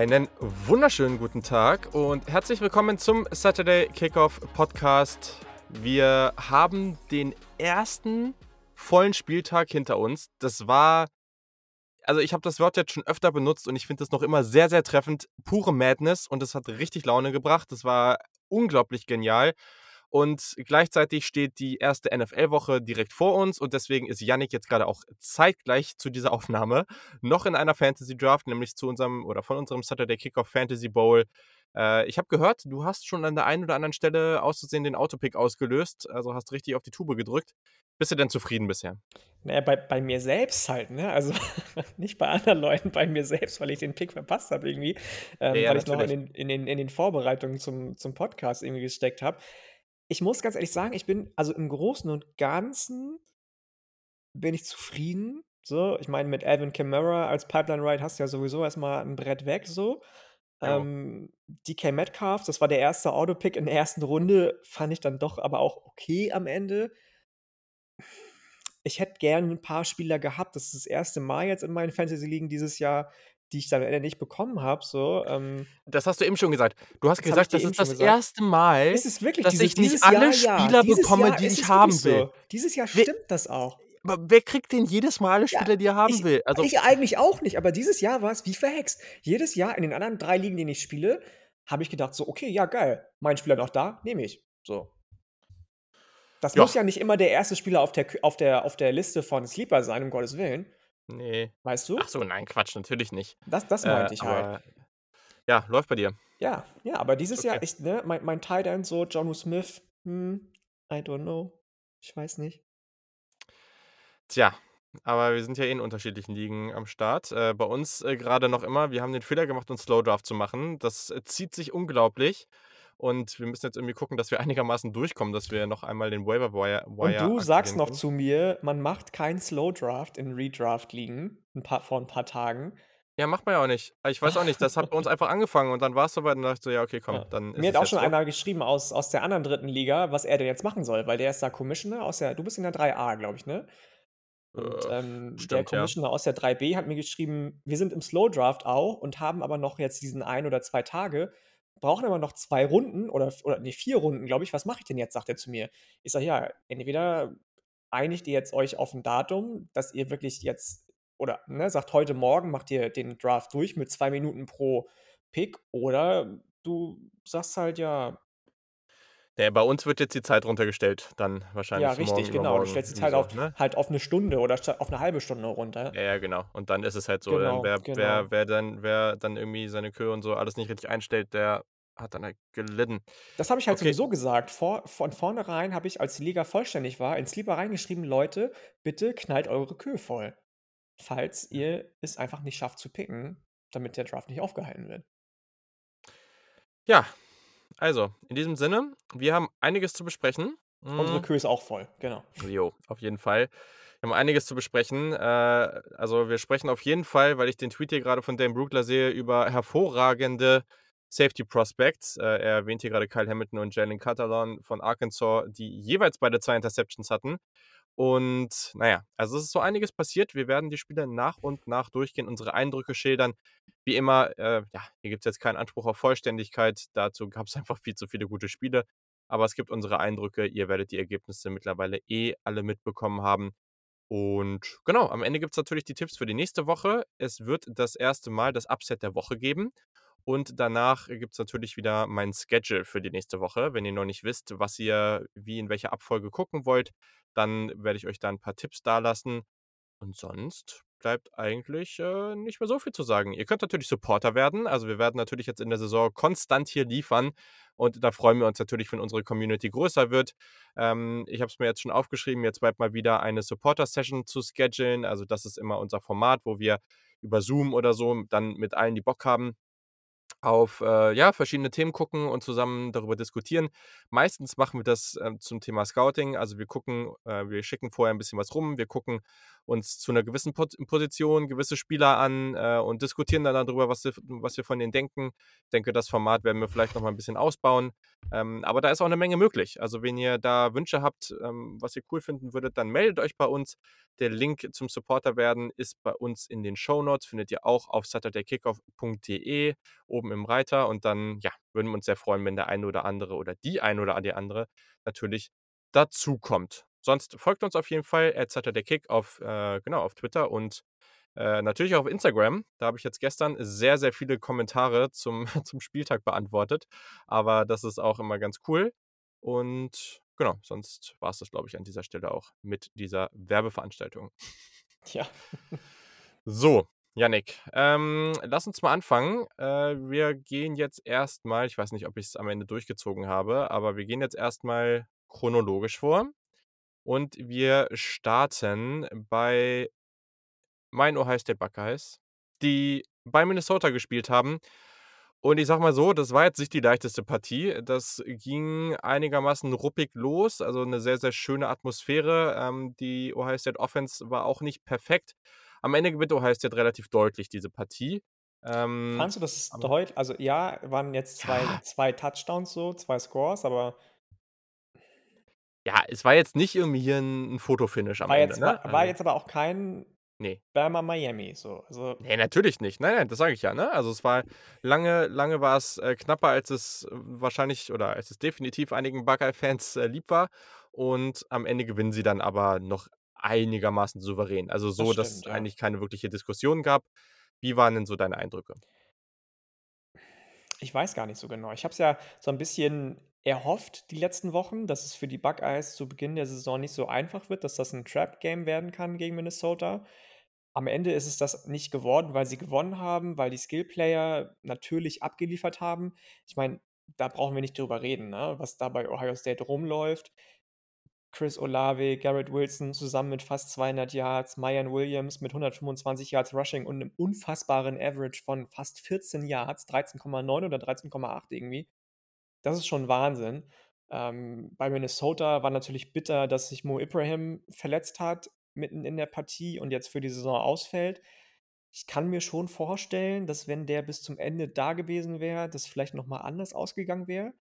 Einen wunderschönen guten Tag und herzlich willkommen zum Saturday Kickoff Podcast. Wir haben den ersten vollen Spieltag hinter uns. Das war, also ich habe das Wort jetzt schon öfter benutzt und ich finde das noch immer sehr, sehr treffend. Pure Madness und es hat richtig Laune gebracht. Das war unglaublich genial. Und gleichzeitig steht die erste NFL-Woche direkt vor uns und deswegen ist Yannick jetzt gerade auch zeitgleich zu dieser Aufnahme noch in einer Fantasy Draft, nämlich zu unserem oder von unserem Saturday Kickoff Fantasy Bowl. Äh, ich habe gehört, du hast schon an der einen oder anderen Stelle auszusehen den Autopick ausgelöst, also hast richtig auf die Tube gedrückt. Bist du denn zufrieden bisher? Naja, bei, bei mir selbst halt, ne? Also nicht bei anderen Leuten, bei mir selbst, weil ich den Pick verpasst habe irgendwie, ähm, ja, weil ich noch in den, in, den, in den Vorbereitungen zum, zum Podcast irgendwie gesteckt habe ich muss ganz ehrlich sagen, ich bin, also im Großen und Ganzen bin ich zufrieden. So, ich meine, mit Alvin Kamara als Pipeline Ride hast du ja sowieso erstmal ein Brett weg, so. Ja. Ähm, DK Metcalf, das war der erste Autopick in der ersten Runde, fand ich dann doch aber auch okay am Ende. Ich hätte gerne ein paar Spieler gehabt. Das ist das erste Mal jetzt in meinen Fantasy-Ligen dieses Jahr, die ich dann am Ende nicht bekommen habe. So, ähm, das hast du eben schon gesagt. Du hast gesagt, das ist das gesagt. erste Mal, ist es wirklich, dass dieses, ich nicht alle Jahr, Spieler ja. bekomme, Jahr die ich haben will. So. Dieses Jahr stimmt wer, das auch. Aber wer kriegt denn jedes Mal alle Spieler, ja, die er haben ich, will? Also, ich eigentlich auch nicht, aber dieses Jahr war es wie verhext. Jedes Jahr in den anderen drei Ligen, die ich spiele, habe ich gedacht, so, okay, ja, geil. Mein Spieler noch da, nehme ich. So. Das ja. muss ja nicht immer der erste Spieler auf der, auf, der, auf der Liste von Sleeper sein, um Gottes Willen. Nee. Weißt du? Ach so, nein, Quatsch, natürlich nicht. Das, das meinte äh, ich halt. Ja, läuft bei dir. Ja, ja, aber dieses okay. Jahr, ich, ne, mein, mein Tight End so, John Smith, hm, I don't know. Ich weiß nicht. Tja, aber wir sind ja eh in unterschiedlichen Ligen am Start. Äh, bei uns äh, gerade noch immer, wir haben den Fehler gemacht, uns Slow Draft zu machen. Das äh, zieht sich unglaublich. Und wir müssen jetzt irgendwie gucken, dass wir einigermaßen durchkommen, dass wir noch einmal den Waiver Wire. Und du sagst noch zu mir, man macht keinen Slow Draft in Redraft liegen ein paar, vor ein paar Tagen. Ja, macht man ja auch nicht. Ich weiß auch nicht, das hat bei uns einfach angefangen und dann war es soweit und dachte ich so, ja, okay, komm, ja. dann Mir hat auch schon so. einer geschrieben aus, aus der anderen dritten Liga, was er denn jetzt machen soll, weil der ist da Commissioner aus der, du bist in der 3a, glaube ich, ne? Und äh, ähm, stimmt, der Commissioner ja. aus der 3b hat mir geschrieben, wir sind im Slow Draft auch und haben aber noch jetzt diesen ein oder zwei Tage brauchen aber noch zwei Runden oder, oder nee, vier Runden, glaube ich. Was mache ich denn jetzt? sagt er zu mir. Ich sage, ja, entweder einigt ihr jetzt euch auf ein Datum, dass ihr wirklich jetzt, oder ne, sagt heute Morgen, macht ihr den Draft durch mit zwei Minuten pro Pick, oder du sagst halt, ja, ja, bei uns wird jetzt die Zeit runtergestellt, dann wahrscheinlich. Ja, richtig, genau. Du stellst die Zeit so, auf, ne? halt auf eine Stunde oder auf eine halbe Stunde runter. Ja, ja, genau. Und dann ist es halt so, genau, wer, genau. wer, wer, dann, wer dann irgendwie seine Kühe und so alles nicht richtig einstellt, der hat dann halt gelitten. Das habe ich halt okay. sowieso gesagt. Vor, von vornherein habe ich, als die Liga vollständig war, ins Sleeper reingeschrieben, Leute, bitte knallt eure Kühe voll. Falls ihr es einfach nicht schafft zu picken, damit der Draft nicht aufgehalten wird. Ja, also, in diesem Sinne, wir haben einiges zu besprechen. Unsere hm. Kühe ist auch voll, genau. Jo, auf jeden Fall. Wir haben einiges zu besprechen. Äh, also, wir sprechen auf jeden Fall, weil ich den Tweet hier gerade von Dame Brookler sehe, über hervorragende Safety Prospects. Äh, er erwähnt hier gerade Kyle Hamilton und Jalen Catalan von Arkansas, die jeweils beide zwei Interceptions hatten. Und naja, also es ist so einiges passiert. Wir werden die Spiele nach und nach durchgehen, unsere Eindrücke schildern. Wie immer, äh, ja, hier gibt es jetzt keinen Anspruch auf Vollständigkeit. Dazu gab es einfach viel zu viele gute Spiele. Aber es gibt unsere Eindrücke. Ihr werdet die Ergebnisse mittlerweile eh alle mitbekommen haben. Und genau, am Ende gibt es natürlich die Tipps für die nächste Woche. Es wird das erste Mal das Upset der Woche geben. Und danach gibt es natürlich wieder mein Schedule für die nächste Woche. Wenn ihr noch nicht wisst, was ihr wie in welcher Abfolge gucken wollt, dann werde ich euch da ein paar Tipps dalassen. Und sonst bleibt eigentlich äh, nicht mehr so viel zu sagen. Ihr könnt natürlich Supporter werden. Also wir werden natürlich jetzt in der Saison konstant hier liefern. Und da freuen wir uns natürlich, wenn unsere Community größer wird. Ähm, ich habe es mir jetzt schon aufgeschrieben, jetzt bleibt mal wieder eine Supporter-Session zu schedulen. Also das ist immer unser Format, wo wir über Zoom oder so dann mit allen, die Bock haben, auf, äh, ja, verschiedene Themen gucken und zusammen darüber diskutieren. Meistens machen wir das, ähm, zum Thema Scouting. Also, wir gucken äh, wir schicken vorher ein bisschen was rum. Wir gucken uns zu einer gewissen Position gewisse Spieler an, äh, und diskutieren dann darüber, was wir was wir von denen denken. Ich denke, das Format werden wir vielleicht noch mal 'n bisschen ausbauen. Ähm, aber da ist auch eine Menge möglich. Also, wenn ihr da Wünsche habt, ähm, was ihr cool finden würdet, dann meldet euch bei uns. Der Link zum Supporter werden ist bei uns in den Shownotes, findet ihr auch auf saturdaykickoff.de oben im Reiter und dann, ja, würden wir uns sehr freuen, wenn der eine oder andere oder die eine oder die andere natürlich dazukommt. Sonst folgt uns auf jeden Fall at @saturdaykick auf äh, genau, auf Twitter und, äh, natürlich auch auf Instagram. Da habe ich jetzt gestern sehr, sehr viele Kommentare zum zum Spieltag beantwortet, aber das ist auch immer ganz cool. Und genau, sonst war es das, glaube ich, an dieser Stelle auch mit dieser Werbeveranstaltung. Tja. So, Jannik, ähm, lass uns mal anfangen. Äh, wir gehen jetzt erstmal, ich weiß nicht, ob ich es am Ende durchgezogen habe, aber wir gehen jetzt erstmal chronologisch vor und wir starten bei meinen Ohio State Buckeyes, die bei Minnesota gespielt haben. Und ich sage mal so, das war jetzt nicht die leichteste Partie. Das ging einigermaßen ruppig los, also eine sehr, sehr schöne Atmosphäre. Ähm, die Ohio State Offense war auch nicht perfekt. Am Ende gewinnt Ohio State relativ deutlich diese Partie. Ähm, Fandest du, das deutlich? Also ja, waren jetzt zwei, Ja. zwei Touchdowns so, zwei Scores, aber ja, es war jetzt nicht irgendwie hier ein 'n Fotofinish am war Ende, jetzt, ne? war, war Also, jetzt aber auch kein ne. Bama Miami so. Also Ne, natürlich nicht. Nein, nein, das sage ich ja, ne? Also, es war lange lange war es, äh, knapper, als es äh, wahrscheinlich oder als es definitiv einigen Buckeye-Fans, äh, lieb war. Und am Ende gewinnen sie dann aber noch einigermaßen souverän. Also, das so, dass es ja. eigentlich keine wirkliche Diskussion gab. Wie waren denn so deine Eindrücke? Ich weiß gar nicht so genau. Ich habe es ja so ein bisschen erhofft die letzten Wochen, dass es für die Buckeyes zu Beginn der Saison nicht so einfach wird, dass das 'n Trap-Game werden kann gegen Minnesota. Am Ende ist es das nicht geworden, weil sie gewonnen haben, weil die Skillplayer natürlich abgeliefert haben. Ich meine, da brauchen wir nicht drüber reden, ne, was da bei Ohio State rumläuft. Chris Olave, Garrett Wilson zusammen mit fast 200 Yards, Mayan Williams mit 125 Yards Rushing und 'nem unfassbaren Average von fast 14 Yards, 13,9 oder 13,8 irgendwie. Das ist schon Wahnsinn. Ähm, bei Minnesota war natürlich bitter, dass sich Mo Ibrahim verletzt hat mitten in der Partie und jetzt für die Saison ausfällt. Ich kann mir schon vorstellen, dass wenn der bis zum Ende da gewesen wäre, das vielleicht noch mal anders ausgegangen wäre.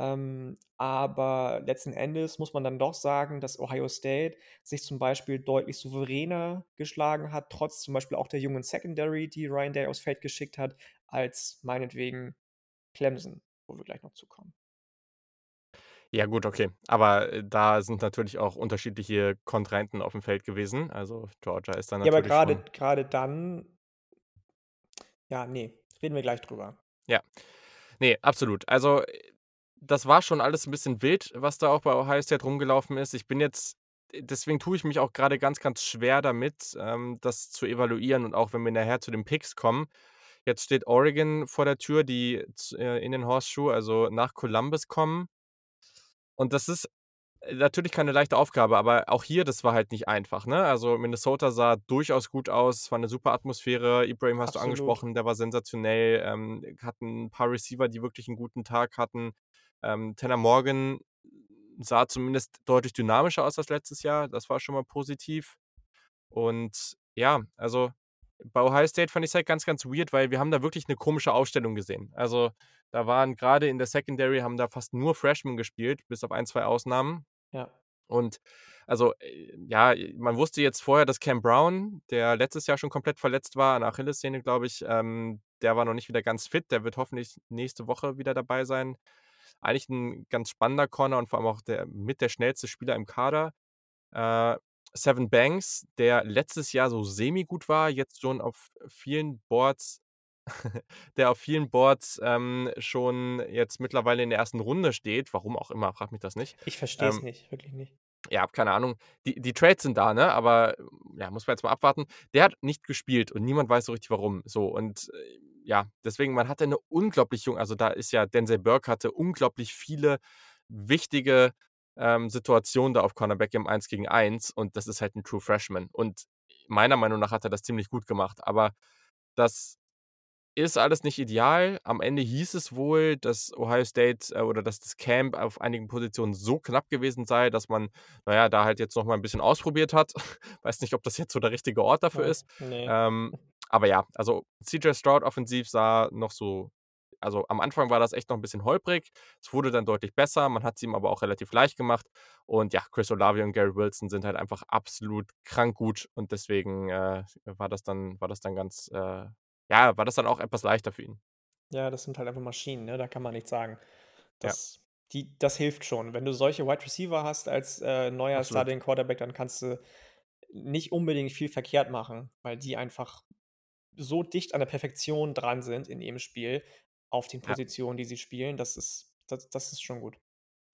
Ähm, aber letzten Endes muss man dann doch sagen, dass Ohio State sich zum Beispiel deutlich souveräner geschlagen hat, trotz zum Beispiel auch der jungen Secondary, die Ryan Day aufs Feld geschickt hat, als meinetwegen Clemson, wo wir gleich noch zu kommen. Ja gut, okay. Aber, äh, da sind natürlich auch unterschiedliche Kontrahenten aufm Feld gewesen. Also, Georgia ist da Ja, aber natürlich schon grade dann ja, ne, reden wir gleich drüber. ja. Ne, absolut. Also, äh, das war schon alles 'n bisschen wild, was da auch bei Ohio State rumgelaufen ist. Ich bin jetzt deswegen tue ich mich auch grade ganz, ganz schwer damit, ähm, das zu evaluieren und auch wenn wir nachher zu den Picks kommen. Jetzt steht Oregon vor der Tür, die äh, in den Horseshoe, also nach Columbus kommen. Und das ist äh, natürlich keine leichte Aufgabe, aber auch hier, das war halt nicht einfach, ne? Also, Minnesota sah durchaus gut aus, es war 'ne super Atmosphäre. Ibrahim hast du Absolut. angesprochen, der war sensationell, ähm, hatten 'n paar Receiver, die wirklich 'n guten Tag hatten. Ähm, Tanner Morgan sah zumindest deutlich dynamischer aus als letztes Jahr. Das war schon mal positiv. Und ja, also, bei Ohio State fand ich's halt ganz, ganz weird, weil wir haben da wirklich 'ne komische Aufstellung gesehen. Also, da waren grade in der Secondary haben da fast nur Freshmen gespielt, bis auf 1, 2 Ausnahmen. Ja. Und also, äh, ja, man wusste jetzt vorher, dass Cam Brown, der letztes Jahr schon komplett verletzt war an der Achillessehne, glaube ich, ähm, der war noch nicht wieder ganz fit. Der wird hoffentlich nächste Woche wieder dabei sein. Eigentlich 'n ganz spannender Corner und vor allem auch der mit der schnellste Spieler im Kader. Äh, Sevyn Banks, der letztes Jahr so semi-gut war, jetzt schon auf vielen Boards der auf vielen Boards, ähm, schon jetzt mittlerweile in der ersten Runde steht. Warum auch immer, frage mich das nicht. Ich verstehe es Ähm nicht, wirklich nicht. ja, keine Ahnung. Die die Trades sind da, ne, aber, ja, muss man jetzt mal abwarten. Der hat nicht gespielt und niemand weiß so richtig warum. So und, äh, ja, deswegen, man hatte 'ne unglaublich jung also, da ist ja Denzel Burke hatte unglaublich viele wichtige, ähm, Situationen da auf Cornerback im Eins-gegen-Eins und das ist halt 'n True Freshman. Und meiner Meinung nach hat er das ziemlich gut gemacht, aber das ist alles nicht ideal. Am Ende hieß es wohl, dass Ohio State äh, oder dass das Camp auf einigen Positionen so knapp gewesen sei, dass man, naja, da halt jetzt noch mal ein bisschen ausprobiert hat. Weiß nicht, ob das jetzt so der richtige Ort dafür Ja, ist. ne. Ähm, aber ja, also CJ Stroud offensiv sah noch so also am Anfang war das echt noch ein bisschen holprig. Es wurde dann deutlich besser. Man hat es ihm aber auch relativ leicht gemacht. Und ja, Chris Olave und Gary Wilson sind halt einfach absolut krank gut. Und deswegen äh, war das dann, war das dann ganz, äh, ja, war das dann auch etwas leichter für ihn. Ja, das sind halt einfach Maschinen, ne? Da kann man nichts sagen. Ja. Das die das hilft schon. Wenn du solche Wide Receiver hast als, äh, neuer. Starting Quarterback, dann kannst du nicht unbedingt viel verkehrt machen, weil die einfach so dicht an der Perfektion dran sind in ihrem Spiel, auf den Ja. Positionen, die sie spielen. Das ist das das ist schon gut.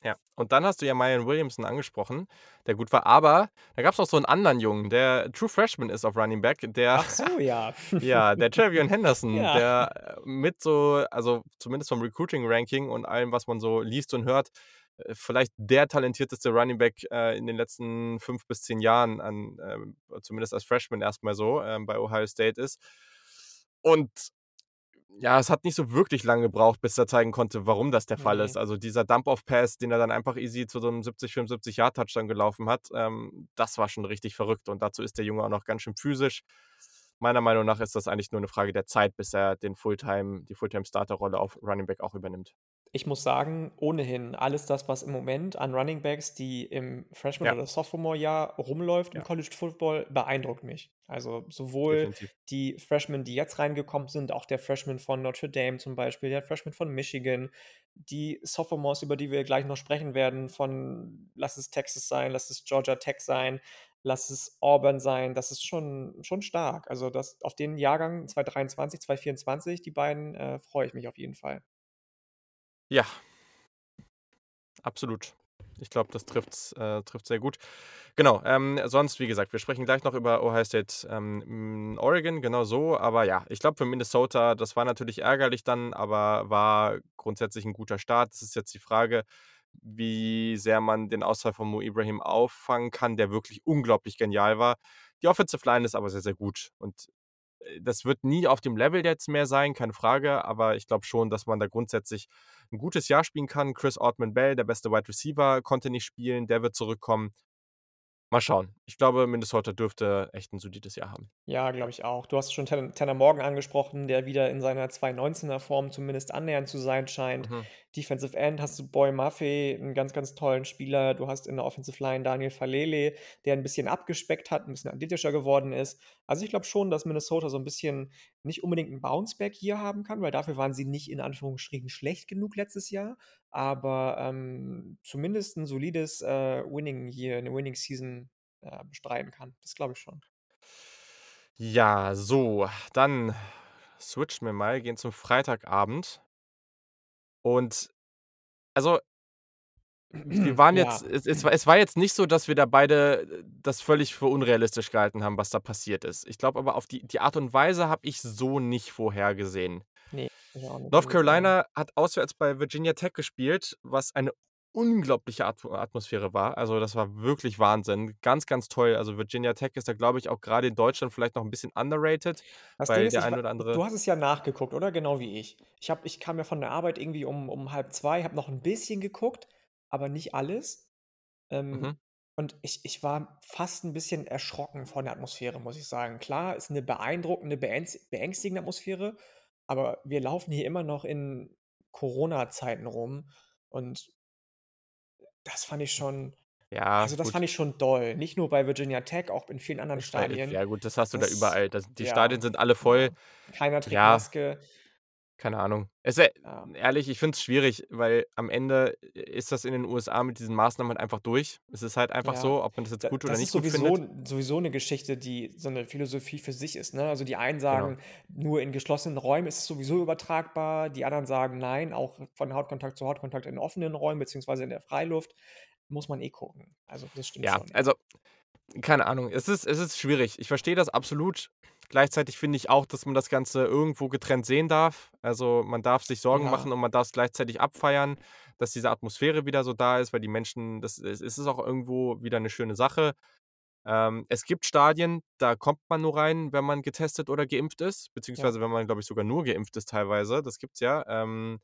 Ja, und dann hast du ja Marion Williamson angesprochen, der gut war. Aber da gab es noch so einen anderen Jungen, der True Freshman ist auf Running Back, der Ach so, ja. ja, der Trevion Henderson, Ja. der, äh, mit so also zumindest vom Recruiting-Ranking und allem, was man so liest und hört, vielleicht der talentierteste Running Back, äh, in den letzten 5 bis 10 Jahren an ähm, zumindest als Freshman erstmal so, ähm, bei Ohio State ist. Und ja, es hat nicht so wirklich lange gebraucht, bis er zeigen konnte, warum das der Fall Ne. ist. Also dieser Dump-Off-Pass, den er dann einfach easy zu so 'nem 70, 75 Yard Touchdown gelaufen hat, ähm, das war schon richtig verrückt und dazu ist der Junge auch noch ganz schön physisch. Meiner Meinung nach ist das eigentlich nur 'ne Frage der Zeit, bis er den Fulltime die Fulltime-Starterrolle auf Running Back auch übernimmt. Ich muss sagen, ohnehin alles das, was im Moment an Running Backs, die im Freshman Ja. oder Sophomore-Jahr rumläuft im Ja. College Football, beeindruckt mich. Also sowohl Definitiv. die Freshmen, die jetzt reingekommen sind, auch der Freshman von Notre Dame zum Beispiel, der Freshman von Michigan, die Sophomores, über die wir gleich noch sprechen werden, von lass es Texas sein, lass es Georgia Tech sein, lass es Auburn sein, das ist schon schon stark. Also das auf den Jahrgang 2023, 2024, die beiden, äh, freue ich mich auf jeden Fall. Ja. Absolut. Ich glaube, das trifft's äh, trifft's sehr gut. Genau, ähm, sonst, wie gesagt, wir sprechen gleich noch über Ohio State, ähm, hm, Oregon, genau so. Aber ja, ich glaube für Minnesota, das war natürlich ärgerlich dann, aber war grundsätzlich 'n guter Start. Es ist jetzt die Frage, wie sehr man den Ausfall von Mo Ibrahim auffangen kann, der wirklich unglaublich genial war. Die Offensive Line ist aber sehr, sehr gut und, äh, das wird nie auf dem Level jetzt mehr sein, keine Frage, aber ich glaube schon, dass man da grundsätzlich 'n gutes Jahr spielen kann. Chris Autman-Bell, der beste Wide Receiver, konnte nicht spielen, der wird zurückkommen. Mal schauen. Ich glaube, Minnesota dürfte echt 'n solides Jahr haben. Ja, glaube ich auch. Du hast schon Tanner Tanner Morgan angesprochen, der wieder in seiner 2019er Form zumindest annähernd zu sein scheint. Mhm. Defensive End hast du Boy Maffey, 'n ganz, ganz tollen Spieler. Du hast in der Offensive Line Daniel Faalele, der 'n bisschen abgespeckt hat, 'n bisschen athletischer geworden ist. Also, ich glaube schon, dass Minnesota so 'n bisschen nicht unbedingt 'n Bounce-Back Year haben kann, weil dafür waren sie nicht in Anführungsstrichen schlecht genug letztes Jahr, aber, ähm, zumindest 'n solides, äh, Winning Year, 'ne Winning Season, äh, bestreiten kann. Das glaube ich schon. Ja, so, dann switchen wir mal, gehen zum Freitagabend. Und also wir waren Ja. jetzt es es war es war jetzt nicht so, dass wir da beide, das völlig für unrealistisch gehalten haben, was da passiert ist. Ich glaube aber auf die die Art und Weise habe ich so nicht vorhergesehen. Ne, nicht, North. Carolina hat auswärts bei Virginia Tech gespielt, was eine unglaubliche Atmo Atmosphäre war. Also, das war wirklich Wahnsinn. Ganz, ganz toll. Also, Virginia Tech ist da, glaube ich, auch grade in Deutschland vielleicht noch 'n bisschen underrated, Das Ding weil ist, der ein wa oder andere du hast es ja nachgeguckt, oder? Genau wie ich. Ich habe ich kam ja von der Arbeit irgendwie um um 1:30, habe noch 'n bisschen geguckt, aber nicht alles. Mhm. Ähm, und ich ich war fast 'n bisschen erschrocken von der Atmosphäre, muss ich sagen. Klar, ist 'ne beeindruckende, beängs beängstigende Atmosphäre, aber wir laufen hier immer noch in Corona-Zeiten rum und das fand ich schon Ja, also, das gut. fand ich schon doll. Nicht nur bei Virginia Tech, auch in vielen anderen ich Stadien. ja gut, das hast du da Das überall. Das die Stadien ja, sind alle voll. Keiner trägt Ja. Maske. Keine Ahnung. Es äh, Ja. ehrlich, ich finde es schwierig, weil am Ende i ist das in den USA mit diesen Maßnahmen halt einfach durch. Es ist halt einfach Ja, so, ob man das jetzt da gut oder das nicht ist gut sowieso findet. sowieso 'ne Geschichte, die so 'ne Philosophie für sich ist, ne? Also, die einen Genau. sagen, nur in geschlossenen Räumen ist es sowieso übertragbar. Die anderen sagen: „Nein, auch von Hautkontakt zu Hautkontakt in offenen Räumen beziehungsweise in der Freiluft.“ Muss man eh gucken. Also, das stimmt Ja, schon, ja. also, keine Ahnung. Es ist es ist schwierig. Ich verstehe das absolut. Gleichzeitig finde ich auch, dass man das Ganze irgendwo getrennt sehen darf. Also, man darf sich Sorgen Ja. machen und man darf's gleichzeitig abfeiern, dass diese Atmosphäre wieder so da ist, weil die Menschen das es es ist auch irgendwo wieder 'ne schöne Sache. Ähm, es gibt Stadien, da kommt man nur rein, wenn man getestet oder geimpft ist, beziehungsweise Ja. wenn man, glaube ich, sogar nur geimpft ist teilweise. Das gibt's ja. Ähm,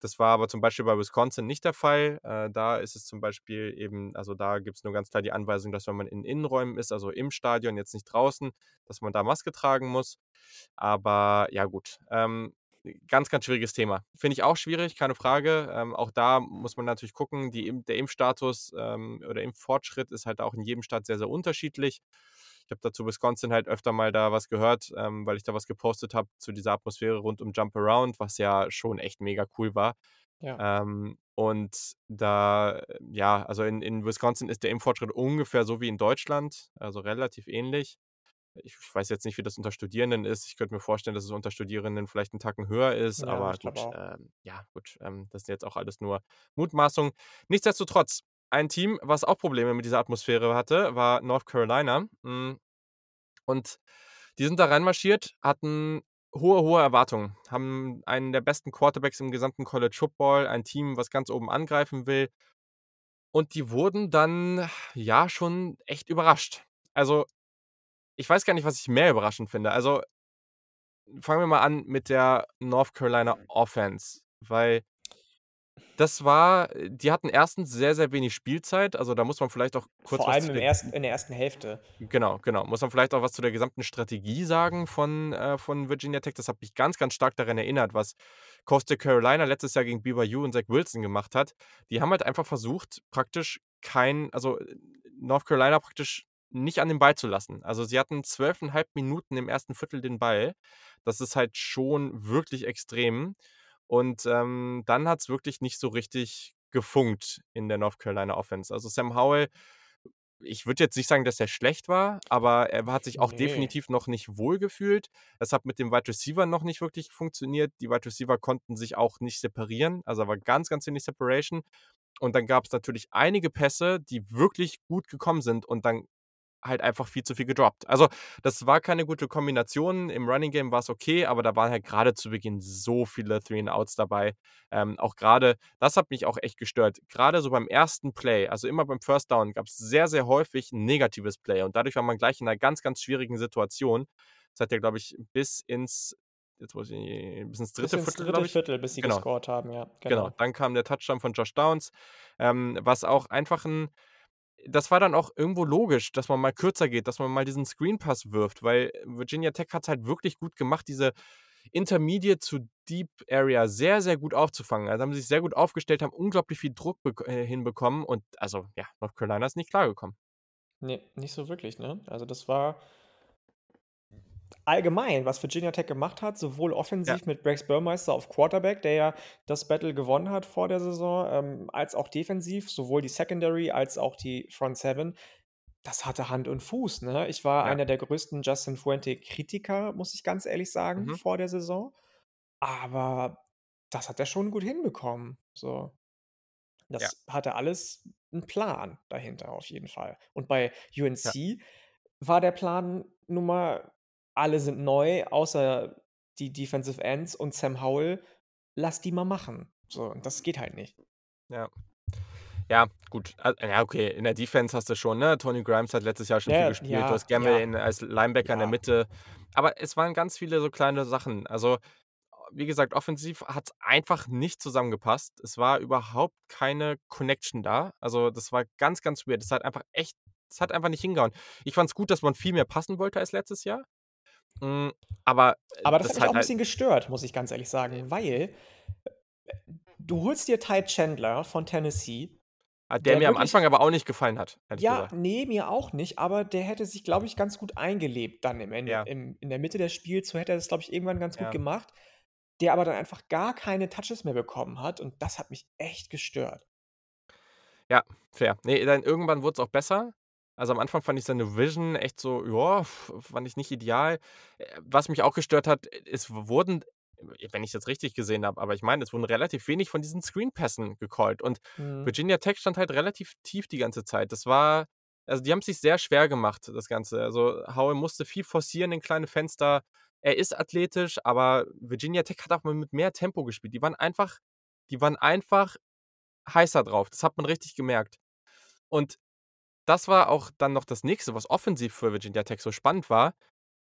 das war aber zum Beispiel bei Wisconsin nicht der Fall. Äh, da ist es zum Beispiel eben also, da gibt's nur ganz klar die Anweisung, dass wenn man in Innenräumen ist, also im Stadion, jetzt nicht draußen, dass man da Maske tragen muss. Aber ja gut, ähm, ganz, ganz schwieriges Thema. Finde ich auch schwierig, keine Frage. Ähm, auch da muss man natürlich gucken, die der Impfstatus, ähm, oder Impffortschritt ist halt auch in jedem Staat sehr, sehr unterschiedlich. Ich habe da zu Wisconsin halt öfter mal da was gehört, ähm, weil ich da was gepostet habe zu dieser Atmosphäre rund um Jump Around, was ja schon echt mega cool war. Ja. Ähm, und da ja, also in in Wisconsin ist der Impffortschritt ungefähr so wie in Deutschland, also relativ ähnlich. Ich weiß jetzt nicht, wie das unter Studierenden ist. Ich könnte mir vorstellen, dass es unter Studierenden vielleicht 'n Tacken höher ist, Ja, aber ich gut, ähm, ja gut, ähm, das sind jetzt auch alles nur Mutmaßungen. Nichtsdestotrotz, ein Team, was auch Probleme mit dieser Atmosphäre hatte, war North Carolina. Hm, und die sind da reinmarschiert, hatten hohe, hohe Erwartungen, haben einen der besten Quarterbacks im gesamten College Football, ein Team, was ganz oben angreifen will. Und die wurden dann, ja, schon echt überrascht. Also, ich weiß gar nicht, was ich mehr überraschend finde. Also fangen wir mal an mit der North Carolina Offense, weil das war äh, die hatten 1. sehr, sehr wenig Spielzeit. Also, da muss man vielleicht auch kurz Vor was allem zu im der ersten in der ersten Hälfte. Genau, genau. Muss man vielleicht auch was zu der gesamten Strategie sagen von äh, von Virginia Tech. Das hat mich ganz, ganz stark daran erinnert, was Coastal Carolina letztes Jahr gegen BYU und Zach Wilson gemacht hat. Die haben halt einfach versucht, praktisch kein also, North Carolina praktisch nicht an den Ball zu lassen. Also, sie hatten 12,5 Minuten im 1. Viertel den Ball. Das ist halt schon wirklich extrem. Und, ähm, dann hat's wirklich nicht so richtig gefunkt in der North Carolina Offense. Also, Sam Howell ich würde jetzt nicht sagen, dass er schlecht war, aber er hat sich auch Ne. definitiv noch nicht wohlgefühlt. Es hat mit dem Wide Receiver noch nicht wirklich funktioniert. Die Wide Receiver konnten sich auch nicht separieren. Also, da war ganz, ganz wenig Separation. Und dann gab's natürlich einige Pässe, die wirklich gut gekommen sind und dann halt einfach viel zu viel gedroppt. Also, das war keine gute Kombination. Im Running Game war's okay, aber da waren halt grade zu Beginn so viele Three and Outs dabei. Ähm, auch grade das hat mich auch echt gestört. Grade so beim 1. Play, also immer beim First Down, gab's sehr, sehr häufig 'n negatives Play und dadurch war man gleich in 'ner ganz, ganz schwierigen Situation. Das hat ja, glaube ich, bis ins jetzt muss ich bis ins Bis 3. ins Viertel, 3. glaube ich Viertel, bis sie genau. gescored haben, ja, Genau. genau. Dann kam der Touchdown von Josh Downs, ähm, was auch einfach 'n das war dann auch irgendwo logisch, dass man mal kürzer geht, dass man mal diesen Screen Pass wirft, weil Virginia Tech hat's halt wirklich gut gemacht, diese Intermediate to Deep Area sehr, sehr gut aufzufangen. Also, haben sie sich sehr gut aufgestellt, haben unglaublich viel Druck äh, hinbekommen und also, ja, North Carolina ist nicht klargekommen. Ne, nicht so wirklich, ne? Also, das war allgemein, was Virginia Tech gemacht hat, sowohl Ja. offensiv mit Rex Burmeister auf Quarterback, der ja das Battle gewonnen hat vor der Saison, ähm, als auch defensiv, sowohl die Secondary als auch die Front Seven. Das hatte Hand und Fuß, ne? Ich war Ja. einer der größten Justin Fuente-Kritiker, muss ich ganz ehrlich sagen, Mhm. vor der Saison. Aber das hat er schon gut hinbekommen, so. Ja. Das hatte alles 'n Plan dahinter auf jeden Fall. Und bei Ja. UNC war der Plan nun mal: Alle sind neu, außer die Defensive Ends und Sam Howell. Lass die mal machen. So, das geht halt nicht. Ja. Ja, gut. Ja, okay, in der Defense hast du schon, ne? Tony Grimes hat letztes Jahr schon viel Ja, gespielt. Du ja, hast Gamble ja. in als Linebacker in der. Mitte. Aber es waren ganz viele so kleine Sachen. Also, wie gesagt, offensiv hat's einfach nicht zusammengepasst. Es war überhaupt keine Connection da. Also, das war ganz, ganz weird. Es hat einfach echt es hat einfach nicht hingehauen. Ich fand's gut, dass man viel mehr passen wollte als letztes Jahr. Hm, aber, äh, Aber das hat das mich auch hat 'n halt bisschen gestört, muss ich ganz ehrlich sagen, weil, äh, du holst dir Ty Chandler von Tennessee, Ah, der der mir am wirklich Anfang aber auch nicht gefallen hat, Ja, gesagt. ne, mir auch nicht, aber der hätte sich, glaube ich, ganz gut eingelebt dann im Ende Ja. im in der Mitte des Spiels. So hätte er das, glaube ich, irgendwann ganz gut Ja. gemacht, der aber dann einfach gar keine Touches mehr bekommen hat und das hat mich echt gestört. Ja, fair. Ne, dann irgendwann wurd's auch besser. Also, am Anfang fand ich seine Vision echt so, ja, fand ich nicht ideal. Äh, was mich auch gestört hat, es wurden, wenn ich's jetzt richtig gesehen habe, aber ich meine, es wurden relativ wenig von diesen Screenpässen gecallt und Mhm. Virginia Tech stand halt relativ tief die ganze Zeit. Das war also, die haben's sich sehr schwer gemacht, das Ganze. Also, Howell musste viel forcieren in kleine Fenster. Er ist athletisch, aber Virginia Tech hat auch mal mit mehr Tempo gespielt. Die waren einfach die waren einfach heißer drauf. Das hat man richtig gemerkt. Und das war auch dann noch das Nächste, was offensiv für Virginia Tech so spannend war.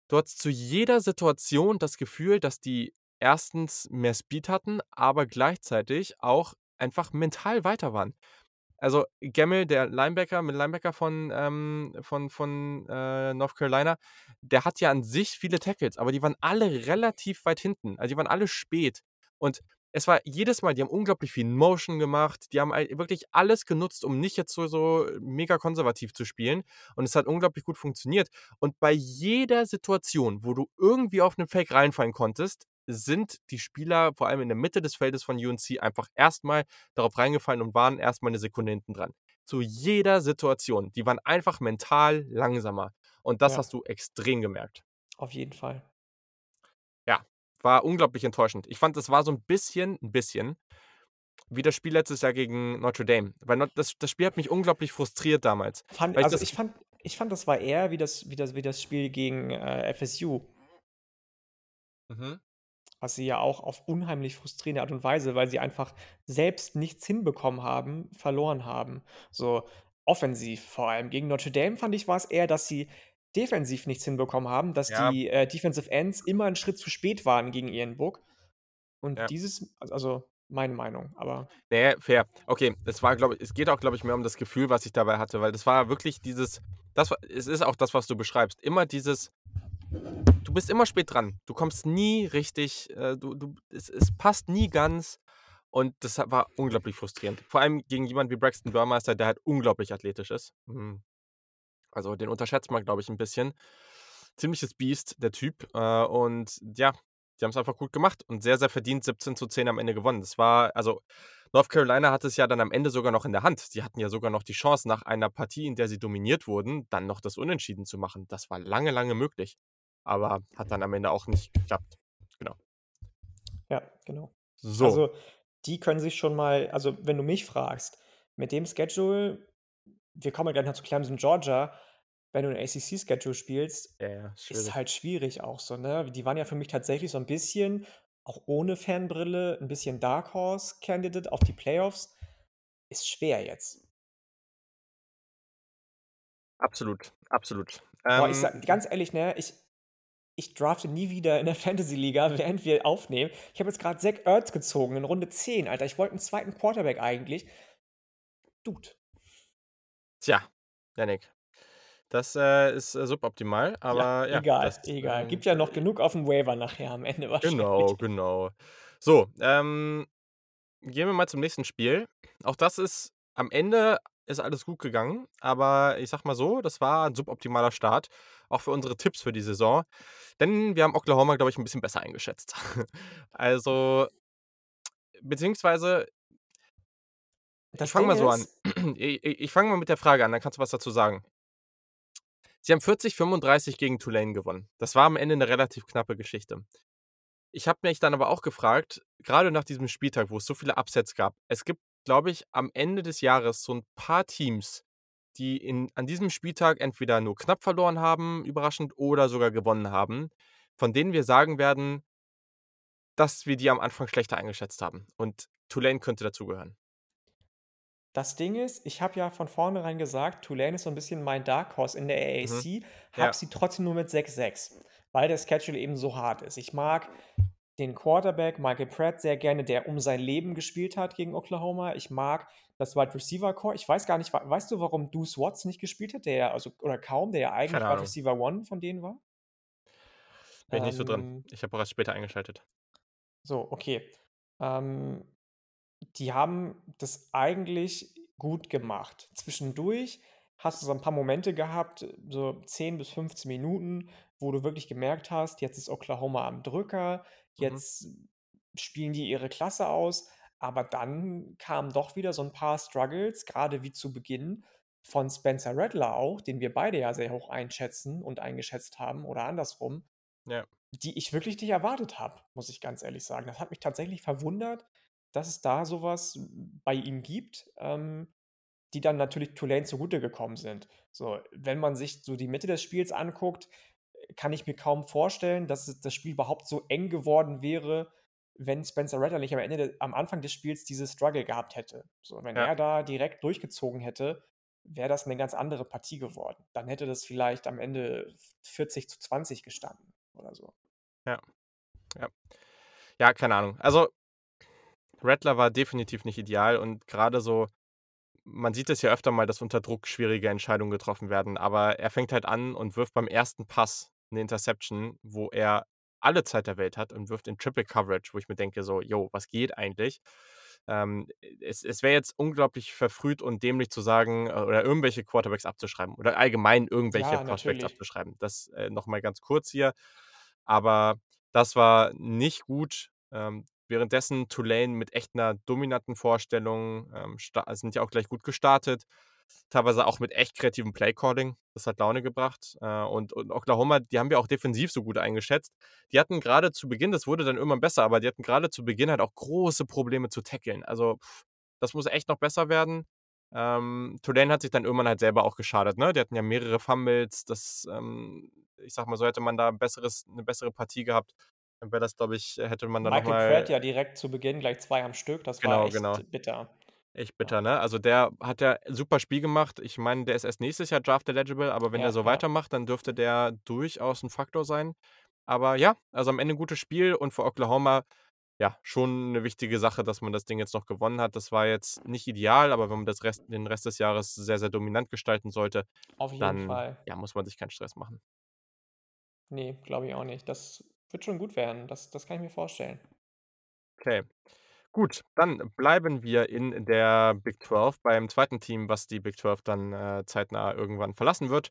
Du hattest zu jeder Situation das Gefühl, dass die erstens mehr Speed hatten, aber gleichzeitig auch einfach mental weiter waren. Also, Gamble, der Linebacker mit Linebacker von, ähm, von von, äh, North Carolina, der hat ja an sich viele Tackles, aber die waren alle relativ weit hinten. Also, die waren alle spät. Und es war jedes Mal die haben unglaublich viel Motion gemacht. Die haben wirklich alles genutzt, um nicht jetzt so so mega konservativ zu spielen. Und es hat unglaublich gut funktioniert. Und bei jeder Situation, wo du irgendwie auf 'nen Fake reinfallen konntest, sind die Spieler, vor allem in der Mitte des Feldes von UNC, einfach erstmal darauf reingefallen und waren erstmal eine Sekunde hinten dran. Zu jeder Situation. Die waren einfach mental langsamer. Und das Ja. hast du extrem gemerkt. Auf jeden Fall. War unglaublich enttäuschend. Ich fand, das war so ein bisschen 'n bisschen wie das Spiel letztes Jahr gegen Notre Dame. Weil das das Spiel hat mich unglaublich frustriert damals, Fand also, ich fand ich fand, das war eher wie das wie das wie das Spiel gegen, äh, FSU. Mhm. Was sie ja auch auf unheimlich frustrierende Art und Weise, weil sie einfach selbst nichts hinbekommen haben, verloren haben. So offensiv vor allem. Gegen Notre Dame fand ich, war's eher, dass sie defensiv nichts hinbekommen haben, dass Ja. die, äh, Defensive Ends immer 'n Schritt zu spät waren gegen ihren Book. Und Ja. dieses also, meine Meinung, aber Ne, fair. Okay, es war, glaube ich es geht auch, glaube ich, mehr um das Gefühl, was ich dabei hatte, weil das war wirklich dieses das war es ist auch das, was du beschreibst. Immer dieses du bist immer spät dran. Du kommst nie richtig, äh, du du es es passt nie ganz und das war unglaublich frustrierend. Vor allem gegen jemanden wie Braxton Burmeister, der halt unglaublich athletisch ist. Mhm. Also, den unterschätzt man, glaube ich, 'n bisschen. Ziemliches Biest, der Typ. Äh, und ja, die haben's einfach gut gemacht und sehr, sehr verdient 17:10 am Ende gewonnen. Das war also, North Carolina hatte es ja dann am Ende sogar noch in der Hand. Sie hatten ja sogar noch die Chance, nach einer Partie, in der sie dominiert wurden, dann noch das Unentschieden zu machen. Das war lange, lange möglich, aber hat dann am Ende auch nicht geklappt. Genau. Ja, genau. So. Also, die können sich schon mal also, wenn du mich fragst, mit dem Schedule wir kommen ja gleich noch zu Clemson, Georgia, wenn du 'n ACC-Schedule spielst, Ja, ja, ist halt schwierig auch so, ne? Die waren ja für mich tatsächlich so 'n bisschen, auch ohne Fanbrille, 'n bisschen Dark Horse Candidate auf die Playoffs. Ist schwer jetzt. Absolut, absolut. Ich Ähm sage ganz ehrlich, ne, ich ich drafte nie wieder in der Fantasy-Liga, während wir aufnehmen. Ich habe jetzt grad Zach Ertz gezogen in Runde 10, Alter. Ich wollte 'n 2. Quarterback eigentlich. Dude. Tja, Jannik, das, äh, ist, äh, suboptimal, Ja, aber ja, egal, das, egal. ähm, Gibt ja noch äh genug aufm Waiver nachher am Ende wahrscheinlich. Genau, genau. So, ähm, gehen wir mal zum nächsten Spiel. Auch das ist am Ende ist alles gut gegangen, aber ich sage mal so, das war 'n suboptimaler Start, auch für unsere Tipps für die Saison, denn wir haben Oklahoma, glaube ich, 'n bisschen besser eingeschätzt. Also beziehungsweise ich Das fange Ding mal so an. ist I i ich fange mal mit der Frage an, dann kannst du was dazu sagen. Sie haben 40:35 gegen Tulane gewonnen. Das war am Ende 'ne relativ knappe Geschichte. Ich habe mich dann aber auch gefragt, grade nach diesem Spieltag, wo es so viele Upsets gab es gibt, glaube ich, am Ende des Jahres so 'n paar Teams, die in an diesem Spieltag entweder nur knapp verloren haben, überraschend, oder sogar gewonnen haben, von denen wir sagen werden dass wir die am Anfang schlechter eingeschätzt haben und Tulane könnte dazugehören. Das Ding ist, ich habe ja von vornherein gesagt, Tulane ist so 'n bisschen mein Dark Horse in der Mhm. AAC, habe Ja. sie trotzdem nur mit 6-6, weil der Schedule eben so hart ist. Ich mag den Quarterback Michael Pratt sehr gerne, der um sein Leben gespielt hat gegen Oklahoma. Ich mag das Wide Receiver Core. Ich weiß gar nicht, weißt du, warum Deuce Watts nicht gespielt hat, der ja also oder kaum, der ja eigentlich Wide. Receiver One von denen war? Bin ich nicht so drin. Ähm Ich habe auch erst später eingeschaltet. So, okay. Ähm, die haben das eigentlich gut gemacht. Zwischendurch hast du so 'n paar Momente gehabt, so 10 bis 15 Minuten, wo du wirklich gemerkt hast, jetzt ist Oklahoma am Drücker, Mhm. jetzt spielen die ihre Klasse aus, aber dann kamen doch wieder so 'n paar Struggles, grade wie zu Beginn von Spencer Rattler auch, den wir beide ja sehr hoch einschätzen und eingeschätzt haben oder andersrum, Ja. die ich wirklich nicht erwartet habe, muss ich ganz ehrlich sagen. Das hat mich tatsächlich verwundert, dass es da so was bei ihm gibt, ähm, die dann natürlich Tulane zugute gekommen sind. So, wenn man sich so die Mitte des Spiels anguckt, kann ich mir kaum vorstellen, dass das Spiel überhaupt so eng geworden wäre, wenn Spencer Rattler nicht am Ende de am Anfang des Spiels diese Struggle gehabt hätte. So, wenn Ja. er da direkt durchgezogen hätte, wäre das 'ne ganz andere Partie geworden. Dann hätte das vielleicht am Ende 40:20 gestanden oder so. Ja. Ja. Ja, keine Ahnung. Also Rattler war definitiv nicht ideal und grade so man sieht es ja öfter mal, dass unter Druck schwierige Entscheidungen getroffen werden, aber er fängt halt an und wirft beim ersten Pass 'ne Interception, wo er alle Zeit der Welt hat und wirft in Triple Coverage, wo ich mir denke so: „Jo, was geht eigentlich?“ Ähm, es es wäre jetzt unglaublich verfrüht und dämlich zu sagen, äh, oder irgendwelche Quarterbacks abzuschreiben oder allgemein irgendwelche Ja, Prospects abzuschreiben. Das, äh, noch mal ganz kurz hier. Aber das war nicht gut. Ähm, währenddessen Tulane mit echt 'ner dominanten Vorstellung, ähm, sta sind ja auch gleich gut gestartet, teilweise auch mit echt kreativem Playcalling. Das hat Laune gebracht. Äh, und und Oklahoma, die haben wir auch defensiv so gut eingeschätzt. Die hatten grade zu Beginn das wurde dann irgendwann besser, aber die hatten grade zu Beginn halt auch große Probleme zu tackeln. Also, das muss echt noch besser werden. Ähm, Tulane hat sich dann irgendwann halt selber auch geschadet, ne? Die hatten ja mehrere Fumbles. Das, ähm ich sage mal so, hätte man da 'n besseres 'ne bessere Partie gehabt, wäre das, glaube ich hätte man da noch Michael Pratt mal ja direkt zu Beginn gleich 2 am Stück, das war Genau, genau. echt bitter. Echt Ja. bitter, ne? Also, der hat ja super Spiel gemacht. Ich meine, der ist erst nächstes Jahr Draft eligible, aber wenn er Ja, so ja. weitermacht, dann dürfte der durchaus 'n Faktor sein. Aber ja, also, am Ende 'n gutes Spiel und für Oklahoma, ja, schon 'ne wichtige Sache, dass man das Ding jetzt noch gewonnen hat. Das war jetzt nicht ideal, aber wenn man das Rest den Rest des Jahres sehr, sehr dominant gestalten sollte, Auf jeden dann, Fall. ja, muss man sich keinen Stress machen. Ne, glaube ich auch nicht. Das wird schon gut werden. Das das kann ich mir vorstellen. Okay. Gut, dann bleiben wir in der Big 12 beim 2. Team, was die Big 12 dann, äh, zeitnah irgendwann verlassen wird.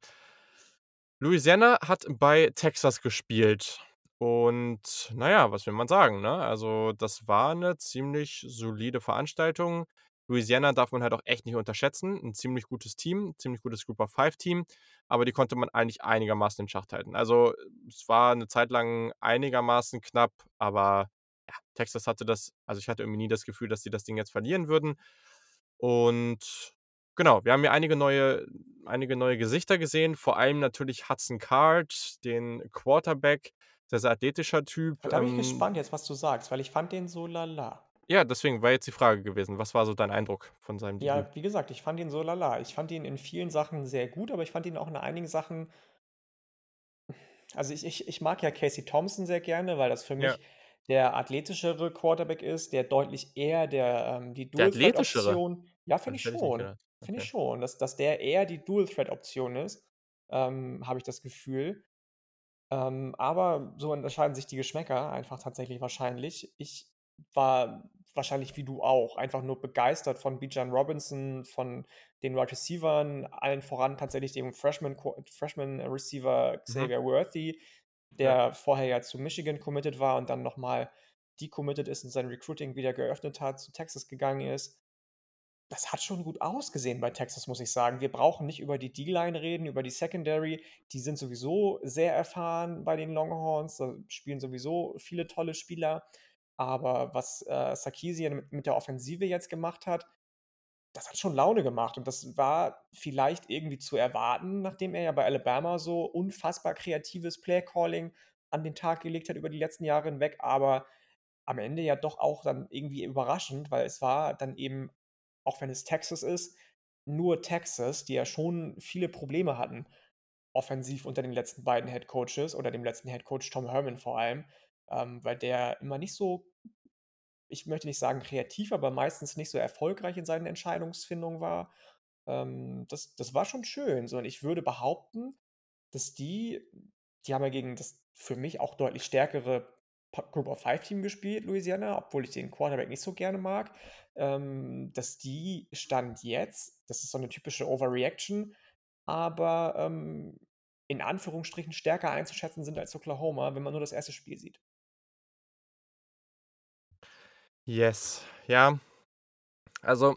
Louisiana hat bei Texas gespielt und na ja, was will man sagen, ne? Also, das war 'ne ziemlich solide Veranstaltung. Louisiana darf man halt auch echt nicht unterschätzen. 'N ziemlich gutes Team, ziemlich gutes Group-of-Five-Team, aber die konnte man eigentlich einigermaßen in Schach halten. Also, es war 'ne Zeit lang einigermaßen knapp, aber ja, Texas hatte das also, ich hatte irgendwie nie das Gefühl, dass sie das Ding jetzt verlieren würden. Und genau, wir haben hier einige neue einige neue Gesichter gesehen, vor allem natürlich Hudson Card, den Quarterback, sehr, sehr athletischer Typ, Da bin ich ähm gespannt jetzt, was du sagst, weil ich fand den so lala. Ja, deswegen war jetzt die Frage gewesen. Was war so dein Eindruck von seinem Debüt? Ja, wie gesagt, ich fand ihn so lala. Ich fand ihn in vielen Sachen sehr gut, aber ich fand ihn auch in einigen Sachen also, ich ich ich mag ja Casey Thompson sehr gerne, weil das für Ja. mich der athletischere Quarterback ist, der deutlich eher der, ähm die Dual Threat? Option ja, finde ich schon. gedacht. Finde ich Okay. schon, dass dass der eher die Dual Threat Option ist, ähm, habe ich das Gefühl. Ähm, aber so unterscheiden sich die Geschmäcker einfach tatsächlich wahrscheinlich. Ich war wahrscheinlich wie du auch einfach nur begeistert von Bijan Robinson, von den Wide Receivern, allen voran tatsächlich dem Freshman Freshman Receiver Mhm. Xavier Worthy, Ja. der vorher ja zu Michigan committed war und dann noch mal decommitted ist und sein Recruiting wieder geöffnet hat, zu Texas gegangen ist. Das hat schon gut ausgesehen bei Texas, muss ich sagen. Wir brauchen nicht über die D-Line reden, über die Secondary. Die sind sowieso sehr erfahren bei den Longhorns. Da spielen sowieso viele tolle Spieler. Aber was, äh, Sarkisian mit mit der Offensive jetzt gemacht hat, das hat schon Laune gemacht. Und das war vielleicht irgendwie zu erwarten, nachdem er ja bei Alabama so unfassbar kreatives Play-Calling an den Tag gelegt hat über die letzten Jahre hinweg. Aber am Ende ja doch auch dann irgendwie überraschend, weil es war dann eben, auch wenn es Texas ist, nur Texas, die ja schon viele Probleme hatten offensiv unter den letzten beiden Head Coaches oder dem letzten Head Coach Tom Herman vor allem, ähm, weil der immer nicht so ich möchte nicht sagen kreativ, aber meistens nicht so erfolgreich in seinen Entscheidungsfindungen war. Ähm, das das war schon schön so. Und ich würde behaupten, dass die die haben ja gegen das für mich auch deutlich stärkere Pa Group-of-Five-Team gespielt, Louisiana, obwohl ich den Quarterback nicht so gerne mag, ähm, dass die Stand jetzt das ist so 'ne typische Overreaction, aber, ähm, in Anführungsstrichen stärker einzuschätzen sind als Oklahoma, wenn man nur das 1. Spiel sieht. Yes, ja. Also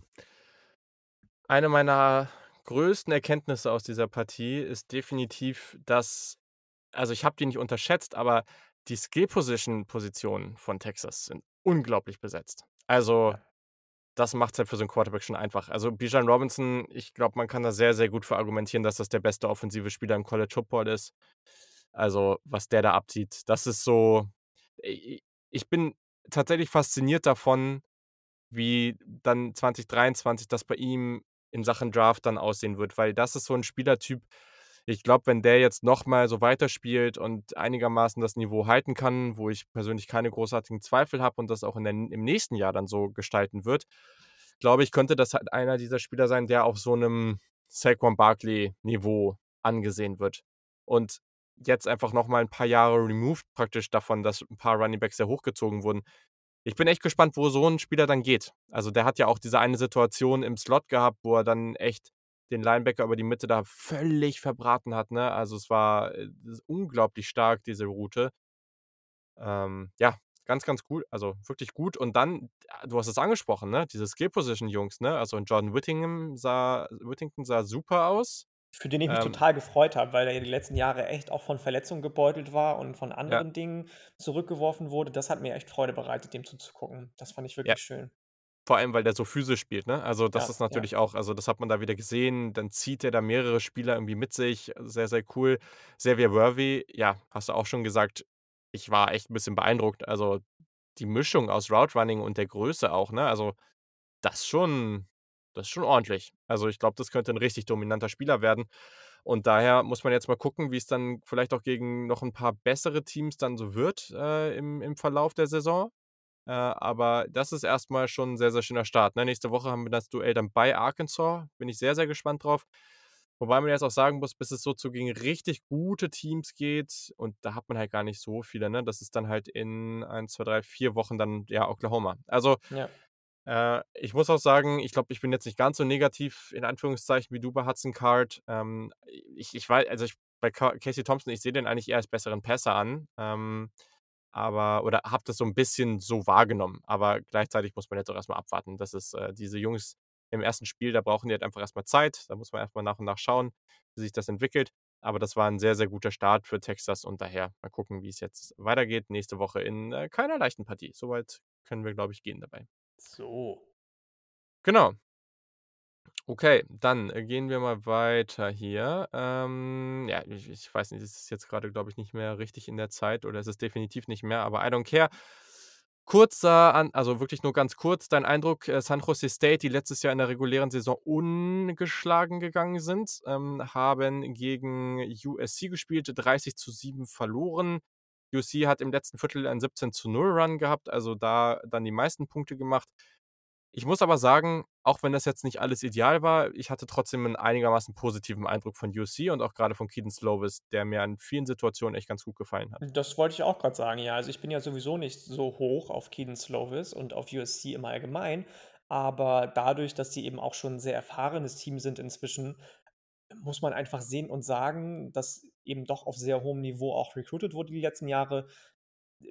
eine meiner größten Erkenntnisse aus dieser Partie ist definitiv, dass also, ich habe die nicht unterschätzt, aber die Skill-Position-Positionen von Texas sind unglaublich besetzt. Also, das macht's halt für so 'n Quarterback schon einfach. Also, Bijan Robinson, ich glaube, man kann da sehr, sehr gut für argumentieren, dass das der beste offensive Spieler im College Football ist. Also, was der da abzieht, das ist so ich bin tatsächlich fasziniert davon, wie dann 2023 das bei ihm in Sachen Draft dann aussehen wird, weil das ist so ein Spielertyp ich glaube, wenn der jetzt noch mal so weiterspielt und einigermaßen das Niveau halten kann, wo ich persönlich keine großartigen Zweifel habe und das auch in der im nächsten Jahr dann so gestalten wird, glaube ich, könnte das halt einer dieser Spieler sein, der auf so 'nem Saquon Barkley-Niveau angesehen wird. Und jetzt einfach noch mal 'n paar Jahre removed praktisch davon, dass 'n paar Running Backs sehr hochgezogen wurden. Ich bin echt gespannt, wo so 'n Spieler dann geht. Also, der hat ja auch diese eine Situation im Slot gehabt, wo er dann echt den Linebacker über die Mitte da völlig verbraten hat, ne? Also, es war, äh, unglaublich stark, diese Route. Ähm, ja, ganz, ganz gut, also wirklich gut. Und dann, äh, du hast es angesprochen, ne, diese Skill-Position-Jungs, ne? Also, Jordan Whittingham sah Whittington sah super aus. Für den ich mich Ähm total gefreut habe, weil er ja die letzten Jahre echt auch von Verletzungen gebeutelt war und von Ja. anderen Dingen zurückgeworfen wurde. Das hat mir echt Freude bereitet, dem zuzugucken. Das fand ich Ja. wirklich schön. Vor allem, weil der so physisch spielt, ne? Also, das Ja, ist ja. natürlich auch also, das hat man da wieder gesehen. Dann zieht er da mehrere Spieler irgendwie mit sich. Sehr, sehr cool. Xavier Worthy, ja, hast du auch schon gesagt, ich war echt 'n bisschen beeindruckt. Also, die Mischung aus Route Running und der Größe auch, ne? Also, das schon das ist schon ordentlich. Also, ich glaube, das könnte 'n richtig dominanter Spieler werden. Und daher muss man jetzt mal gucken, wie's dann vielleicht auch gegen noch 'n paar bessere Teams dann so wird, äh, im im Verlauf der Saison. Äh, aber das ist erst mal schon 'n sehr, sehr schöner Start, ne? Nächste Woche haben wir das Duell dann bei Arkansas. Bin ich sehr, sehr gespannt drauf. Wobei man jetzt auch sagen muss, bis es so zu gegen richtig gute Teams geht und da hat man halt gar nicht so viele, ne? Das ist dann halt in 1, 2, 3, 4 Wochen dann, ja, Oklahoma. Also, Ja. Äh, ich muss auch sagen, ich glaube, ich bin jetzt nicht ganz so negativ in Anführungszeichen wie du bei Hudson Card. Ähm, ich ich wei also, ich bei Ca Casey Thompson, ich sehe den eigentlich eher als besseren Passer an, ähm, aber oder habe das so 'n bisschen so wahrgenommen. Aber gleichzeitig muss man jetzt auch erst mal abwarten. Das ist äh, diese Jungs im 1. Spiel, da brauchen die halt einfach erst mal Zeit. Da muss man erst mal nach und nach schauen, wie sich das entwickelt. Aber das war 'n sehr, sehr guter Start für Texas und daher mal gucken, wie's jetzt weitergeht nächste Woche in, äh, keiner leichten Partie. So weit können wir, glaube ich, gehen dabei. So. Genau. Okay, dann, äh, gehen wir mal weiter hier. Ähm, ja, ich ich weiß nicht, es ist jetzt grade, glaube ich, nicht mehr richtig in der Zeit oder es ist definitiv nicht mehr, aber I don't care. Kurzer an also, wirklich nur ganz kurz, dein Eindruck, äh, San Jose State, die letztes Jahr in der regulären Saison ungeschlagen gegangen sind, ähm, haben gegen USC gespielt, 30:7 verloren. USC hat im letzten Viertel einen 17:0 Run gehabt, also, da dann die meisten Punkte gemacht. Ich muss aber sagen, auch wenn das jetzt nicht alles ideal war, ich hatte trotzdem 'n einigermaßen positiven Eindruck von USC und auch grade von Kedon Slovis, der mir an vielen Situationen echt ganz gut gefallen hat. Das wollte ich auch grad sagen, ja. Also, ich bin ja sowieso nicht so hoch auf Kedon Slovis und auf USC im Allgemeinen, aber dadurch, dass die eben auch schon 'n sehr erfahrenes Team sind inzwischen, muss man einfach sehen und sagen, dass eben doch auf sehr hohem Niveau auch recruited wurde die letzten Jahre.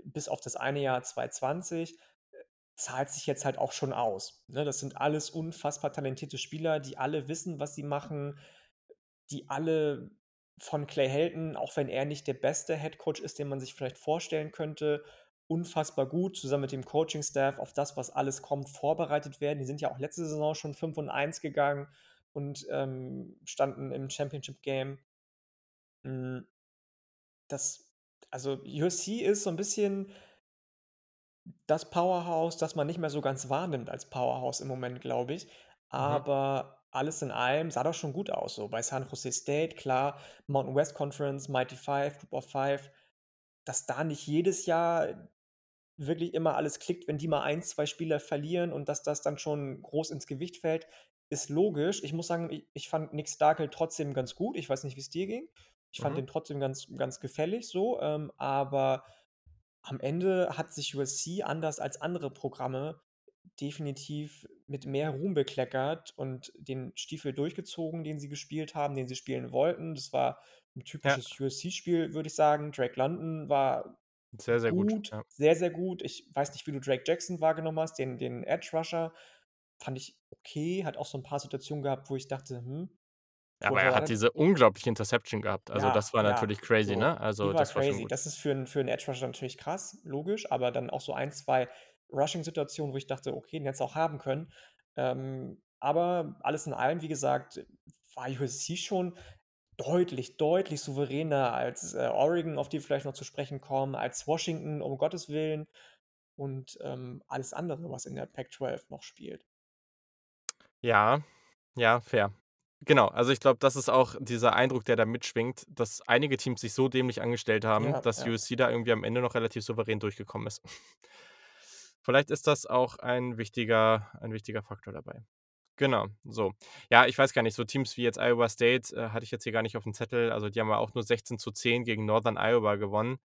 Bis auf das eine Jahr 2020, äh, zahlt sich jetzt halt auch schon aus, ne? Das sind alles unfassbar talentierte Spieler, die alle wissen, was sie machen, die alle von Clay Helton, auch wenn er nicht der beste Head-Coach ist, den man sich vielleicht vorstellen könnte, unfassbar gut zusammen mit dem Coaching-Staff auf das, was alles kommt, vorbereitet werden. Die sind ja auch letzte Saison schon 5 und 1 gegangen und, ähm, standen im Championship-Game. Hm. Das also, USC ist so 'n bisschen das Powerhouse, das man nicht mehr so ganz wahrnimmt als Powerhouse im Moment, glaube ich. Mhm. Aber alles in allem sah das schon gut aus so. Bei San Jose State, klar, Mountain West Conference, Mighty Five, Group of Five, dass da nicht jedes Jahr wirklich immer alles klickt, wenn die mal 1, 2 Spieler verlieren und dass das dann schon groß ins Gewicht fällt, ist logisch. Ich muss sagen, i ich fand Nick Starkel trotzdem ganz gut. Ich weiß nicht, wie's dir ging. Ich fand Mhm. den trotzdem ganz ganz gefällig so, ähm, aber am Ende hat sich USC anders als andere Programme definitiv mit mehr Ruhm bekleckert und den Stiefel durchgezogen, den sie gespielt haben, den sie spielen wollten. Das war 'n Ja. typisches USC-Spiel, würde ich sagen. Drake London war Sehr, sehr gut, gut, ja. sehr, sehr gut. Ich weiß nicht, wie du Drake Jackson wahrgenommen hast, den den Edge Rusher. Fand ich okay, hat auch so 'n paar Situationen gehabt, wo ich dachte: „Hm, Aber er hat diese unglaubliche Interception gehabt. Also, Ja, das war ja, natürlich crazy, so. ne? Also, Die war das war crazy. Das ist für 'n für Edge Rusher natürlich krass, logisch, aber dann auch so 1, 2 Rushing-Situationen, wo ich dachte: „Okay, den hättest du auch haben können.“ Ähm, aber alles in allem, wie gesagt, war USC schon deutlich, deutlich souveräner als, äh, Oregon, auf die wir vielleicht noch zu sprechen kommen, als Washington, um Gottes Willen und, ähm, alles andere, was in der Pac-12 noch spielt. Ja, Ja, fair. Genau, also ich glaube, das ist auch dieser Eindruck, der da mitschwingt, dass einige Teams sich so dämlich angestellt haben, Ja, dass ja. USC da irgendwie am Ende noch relativ souverän durchgekommen ist. Vielleicht ist das auch ein wichtiger ein wichtiger Faktor dabei. Genau, so. Ja, ich weiß gar nicht, so Teams wie jetzt Iowa State, äh, hatte ich jetzt hier gar nicht aufm Zettel. Also, die haben ja auch nur 16:10 gegen Northern Iowa gewonnen.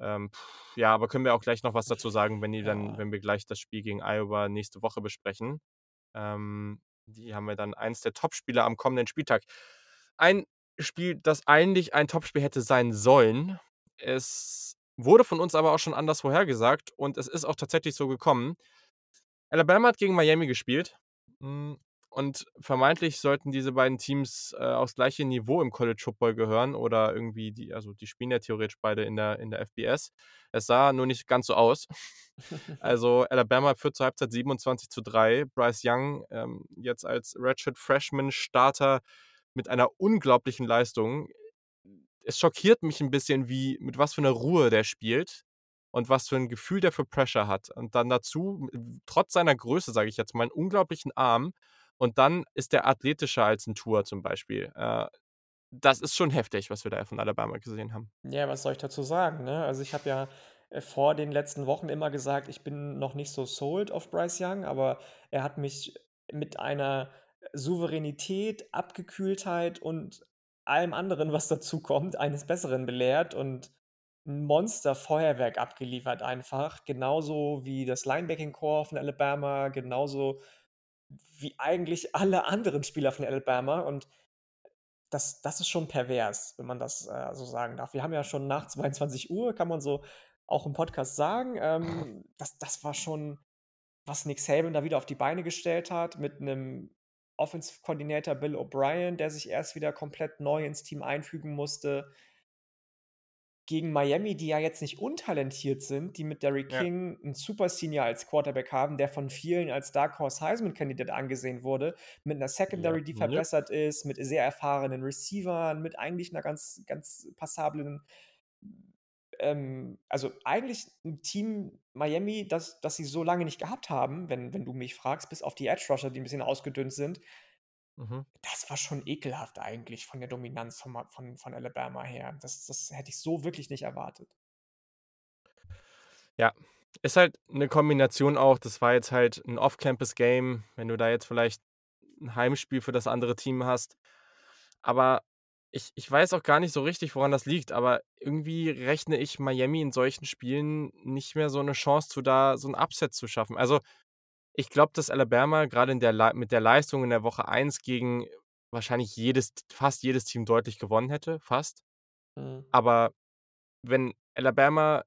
Ähm, ja, aber können wir auch gleich noch was dazu sagen, wenn die dann Ja. wenn wir gleich das Spiel gegen Iowa nächste Woche besprechen. Ähm, die haben ja dann eins der Topspiele am kommenden Spieltag. Ein Spiel, das eigentlich ein Topspiel hätte sein sollen. Es wurde von uns aber auch schon anders vorhergesagt und es ist auch tatsächlich so gekommen. Alabama hat gegen Miami gespielt, hm, und vermeintlich sollten diese beiden Teams, äh, aufs gleiche Niveau im College Football gehören oder irgendwie die also, die spielen ja theoretisch beide in der in der FBS. Es sah nur nicht ganz so aus. Also, Alabama führt zur Halbzeit 27:3. Bryce Young, ähm, jetzt als Redshirt Freshman Starter mit einer unglaublichen Leistung. Es schockiert mich 'n bisschen, wie mit was für 'ner Ruhe der spielt und was für 'n Gefühl der für Pressure hat. Und dann dazu, trotz seiner Größe, sage ich jetzt mal, 'n unglaublichen Arm und dann ist der athletischer als 'n Tua zum Beispiel. Äh, das ist schon heftig, was wir da von Alabama gesehen haben. Ja, was soll ich dazu sagen, ne? Also, ich habe ja, äh, vor den letzten Wochen immer gesagt, ich bin noch nicht so sold auf Bryce Young, aber er hat mich mit einer Souveränität, Abgekühltheit und allem anderen, was dazukommt, eines Besseren belehrt und 'n Monsterfeuerwerk abgeliefert einfach. Genauso wie das Linebacking-Core von Alabama, genauso wie eigentlich alle anderen Spieler von Alabama und das das ist schon pervers, wenn man das, äh, so sagen darf. Wir haben ja schon nach 22:00, kann man so auch im Podcast sagen. Ähm, das das war schon, was Nick Saban da wieder auf die Beine gestellt hat mit 'nem Offensive Coordinator Bill O'Brien, der sich erst wieder komplett neu ins Team einfügen musste. Gegen Miami, die ja jetzt nicht untalentiert sind, die mit Derrick Ja. King 'n Super Senior als Quarterback haben, der von vielen als Dark Horse Heisman Candidate angesehen wurde, mit 'ner Ja, Secondary, die ne. verbessert ist, mit sehr erfahrenen Receivern, mit eigentlich 'ner ganz ganz passablen ähm, also, eigentlich 'n Team Miami, das das sie so lange nicht gehabt haben, wenn wenn du mich fragst, bis auf die Edge Rusher, die 'n bisschen ausgedünnt sind. Mhm. Das war schon ekelhaft eigentlich von der Dominanz von von von Alabama her. Das das hätte ich so wirklich nicht erwartet. Ja, ist halt 'ne Kombination auch. Das war jetzt halt 'n Off-Campus-Game, wenn du da jetzt vielleicht 'n Heimspiel für das andere Team hast. Aber ich ich weiß auch gar nicht so richtig, woran das liegt, aber irgendwie rechne ich Miami in solchen Spielen nicht mehr so 'ne Chance zu, da so 'n Upset zu schaffen. Also, ich glaube, dass Alabama Lei mit der Leistung in der Woche 1 gegen wahrscheinlich jedes fast jedes Team deutlich gewonnen hätte, fast. Mhm. Aber wenn Alabama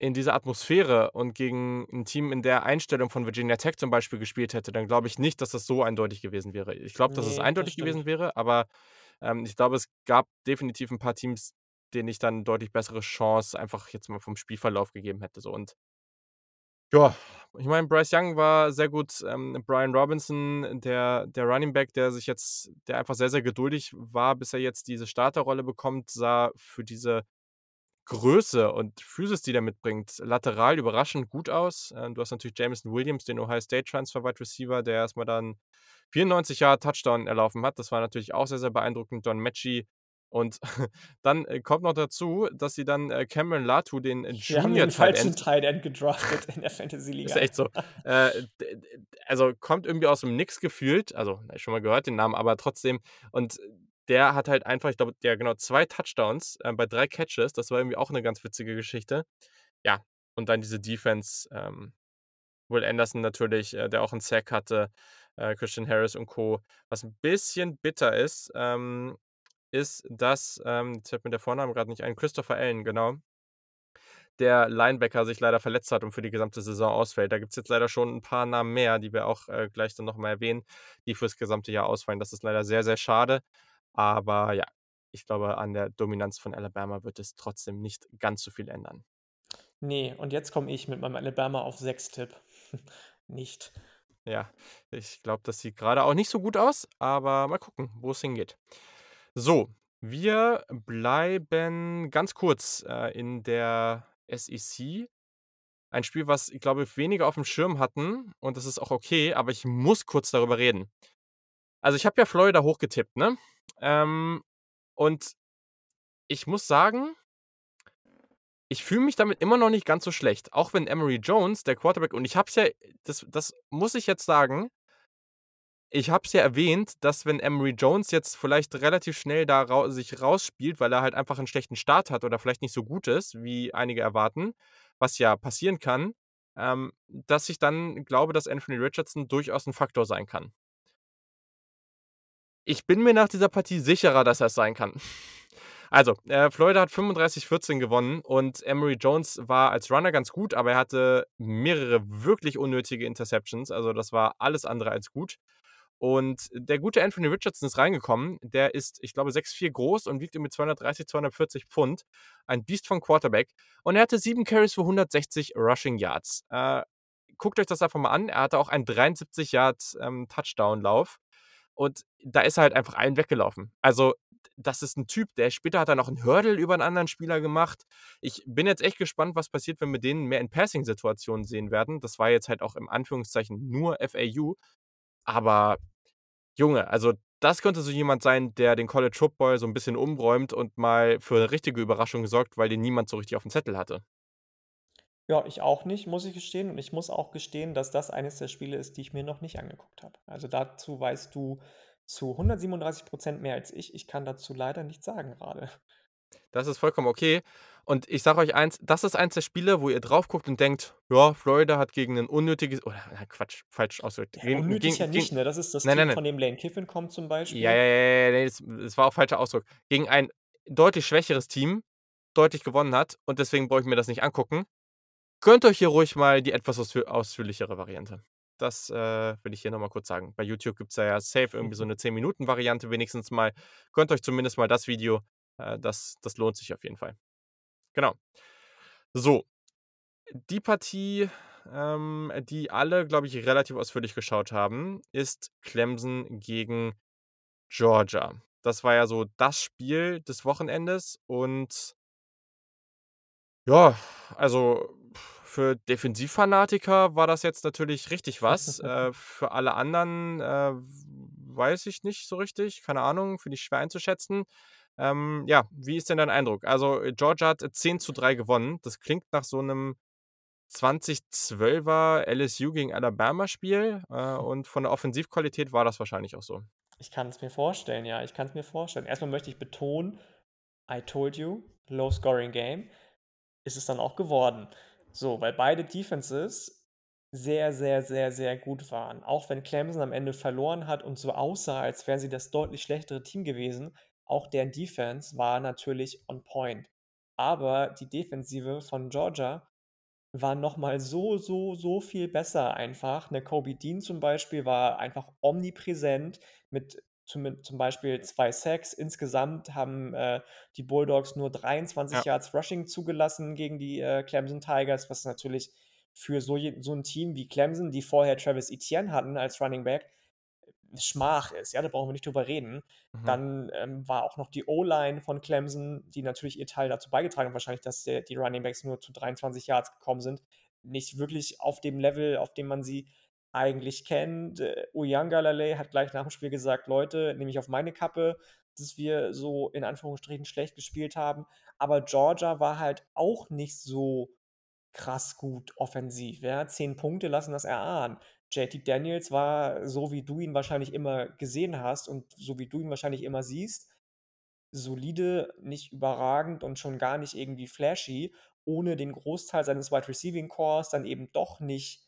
in dieser Atmosphäre und gegen 'n Team in der Einstellung von Virginia Tech zum Beispiel gespielt hätte, dann glaube ich nicht, dass das so eindeutig gewesen wäre. Ich glaube, dass es Ne, das eindeutig gewesen stimmt. wäre, aber, ähm, ich glaube, es gab definitiv 'n paar Teams, denen ich dann deutlich bessere Chance einfach jetzt mal vom Spielverlauf gegeben hätte so und ja, ich meine, Bryce Young war sehr gut. Ähm, Brian Robinson, der der Running Back, der sich jetzt der einfach sehr, sehr geduldig war, bis er jetzt diese Starterrolle bekommt, sah für diese Größe und Physis, die der mitbringt, lateral überraschend gut aus. Ähm, du hast natürlich Jameson Williams, den Ohio State Transfer Wide Receiver, der erst mal dann 94 Yard Touchdown erlaufen hat. Das war natürlich auch sehr, sehr beeindruckend. Don Mechie und dann, äh, kommt noch dazu, dass sie dann, äh, Cameron Latu, den Wir haben den Junior Tight falschen End Tight End gedraftet in der Fantasy Ist Liga. echt so. Äh, also, kommt irgendwie aus'm Nix gefühlt. Also, schon mal gehört den Namen, aber trotzdem. Und der hat halt einfach, ich glaube ja genau, 2 Touchdowns, äh, bei 3 Catches. Das war irgendwie auch 'ne ganz witzige Geschichte. Ja, und dann diese Defense, ähm, Will Anderson natürlich, äh, der auch 'n Sack hatte, äh, Christian Harris und Co. Was 'n bisschen bitter ist, ähm, ist, dass, ähm jetzt fällt mir der Vorname grad nicht ein, Christopher Allen, genau der Linebacker sich leider verletzt hat und für die gesamte Saison ausfällt. Da gibt's jetzt leider schon 'n paar Namen mehr, die wir auch, äh, gleich dann noch mal erwähnen, die fürs gesamte Jahr ausfallen. Das ist leider sehr, sehr schade. Aber ja, ich glaube, an der Dominanz von Alabama wird es trotzdem nicht ganz so viel ändern. Ne, und jetzt komme ich mit meinem Alabama auf 6 Tipp. Nicht. Ja, ich glaube, das sieht grade auch nicht so gut aus, aber mal gucken, wo es hingeht. So, wir bleiben ganz kurz, äh, in der SEC. Ein Spiel, was, ich glaube, wenige auf'm Schirm hatten und das ist auch okay, aber ich muss kurz darüber reden. Also, ich habe ja Florida hochgetippt, ne? Ähm, und ich muss sagen ich fühle mich damit immer noch nicht ganz so schlecht, auch wenn Emory Jones, der Quarterback und ich habe es ja das das muss ich jetzt sagen ich habe es ja erwähnt, dass wenn Emory Jones jetzt vielleicht relativ schnell da rau sich rausspielt, weil er halt einfach 'n schlechten Start hat oder vielleicht nicht so gut ist, wie einige erwarten, was ja passieren kann, ähm, dass ich dann glaube, dass Anthony Richardson durchaus 'n Faktor sein kann. Ich bin mir nach dieser Partie sicherer, dass er's sein kann. Also, äh, Florida hat 35-14 gewonnen und Emory Jones war als Runner ganz gut, aber er hatte mehrere wirklich unnötige Interceptions. Also, das war alles andere als gut. Und der gute Anthony Richardson ist reingekommen. Der ist, ich glaube, 6'4 groß und wiegt irgendwie 230, 240 Pfund. Ein Biest von Quarterback. Und er hatte 7 Carries für 160 Rushing Yards. Äh, guckt euch das einfach mal an. Er hatte auch einen 73 Yard, ähm, Touchdown-Lauf. Und da ist er halt einfach allen weggelaufen. Also, das ist 'n Typ, der später hat er noch 'n Hurdle über 'n anderen Spieler gemacht. Ich bin jetzt echt gespannt, was passiert, wenn wir den mehr in Passing-Situationen sehen werden. Das war jetzt halt auch im Anführungszeichen nur FAU. Aber Junge, also das könnte so jemand sein, der den College Football so 'n bisschen umräumt und mal für 'ne richtige Überraschung sorgt, weil den niemand so richtig aufm Zettel hatte. Ja, ich auch nicht, muss ich gestehen. Und ich muss auch gestehen, dass das eines der Spiele ist, die ich mir noch nicht angeguckt habe. Also, dazu weißt du zu 137 % mehr als ich. Ich kann dazu leider nichts sagen grade. Das ist vollkommen okay. Und ich sage euch eins, das ist eins der Spiele, wo ihr drauf guckt und denkt: „Ja, Florida hat gegen 'nen unnötiges“ oder na Quatsch, falsch ausgedrückt. Ja, Gegen unnötig ja gegen nicht, gegen ne? Das ist das nein, nein, Team, nein. von dem Lane Kiffin kommt zum Ja, Beispiel. ja, ja, ja, ne, es es war auch falscher Ausdruck. Gegen ein deutlich schwächeres Team deutlich gewonnen hat und deswegen brauche ich mir das nicht angucken. Gönnt euch hier ruhig mal die etwas ausführ ausführlichere Variante. Das, äh, will ich hier noch mal kurz sagen. Bei YouTube gibt's da ja safe irgendwie so 'ne 10 Minuten-Variante wenigstens mal. Gönnt euch zumindest mal das Video. Äh, das das lohnt sich auf jeden Fall. Genau. So. Die Partie, ähm, die alle, glaube ich, relativ ausführlich geschaut haben, ist Clemson gegen Georgia. Das war ja so das Spiel des Wochenendes und ja, also für Defensivfanatiker war das jetzt natürlich richtig was. Äh, für alle anderen, äh, weiß ich nicht so richtig. Keine Ahnung, finde ich schwer einzuschätzen. Ähm, ja, wie ist denn dein Eindruck? Also, Georgia hat 10:3 gewonnen. Das klingt nach so 'nem 2012er LSU gegen Alabama-Spiel, äh, und von der Offensivqualität war das wahrscheinlich auch so. Ich kann's mir vorstellen, ja. Ich kann's mir vorstellen. Erst mal möchte ich betonen: „I told you, low scoring game.“ Ist es dann auch geworden. So, weil beide Defenses sehr, sehr, sehr, sehr gut waren. Auch wenn Clemson am Ende verloren hat und so aussah, als wären sie das deutlich schlechtere Team gewesen, auch deren Defense war natürlich on point. Aber die Defensive von Georgia war noch mal so, so, so viel besser einfach. Nakobe Dean zum Beispiel war einfach omnipräsent mit zumin zum Beispiel 2 Sacks. Insgesamt haben, äh, die Bulldogs nur 23 Ja. Yards Rushing zugelassen gegen die, äh, Clemson Tigers, was natürlich für so je so 'n Team wie Clemson, die vorher Travis Etienne hatten als Running Back, Schmach ist. Ja, da brauchen wir nicht drüber reden. Mhm. Dann, ähm, war auch noch die O-Line von Clemson, die natürlich ihr Teil dazu beigetragen hat wahrscheinlich, dass der die Running Backs nur zu 23 Yards gekommen sind. Nicht wirklich auf dem Level, auf dem man sie eigentlich kennt. Äh, Uiagalelei hat gleich nach'm Spiel gesagt: „Leute, nehme ich auf meine Kappe, dass wir so in Anführungsstrichen schlecht gespielt haben.“ Aber Georgia war halt auch nicht so krass gut offensiv, ja? 10 Punkte lassen das erahnen. JT Daniels war, so wie du ihn wahrscheinlich immer gesehen hast und so wie du ihn wahrscheinlich immer siehst, solide, nicht überragend und schon gar nicht irgendwie flashy, ohne den Großteil seines Wide Receiving Cores dann eben doch nicht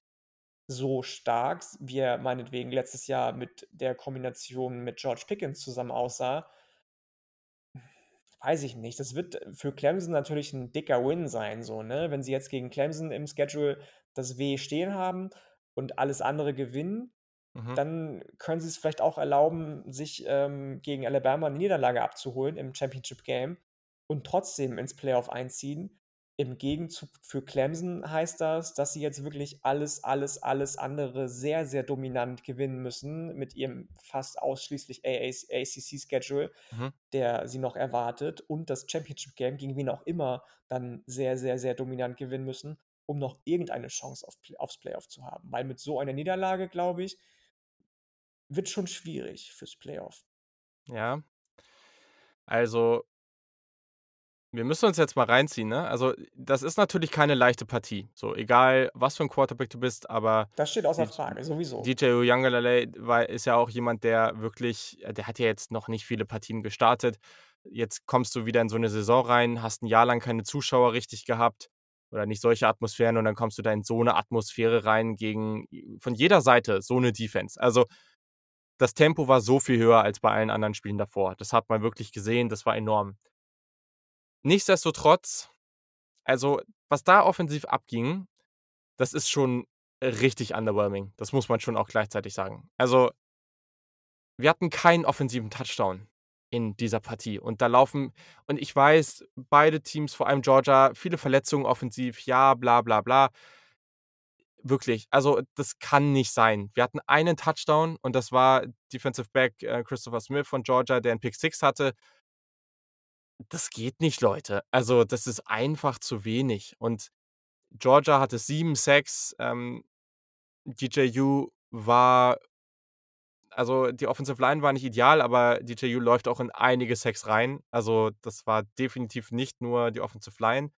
so stark, wie er meinetwegen letztes Jahr mit der Kombination mit George Pickens zusammen aussah. Weiß ich nicht. Das wird für Clemson natürlich 'n dicker Win sein so, ne? Wenn sie jetzt gegen Clemson im Schedule das W stehen haben und alles andere gewinnen, Mhm. dann können sie's vielleicht auch erlauben, sich, ähm, gegen Alabama 'ne Niederlage abzuholen im Championship Game und trotzdem ins Playoff einziehen. Im Gegenzug für Clemson heißt das, dass sie jetzt wirklich alles, alles, alles andere sehr, sehr dominant gewinnen müssen mit ihrem fast ausschließlich ACC-Schedule, Mhm. der sie noch erwartet und das Championship Game, gegen wen auch immer, dann sehr, sehr, sehr dominant gewinnen müssen, um noch irgendeine Chance auf aufs Playoff zu haben. Weil mit so einer Niederlage, glaube ich wird schon schwierig fürs Playoff. Ja. Also wir müssen uns jetzt mal reinziehen, ne? Also, das ist natürlich keine leichte Partie. So, egal was für 'n Quarterback du bist, aber Das steht außer Frage, sowieso. DJ war ist ja auch jemand, der wirklich äh, der hat ja jetzt noch nicht viele Partien gestartet. Jetzt kommst du wieder in so 'ne Saison rein, hast 'n Jahr lang keine Zuschauer richtig gehabt oder nicht solche Atmosphären und dann kommst du da in so 'ne Atmosphäre rein gegen von jeder Seite so 'ne Defense. Also, das Tempo war so viel höher als bei allen anderen Spielen davor. Das hat man wirklich gesehen, das war enorm. Nichtsdestotrotz, also, was da offensiv abging, das ist schon richtig underwhelming. Das muss man schon auch gleichzeitig sagen. Also wir hatten keinen offensiven Touchdown in dieser Partie und da laufen und ich weiß, beide Teams, vor allem Georgia, viele Verletzungen offensiv, ja, bla bla bla. Wirklich, also, das kann nicht sein. Wir hatten einen Touchdown und das war Defensive Back, äh, Christopher Smith von Georgia, der 'n Pick Six hatte. Das geht nicht, Leute. Also, das ist einfach zu wenig und Georgia hatte 7 Sacks, ähm, DJU war also, die Offensive Line war nicht ideal, aber DJU läuft auch in einige Sacks rein. Also, das war definitiv nicht nur die Offensive Line.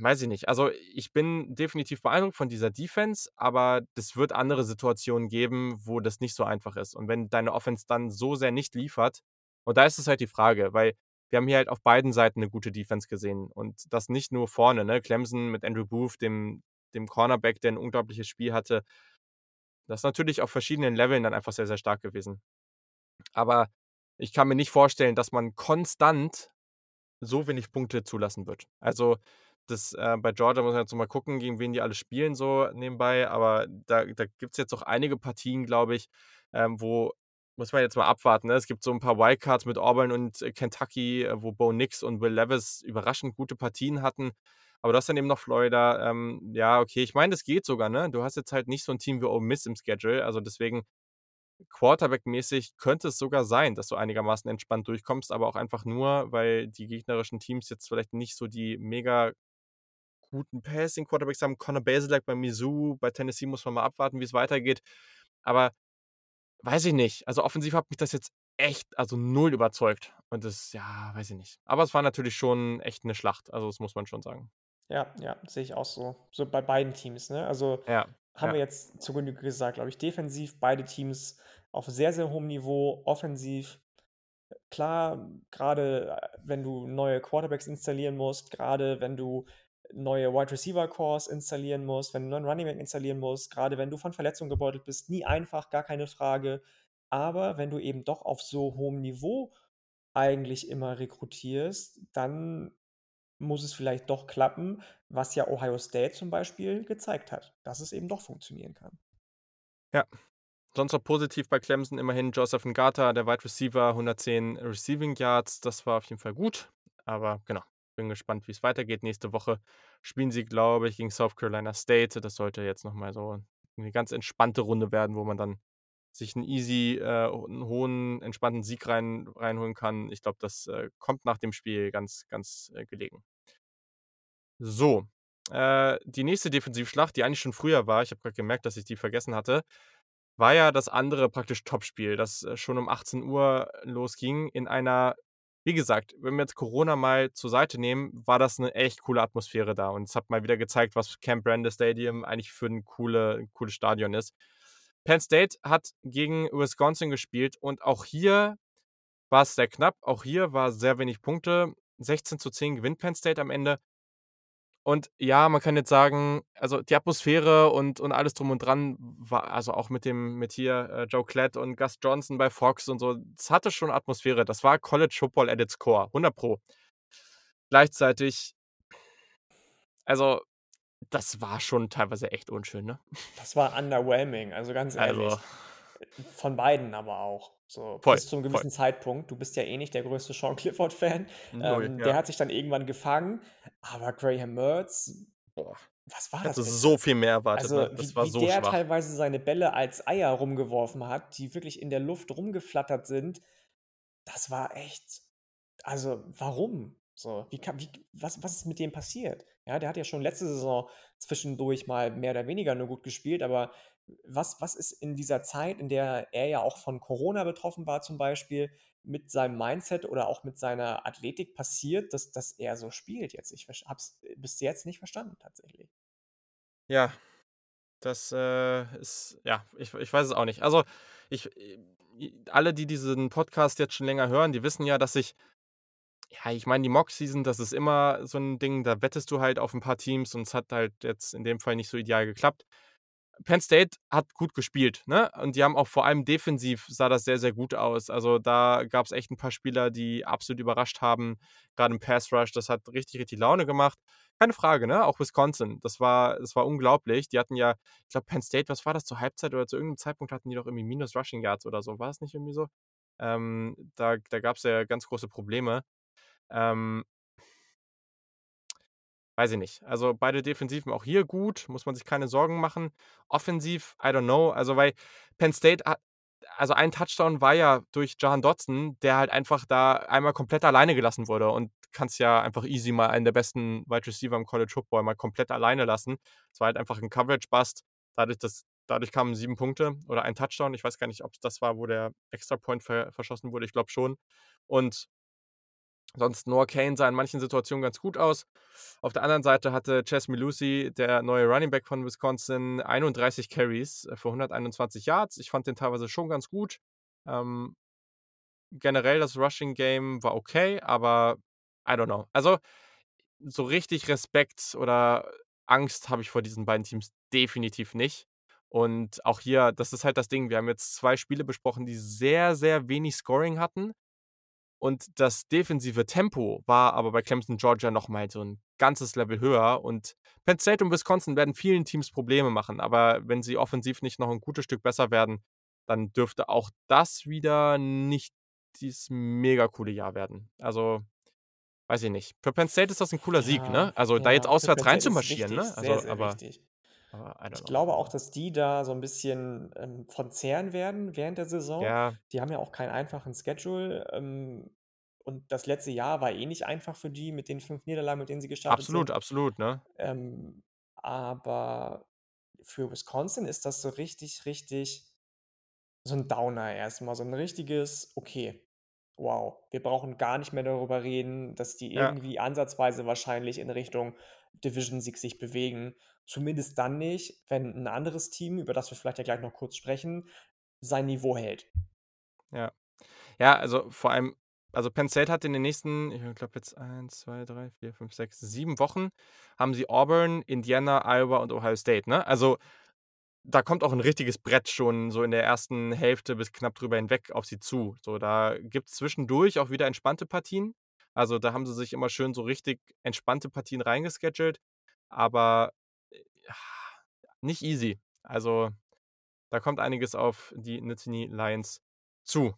Weiß ich nicht. Also, ich bin definitiv beeindruckt von dieser Defense, aber das wird andere Situationen geben, wo das nicht so einfach ist. Und wenn deine Offense dann so sehr nicht liefert und da ist es halt die Frage, weil wir haben hier halt auf beiden Seiten 'ne gute Defense gesehen und das nicht nur vorne, ne? Clemson mit Andrew Booth, dem dem Cornerback, der 'n unglaubliches Spiel hatte. Das ist natürlich auf verschiedenen Leveln dann einfach sehr, sehr stark gewesen. Aber ich kann mir nicht vorstellen, dass man konstant so wenig Punkte zulassen wird. Also, das, äh bei Georgia muss man jetzt mal gucken, gegen wen die alle spielen so nebenbei, aber da da gibt's jetzt auch einige Partien, glaube ich, ähm, wo muss man jetzt mal abwarten, ne? Es gibt so 'n paar Wildcards mit Auburn und Kentucky, äh, wo Bo Nix und Will Levis überraschend gute Partien hatten. Aber du hast dann eben noch Florida. Ähm, ja, okay, ich meine, das geht sogar, ne? Du hast jetzt halt nicht so 'n Team wie Ole Miss im Schedule, also deswegen Quarterback-mäßig könnte es sogar sein, dass du einigermaßen entspannt durchkommst, aber auch einfach nur, weil die gegnerischen Teams jetzt vielleicht nicht so die mega guten Passing-Quarterbacks haben. Connor Bazelak bei Mizzou, bei Tennessee muss man mal abwarten, wie's weitergeht. Aber weiß ich nicht. Also, offensiv hat mich das jetzt echt, also, 0 überzeugt und das ja, weiß ich nicht. Aber es war natürlich schon echt 'ne Schlacht, also, das muss man schon sagen. Ja, ja, sehe ich auch so. So bei beiden Teams, ne? Also, Ja, haben ja. wir jetzt zur Genüge gesagt, glaube ich. Defensiv beide Teams auf sehr, sehr hohem Niveau. Offensiv, klar, grade, äh, wenn du neue Quarterbacks installieren musst, grade wenn du neue Wide Receiver Cores installieren musst, wenn du 'n neuen Running Back installieren musst, grade wenn du von Verletzungen gebeutelt bist, nie einfach, gar keine Frage. Aber wenn du eben doch auf so hohem Niveau eigentlich immer rekrutierst, dann muss es vielleicht doch klappen, was ja Ohio State zum Beispiel gezeigt hat, dass es eben doch funktionieren kann. Ja. Sonst noch positiv bei Clemson immerhin Joseph Ngata, der Wide Receiver, 110 Receiving Yards. Das war auf jeden Fall gut. Aber genau, bin gespannt, wie's weitergeht. Nächste Woche spielen sie, glaube ich, gegen South Carolina State. Das sollte jetzt noch mal so 'ne ganz entspannte Runde werden, wo man dann sich 'n easy äh, 'n hohen, entspannten Sieg rein reinholen kann. Ich glaube, das, äh, kommt nach dem Spiel ganz, ganz, äh, gelegen. So, äh, die nächste Defensivschlacht, die eigentlich schon früher war, ich habe grad gemerkt, dass ich die vergessen hatte, war ja das andere praktisch Topspiel, das, äh, schon um 18:00 losging in einer wie gesagt, wenn wir jetzt Corona mal zur Seite nehmen, war das 'ne echt coole Atmosphäre da und es hat mal wieder gezeigt, was Camp Randall Stadium eigentlich für 'n coole cooles Stadion ist. Penn State hat gegen Wisconsin gespielt und auch hier war's sehr knapp. Auch hier war sehr wenig Punkte. 16:10 gewinnt Penn State am Ende. Und ja, man kann jetzt sagen, also, die Atmosphäre und und alles drum und dran war also, auch mit dem mit hier, äh, Joe Klatt und Gus Johnson bei Fox und so, das hatte schon Atmosphäre. Das war College Football at its core, 100 Pro. Gleichzeitig also, das war schon teilweise echt unschön, ne? Das war underwhelming, also, ganz Also ehrlich. Äh, von beiden aber auch, so Voll, bis zu 'nem voll. gewissen Zeitpunkt. Du bist ja eh nicht der größte Sean Clifford-Fan. 0, Ähm, der ja. hat sich dann irgendwann gefangen, aber Graham Mertz, Boah, was war das bitte? so viel mehr erwartet, Also, ne? Das wie war wie so der schwach. teilweise seine Bälle als Eier rumgeworfen hat, die wirklich in der Luft rumgeflattert sind, das war echt also, warum? So, wie wie was was ist mit dem passiert? Ja, der hat ja schon letzte Saison zwischendurch mal mehr oder weniger nur gut gespielt, aber was was ist in dieser Zeit, in der er ja auch von Corona betroffen war zum Beispiel, mit seinem Mindset oder auch mit seiner Athletik passiert, dass dass er so spielt jetzt? Ich habe es bis jetzt nicht verstanden tatsächlich. Ja, das, äh, ist ja, ich ich weiß es auch nicht. Also, ich äh, alle, die diesen Podcast jetzt schon länger hören, die wissen ja, dass ich ja, ich meine, die Mock-Season, das ist immer so 'n Ding, da wettest du halt auf 'n paar Teams und es hat halt jetzt in dem Fall nicht so ideal geklappt. Penn State hat gut gespielt, ne? Und die haben auch vor allem defensiv sah das sehr, sehr gut aus. Also, da gab's echt 'n paar Spieler, die absolut überrascht haben. Grade im Pass Rush, das hat richtig, richtig Laune gemacht. Keine Frage, ne? Auch Wisconsin, das war das war unglaublich. Die hatten ja ich glaube, Penn State, was war das, zur Halbzeit oder zu irgend 'nem Zeitpunkt hatten die doch irgendwie minus Rushing Yards oder so. War das nicht irgendwie so? Ähm, da da gab's ja ganz große Probleme. Ähm weiß ich nicht. Also, beide Defensiven auch hier gut, muss man sich keine Sorgen machen. Offensiv, I don't know. Also, weil Penn State also, ein Touchdown war ja durch Jahan Dotson, der halt einfach da einmal komplett alleine gelassen wurde und kannst ja einfach easy mal einen der besten Wide Receiver im College Football mal komplett alleine lassen. Es war halt einfach 'n Coverage Bust. Dadurch, dass dadurch kamen 7 Punkte oder ein Touchdown. Ich weiß gar nicht, ob's das war, wo der Extrapoint ver verschossen wurde. Ich glaube schon. Und Sonst Noah Cain sah in manchen Situationen ganz gut aus. Auf der anderen Seite hatte Chess Mellusi, der neue Running Back von Wisconsin, 31 Carries äh, für 121 Yards. Ich fand den teilweise schon ganz gut. Ähm, generell das Rushing Game war okay, aber I don't know. Also, so richtig Respekt oder Angst habe ich vor diesen beiden Teams definitiv nicht. Und auch hier, das ist halt das Ding, wir haben jetzt 2 Spiele besprochen, die sehr, sehr wenig Scoring hatten. Und das defensive Tempo war aber bei Clemson Georgia noch mal so 'n ganzes Level höher und Penn State und Wisconsin werden vielen Teams Probleme machen, aber wenn sie offensiv nicht noch 'n gutes Stück besser werden, dann dürfte auch das wieder nicht dieses mega coole Jahr werden. Also, weiß ich nicht. Für Penn State ist das 'n cooler Sieg, Ja, ne? Also, da jetzt ja, auswärts reinzumarschieren, ne? sehr, Also, sehr aber wichtig. Aber don't Ich glaube auch, dass die da so 'n bisschen, ähm, von zehren werden während der Saison. Ja. Die haben ja auch keinen einfachen Schedule, ähm, und das letzte Jahr war eh nicht einfach für die mit den 5 Niederlagen, mit denen sie gestartet Absolut, sind. absolut, ne? Ähm, aber für Wisconsin ist das so richtig, richtig so 'n Downer erst mal, so 'n richtiges: „Okay, wow, wir brauchen gar nicht mehr darüber reden, dass die Ja. irgendwie ansatzweise wahrscheinlich in Richtung Division-Sieg sich bewegen.“ Zumindest dann nicht, wenn 'n anderes Team, über das wir vielleicht ja gleich noch kurz sprechen, sein Niveau hält. Ja. Ja, also, vor allem also, Penn State hat in den nächsten, ich glaube jetzt 1, 2, 3, 4, 5, 6, 7 Wochen haben sie Auburn, Indiana, Iowa und Ohio State, ne? Also, da kommt auch 'n richtiges Brett schon so in der ersten Hälfte bis knapp drüber hinweg auf sie zu. So, da gibt's zwischendurch auch wieder entspannte Partien. Also, da haben sie sich immer schön so richtig entspannte Partien reingeschedult, aber, äh, nicht easy. Also, da kommt einiges auf die Nittany Lions zu.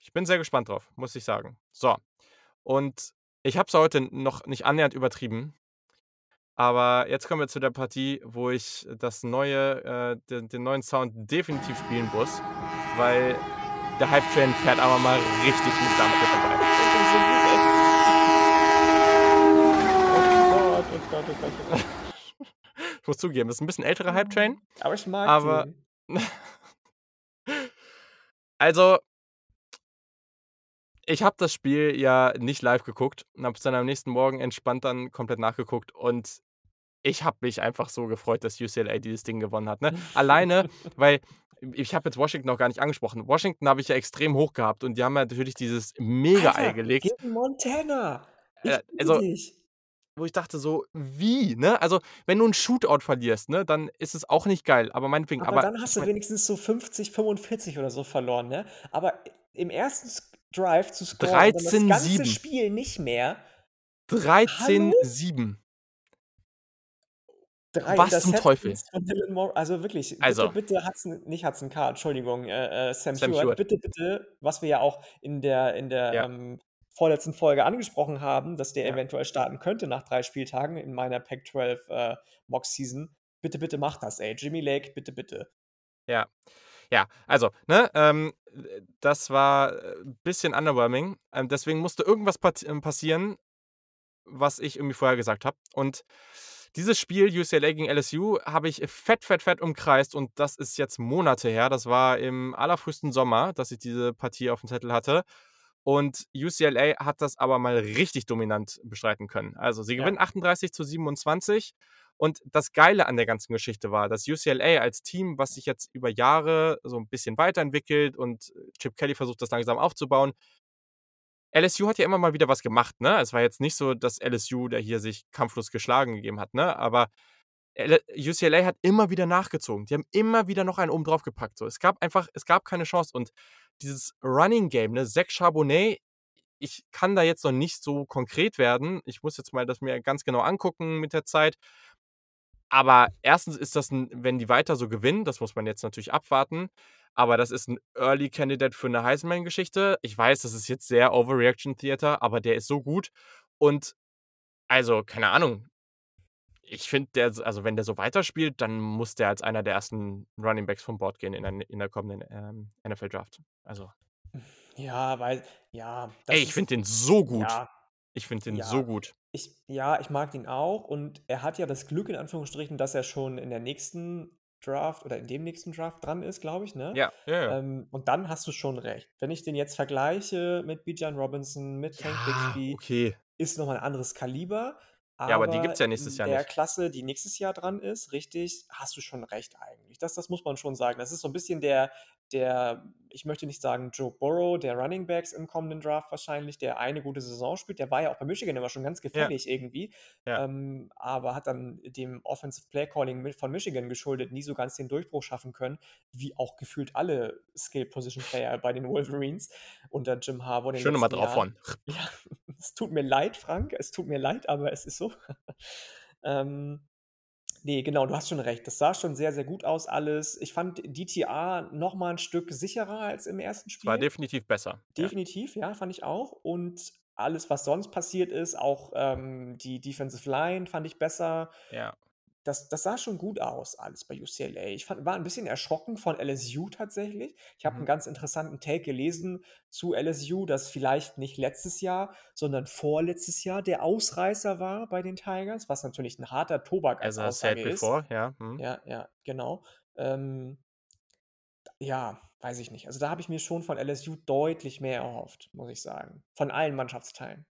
Ich bin sehr gespannt drauf, muss ich sagen. So, und ich habe es heute noch nicht annähernd übertrieben. Aber jetzt kommen wir zu der Partie, wo ich das neue äh, den den neuen Sound definitiv spielen muss, weil der Hype Train fährt aber mal richtig mit Dampf hier vorbei. Oh Gott, oh Gott, oh Gott, oh Gott. Ich muss zugeben, das ist 'n bisschen älterer Hype Train, Aber ich mag aber. Also ich habe das Spiel ja nicht live geguckt und habe es dann am nächsten Morgen entspannt dann komplett nachgeguckt und ich habe mich einfach so gefreut, dass UCLA dieses Ding gewonnen hat, ne? Alleine, weil ich habe jetzt Washington noch gar nicht angesprochen. Washington habe ich ja extrem hoch gehabt und die haben ja natürlich dieses Mega-Ei gelegt. gegen Montana. Äh, Ich bitte also dich. Wo ich dachte so: „Wie?“, ne? Also, wenn du 'n Shootout verlierst, ne, dann ist es auch nicht geil, aber meinetwegen Aber aber dann hast du wenigstens so 50, 45 oder so verloren, ne? Aber im 1. S Drive zu scoren und dann das ganze 13:7. Spiel nicht mehr. Hallo? 13:7. 3 Was zum Teufel? Also, wirklich, bitte, Also bitte Hudson nicht Hudson Card, Entschuldigung, äh, äh, Sam Sam Huard. bitte, bitte, was wir ja auch in der in der, Ja. ähm, vorletzten Folge angesprochen haben, dass der Ja. eventuell starten könnte nach 3 Spieltagen in meiner Pac-12, äh, Mock-Season. Bitte, bitte mach das, ey. Jimmy Lake, bitte, bitte. Ja. Ja, also, ne, ähm, äh, das war, äh, bisschen underwhelming. Ähm, deswegen musste irgendwas ähm, passieren. was ich irgendwie vorher gesagt habe. Und dieses Spiel UCLA gegen LSU habe ich fett, fett, fett umkreist und das ist jetzt Monate her. Das war im allerfrühesten Sommer, dass ich diese Partie auf dem Zettel hatte. Und UCLA hat das aber mal richtig dominant bestreiten können. Also sie gewinnen ja. 38 zu 27. Und das Geile an der ganzen Geschichte war, dass UCLA als Team, was sich jetzt über Jahre so ein bisschen weiterentwickelt und Chip Kelly versucht, das langsam aufzubauen, LSU hat ja immer mal wieder was gemacht, ne? Es war jetzt nicht so, dass LSU, der hier sich kampflos geschlagen gegeben hat, ne? Aber UCLA hat immer wieder nachgezogen. Die haben immer wieder noch einen oben drauf gepackt. So. Es gab einfach, es gab keine Chance. Und dieses Running Game, ne, Zach Charbonnet, ich kann da jetzt noch nicht so konkret werden. Ich muss jetzt mal das mir ganz genau angucken mit der Zeit. Aber erstens ist das, ein, wenn die weiter so gewinnen, das muss man jetzt natürlich abwarten. Aber das ist ein Early Candidate für eine Heisman-Geschichte. Ich weiß, das ist jetzt sehr Overreaction Theater, aber der ist so gut. Und also, keine Ahnung. Ich finde, der, also wenn der so weiterspielt, dann muss der als einer der ersten Running Backs vom Board gehen in der, in der kommenden ähm, NFL Draft. Also. Ja, weil, ja. Ey, ich finde den so gut. Ja, ich finde den ja. so gut. Ich, ja, ich mag den auch und er hat ja das Glück in Anführungsstrichen, dass er schon in der nächsten Draft oder in dem nächsten Draft dran ist, glaube ich, ne? Ja, ja, ja. Ähm, und dann hast du schon recht. Wenn ich den jetzt vergleiche mit Bijan Robinson, mit Tank Bixby, okay. ist nochmal ein anderes Kaliber. Aber ja, aber die gibt es ja nächstes Jahr nicht. Der Klasse, die nächstes Jahr dran ist, richtig, hast du schon recht eigentlich. Das, das muss man schon sagen. Das ist so ein bisschen der, der, ich möchte nicht sagen Joe Burrow, der Running Backs im kommenden Draft wahrscheinlich, der eine gute Saison spielt. Der war ja auch bei Michigan immer schon ganz gefährlich ja. irgendwie, ja. Ähm, aber hat dann dem Offensive Play Calling von Michigan geschuldet nie so ganz den Durchbruch schaffen können, wie auch gefühlt alle Skill Position Player bei den Wolverines unter Jim Harbour. Schön nochmal drauf von. Ja, es tut mir leid, Frank, es tut mir leid, aber es ist so. ähm, Nee, genau, du hast schon recht. Das sah schon sehr, sehr gut aus alles. Ich fand DTA noch mal 'n Stück sicherer als im ersten Spiel. War definitiv besser, ja. Definitiv, ja, fand ich auch. Und alles, was sonst passiert ist, auch, ähm, die Defensive Line fand ich besser. Ja das, das sah schon gut aus, alles bei UCLA. Ich fand, war ein bisschen erschrocken von LSU tatsächlich. Ich habe mhm. einen ganz interessanten Take gelesen zu LSU, dass vielleicht nicht letztes Jahr, sondern vorletztes Jahr der Ausreißer war bei den Tigers, was natürlich ein harter Tobak als also Aussage ist. Before, ja. Mhm. Ja, ja, genau. Ähm, ja, weiß ich nicht. Also da habe ich mir schon von LSU deutlich mehr erhofft, muss ich sagen. Von allen Mannschaftsteilen.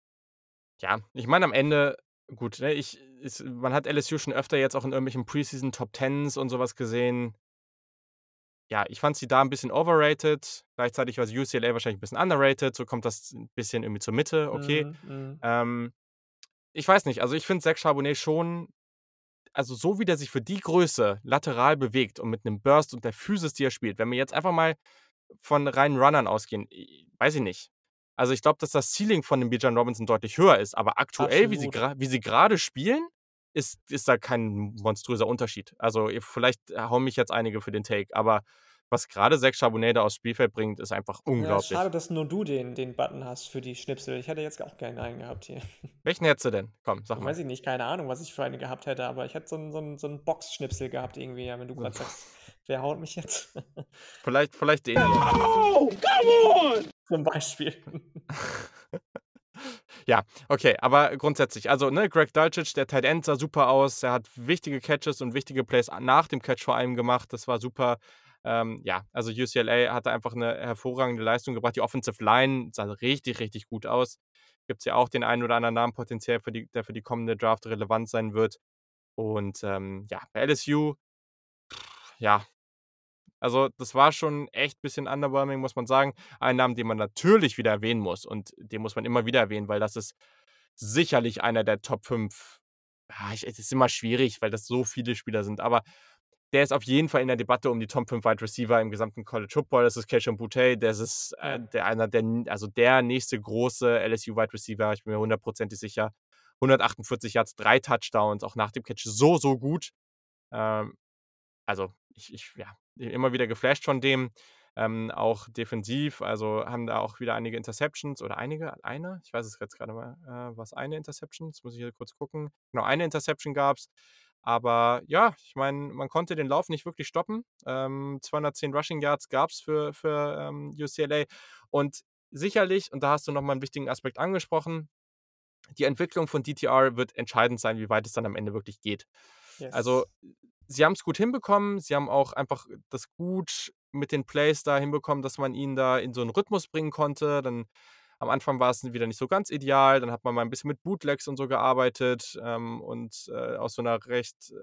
Ja, ich meine, am Ende Gut, ne, ich ist man hat LSU schon öfter jetzt auch in irgendwelchen Preseason Top Tens und sowas gesehen. Ja, ich fand sie da ein bisschen overrated. Gleichzeitig war UCLA wahrscheinlich ein bisschen underrated. So kommt das ein bisschen irgendwie zur Mitte, okay. Mhm, mhm. Ähm, ich weiß nicht, also ich finde Zach Charbonnet schon also so wie der sich für die Größe lateral bewegt und mit einem Burst und der Physis, die er spielt, wenn wir jetzt einfach mal von reinen Runnern ausgehen, weiß ich nicht. Also ich glaube, dass das Ceiling von dem Bijan Robinson deutlich höher ist, aber aktuell, wie sie, wie sie gerade spielen, ist, ist da kein monströser Unterschied. Also vielleicht hauen mich jetzt einige für den Take, aber was gerade Zach Charbonnet da aufs Spielfeld bringt, ist einfach unglaublich. Ja, schade, dass nur du den, den Button hast für die Schnipsel. Ich hätte jetzt auch gerne einen gehabt hier. Welchen hättest du denn? Komm, sag mal. Weiß ich nicht, keine Ahnung, was ich für eine gehabt hätte, aber ich hätte so einen, so einen, so einen Box-Schnipsel gehabt irgendwie, ja, wenn du gerade sagst, wer haut mich jetzt? vielleicht, vielleicht den. Oh, come on! Zum Beispiel. Ja, okay, aber grundsätzlich, also ne, Greg Dulcich, der Tight End sah super aus. Er hat wichtige Catches und wichtige Plays nach dem Catch vor allem gemacht. Das war super. Ähm, ja, also UCLA hatte einfach eine hervorragende Leistung gebracht. Die Offensive Line sah richtig, richtig gut aus. Gibt es ja auch den einen oder anderen Namen potenziell, für die, der für die kommende Draft relevant sein wird. Und ähm, ja, bei LSU, ja, also das war schon echt ein bisschen underwhelming, muss man sagen. Ein Namen, den man natürlich wieder erwähnen muss und den muss man immer wieder erwähnen, weil das ist sicherlich einer der Top 5. Ja, es ist immer schwierig, weil das so viele Spieler sind, aber der ist auf jeden Fall in der Debatte um die Top 5 Wide Receiver im gesamten College Football. Das ist Keishon Boutte, das ist äh, der, einer der, also der nächste große LSU Wide Receiver, ich bin mir hundertprozentig sicher. 148 Yards, drei Touchdowns, auch nach dem Catch so, so gut. Ähm, also ich, ich, ja, immer wieder geflasht von dem. Ähm, auch defensiv, also haben da auch wieder einige Interceptions oder einige, eine, ich weiß es jetzt gerade mal, äh, was eine Interception, jetzt muss ich hier kurz gucken. Genau, eine Interception gab es. Aber ja, ich meine, man konnte den Lauf nicht wirklich stoppen. Ähm, 210 Rushing Yards gab es für, für ähm, UCLA. Und sicherlich, und da hast du nochmal einen wichtigen Aspekt angesprochen, die Entwicklung von DTR wird entscheidend sein, wie weit es dann am Ende wirklich geht. Also, Yes. Sie haben es gut hinbekommen. Sie haben auch einfach das gut mit den Plays da hinbekommen, dass man ihn da in so 'n Rhythmus bringen konnte. Dann am Anfang war es wieder nicht so ganz ideal. Dann hat man mal ein bisschen mit Bootlegs und so gearbeitet, ähm, und, äh, aus so einer recht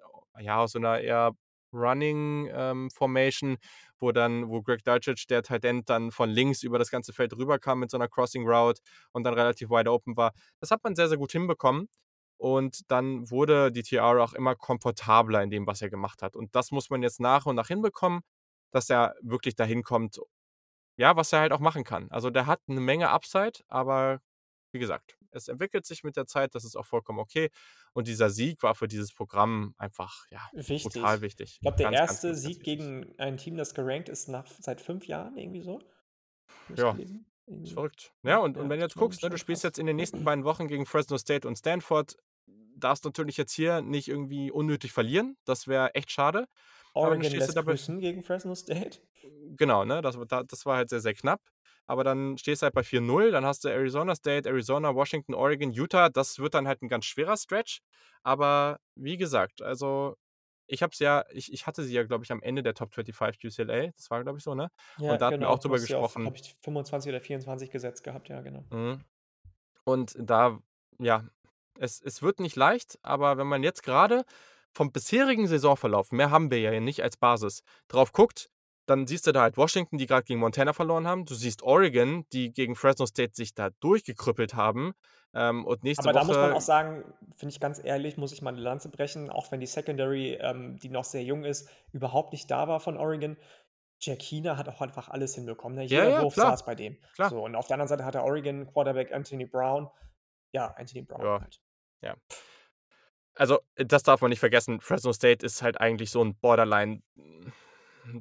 ja, aus so einer eher Running, ähm, Formation, wo dann wo Greg Dulcich, der Tight End, dann von links über das ganze Feld rüberkam mit so einer Crossing Route und dann relativ wide open war. Das hat man sehr, sehr gut hinbekommen. Und dann wurde DTR auch immer komfortabler in dem, was er gemacht hat. Und das muss man jetzt nach und nach hinbekommen, dass er wirklich dahin kommt, ja, was er halt auch machen kann. Also, der hat 'ne Menge Upside, aber wie gesagt, es entwickelt sich mit der Zeit, das ist auch vollkommen okay. Und dieser Sieg war für dieses Programm einfach, ja, Wichtig. wichtig. Ich glaube, der Ganz, erste ganz, ganz Sieg gegen ein Team, das gerankt ist nach seit 5 Jahren, irgendwie so? Ja, gelesen? verrückt. Ja, Ja, und und ja, wenn du jetzt guckst, ne, du spielst jetzt in den nächsten beiden Wochen gegen Fresno State und Stanford, darfst natürlich jetzt hier nicht irgendwie unnötig verlieren. Das wäre echt schade. Aber Oregon stehst du lässt da bei grüßen gegen Fresno State. Genau, ne? Das da das war halt sehr, sehr knapp. Aber dann stehst du halt bei 4:0, dann hast du Arizona State, Arizona, Washington, Oregon, Utah. Das wird dann halt 'n ganz schwerer Stretch. Aber wie gesagt, also, ich habe es ja ich ich hatte sie ja, glaube ich, am Ende der Top 25 UCLA. Das war, glaube ich, so, ne? Ja, Und da hatten wir auch genau. Du drüber gesprochen habe ich 25 oder 24 gesetzt gehabt, ja, genau. Mhm. Und da ja, es es wird nicht leicht, aber wenn man jetzt grade vom bisherigen Saisonverlauf, mehr haben wir ja hier nicht als Basis, drauf guckt, dann siehst du da halt Washington, die grad gegen Montana verloren haben. Du siehst Oregon, die gegen Fresno State sich da durchgekrüppelt haben. Ähm, und nächste Aber da muss man auch Woche sagen, finde ich ganz ehrlich, muss ich mal 'ne Lanze brechen, auch wenn die Secondary, ähm, die noch sehr jung ist, überhaupt nicht da war von Oregon. Jack Heaney hat auch einfach alles hinbekommen, ne? Ja, Jeder ja, Wurf klar. saß bei dem. Klar. So, und auf der anderen Seite hatte Oregon Quarterback Anthony Brown. Ja, Anthony Brown Ja, halt. Ja. Also, das darf man nicht vergessen. Fresno State ist halt eigentlich so 'n Borderline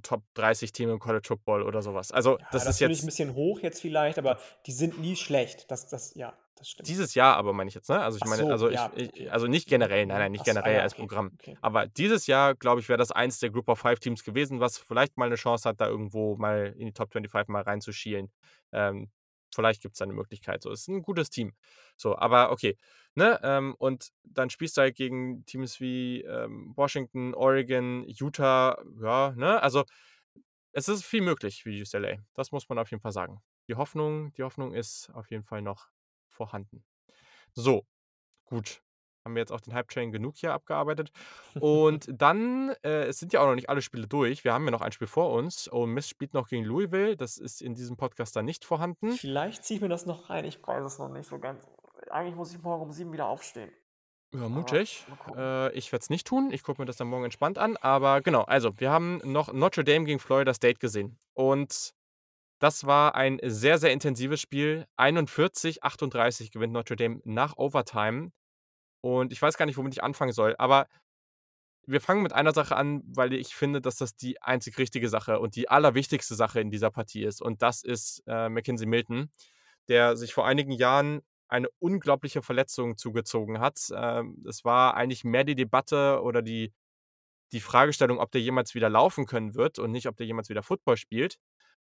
Top 30 Team im College Football oder so was. Also, Ja, das ist das finde ich 'n jetzt bisschen hoch jetzt vielleicht, aber die sind nie schlecht. Das das ja, das stimmt. Dieses Jahr aber, meine ich jetzt, ne? Also, ich Ach meine so, also, ich ja, ich okay. also, nicht generell, nein, nein, nicht so, ah generell ja, als okay, Programm. okay. Aber dieses Jahr, glaube ich, wäre das eins der Group of Five Teams gewesen, was vielleicht mal 'ne Chance hat, da irgendwo mal in die Top 25 mal reinzuschielen. Ähm, vielleicht gibt's da 'ne Möglichkeit so. Ist 'n gutes Team. So, aber okay, ne? Ähm, und dann spielst du halt gegen Teams wie, ähm, Washington, Oregon, Utah, ja, ne? Also, es ist viel möglich für UCLA. Das muss man auf jeden Fall sagen. Die Hoffnung die Hoffnung ist auf jeden Fall noch vorhanden. So, gut. Haben wir jetzt auch den Hype Train genug hier abgearbeitet. Und dann, äh, es sind ja auch noch nicht alle Spiele durch. Wir haben ja noch ein Spiel vor uns. Ole Miss spielt noch gegen Louisville. Das ist in diesem Podcast dann nicht vorhanden. Vielleicht ziehe ich mir das noch rein. Ich weiß es noch nicht so ganz. Eigentlich muss ich morgen um 7 wieder aufstehen. Ja, mutig. Äh, ich werde es nicht tun. Ich gucke mir das dann morgen entspannt an. Aber genau, also, wir haben noch Notre Dame gegen Florida State gesehen. Und das war ein sehr, sehr intensives Spiel. 41:38 gewinnt Notre Dame nach Overtime. Und ich weiß gar nicht, womit ich anfangen soll, aber wir fangen mit einer Sache an, weil ich finde, dass das die einzig richtige Sache und die allerwichtigste Sache in dieser Partie ist. Und das ist, äh, Mackenzie Milton, der sich vor einigen Jahren eine unglaubliche Verletzung zugezogen hat. Ähm, es war eigentlich mehr die Debatte oder die die Fragestellung, ob der jemals wieder laufen können wird und nicht, ob der jemals wieder Football spielt.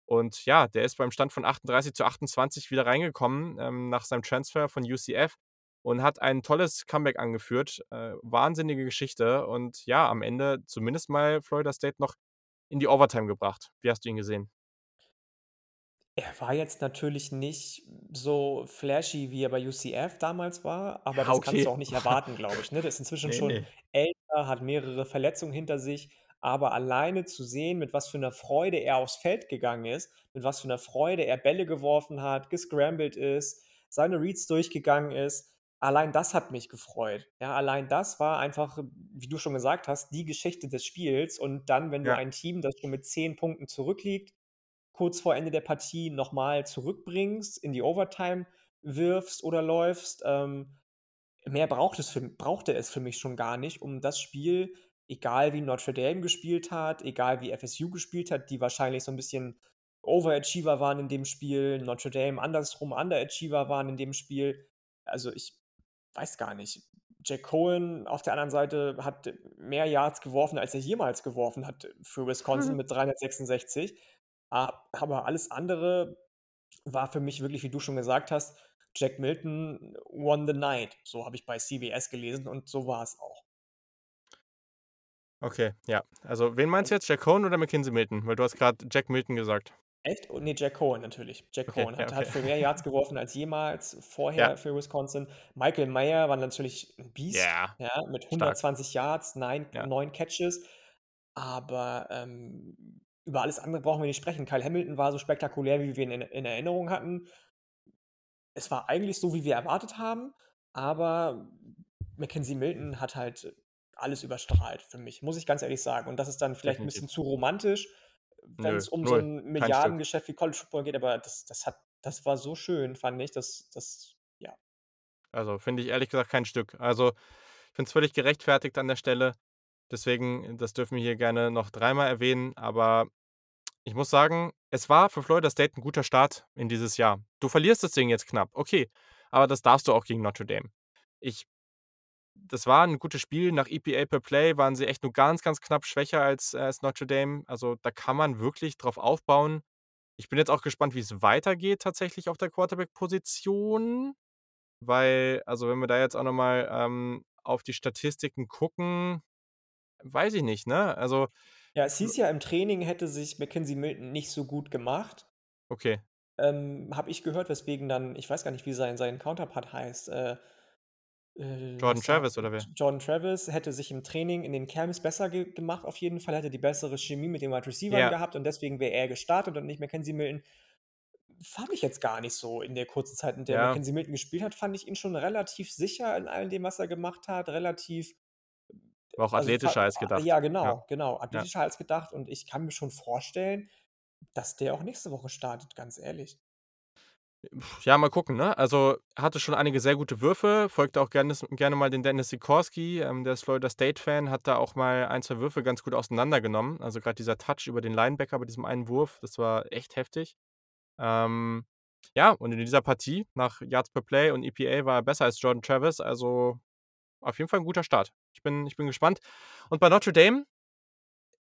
Und ja, der ist beim Stand von 38:28 wieder reingekommen, ähm, nach seinem Transfer von UCF und hat ein tolles Comeback angeführt. Äh, wahnsinnige Geschichte und ja, am Ende zumindest mal Florida State noch in die Overtime gebracht. Wie hast du ihn gesehen? Er war jetzt natürlich nicht so flashy, wie er bei UCF damals war, aber Ja, das kannst okay. du auch nicht erwarten, glaube ich, ne? Der ist inzwischen Ne, schon ne. älter, hat mehrere Verletzungen hinter sich, aber alleine zu sehen, mit was für 'ner Freude er aufs Feld gegangen ist, mit was für 'ner Freude er Bälle geworfen hat, gescrambled ist, seine Reads durchgegangen ist, allein das hat mich gefreut. Ja, allein das war einfach, wie du schon gesagt hast, die Geschichte des Spiels. Und dann, wenn du Ja. ein Team, das schon mit 10 Punkten zurückliegt, kurz vor Ende der Partie noch mal zurückbringst, in die Overtime wirfst oder läufst, ähm, mehr braucht es für brauchte es für mich schon gar nicht, um das Spiel, egal wie Notre Dame gespielt hat, egal wie FSU gespielt hat, die wahrscheinlich so 'n bisschen Overachiever waren in dem Spiel, Notre Dame andersrum Underachiever waren in dem Spiel. Also, ich weiß gar nicht. Jack Cohen auf der anderen Seite hat mehr Yards geworfen, als er jemals geworfen hat für Wisconsin mit 366. A aber alles andere war für mich wirklich, wie du schon gesagt hast, Jack Milton won the night. So habe ich bei CBS gelesen und so war es auch. Okay, ja. Also, wen meinst du jetzt? Jack Cohen oder Mackenzie Milton? Weil du hast gerade Jack Milton gesagt. Echt? Oh, ne, Jack Cohen natürlich. Jack Okay, Cohen ja, hat okay. hat für mehr Yards geworfen als jemals Ja. vorher für Wisconsin. Michael Mayer war natürlich 'n Biest, Ja, ja, mit stark. 120 Yards, 9 Ja. 9 Catches. Aber, ähm, über alles andere brauchen wir nicht sprechen. Kyle Hamilton war so spektakulär, wie wir ihn in in Erinnerung hatten. Es war eigentlich so, wie wir erwartet haben, aber Mackenzie Milton hat halt alles überstrahlt für mich, muss ich ganz ehrlich sagen. Und das ist dann vielleicht Definitiv. bisschen zu romantisch, Nö, wenn's um so 0, 'n kein Stück. Milliardengeschäft wie College Football geht, aber das das hat das war so schön, fand ich, das das ja. Also, finde ich ehrlich gesagt kein Stück. Also, ich finde es völlig gerechtfertigt an der Stelle. Deswegen, das dürfen wir hier gerne noch dreimal erwähnen. Aber ich muss sagen, es war für Florida State 'n guter Start in dieses Jahr. Du verlierst das Ding jetzt knapp, okay, aber das darfst du auch gegen Notre Dame. Ich das war 'n gutes Spiel. Nach EPA per Play waren sie echt nur ganz, ganz knapp schwächer als als Notre Dame. Also, da kann man wirklich drauf aufbauen. Ich bin jetzt auch gespannt, wie es weitergeht tatsächlich auf der Quarterback-Position, weil also, wenn wir da jetzt auch noch mal, ähm, auf die Statistiken gucken, weiß ich nicht, ne? Also Ja, es hieß ja, im Training hätte sich Mackenzie Milton nicht so gut gemacht. Okay. Ähm, habe ich gehört, weswegen dann ich weiß gar nicht, wie sein sein Counterpart heißt, äh äh, Jordan Travis oder wer? Jordan Travis hätte sich im Training in den Camps besser ge gemacht auf jeden Fall, hätte die bessere Chemie mit den Wide Receivern Ja. gehabt und deswegen wäre er gestartet und nicht Mackenzie Milton. Fand ich jetzt gar nicht so in der kurzen Zeit, in der Ja. Mackenzie Milton gespielt hat, fand ich ihn schon relativ sicher in all dem, was er gemacht hat, relativ War auch also, athletischer als gedacht. ja, Ja. genau, genau, Ja. athletischer als gedacht und ich kann mir schon vorstellen, dass der auch nächste Woche startet, ganz ehrlich. Ja, mal gucken, ne? Also, hatte schon einige sehr gute Würfe, folgte auch gerne gerne mal den Dennis Sikorski, ähm, der ist Florida State-Fan, hat da auch mal 1, 2 Würfe ganz gut auseinandergenommen. Also, grad dieser Touch über den Linebacker bei diesem einen Wurf, das war echt heftig. Ähm, ja, und in dieser Partie nach Yards per Play und EPA war er besser als Jordan Travis, also auf jeden Fall 'n guter Start. Ich bin ich bin gespannt. Und bei Notre Dame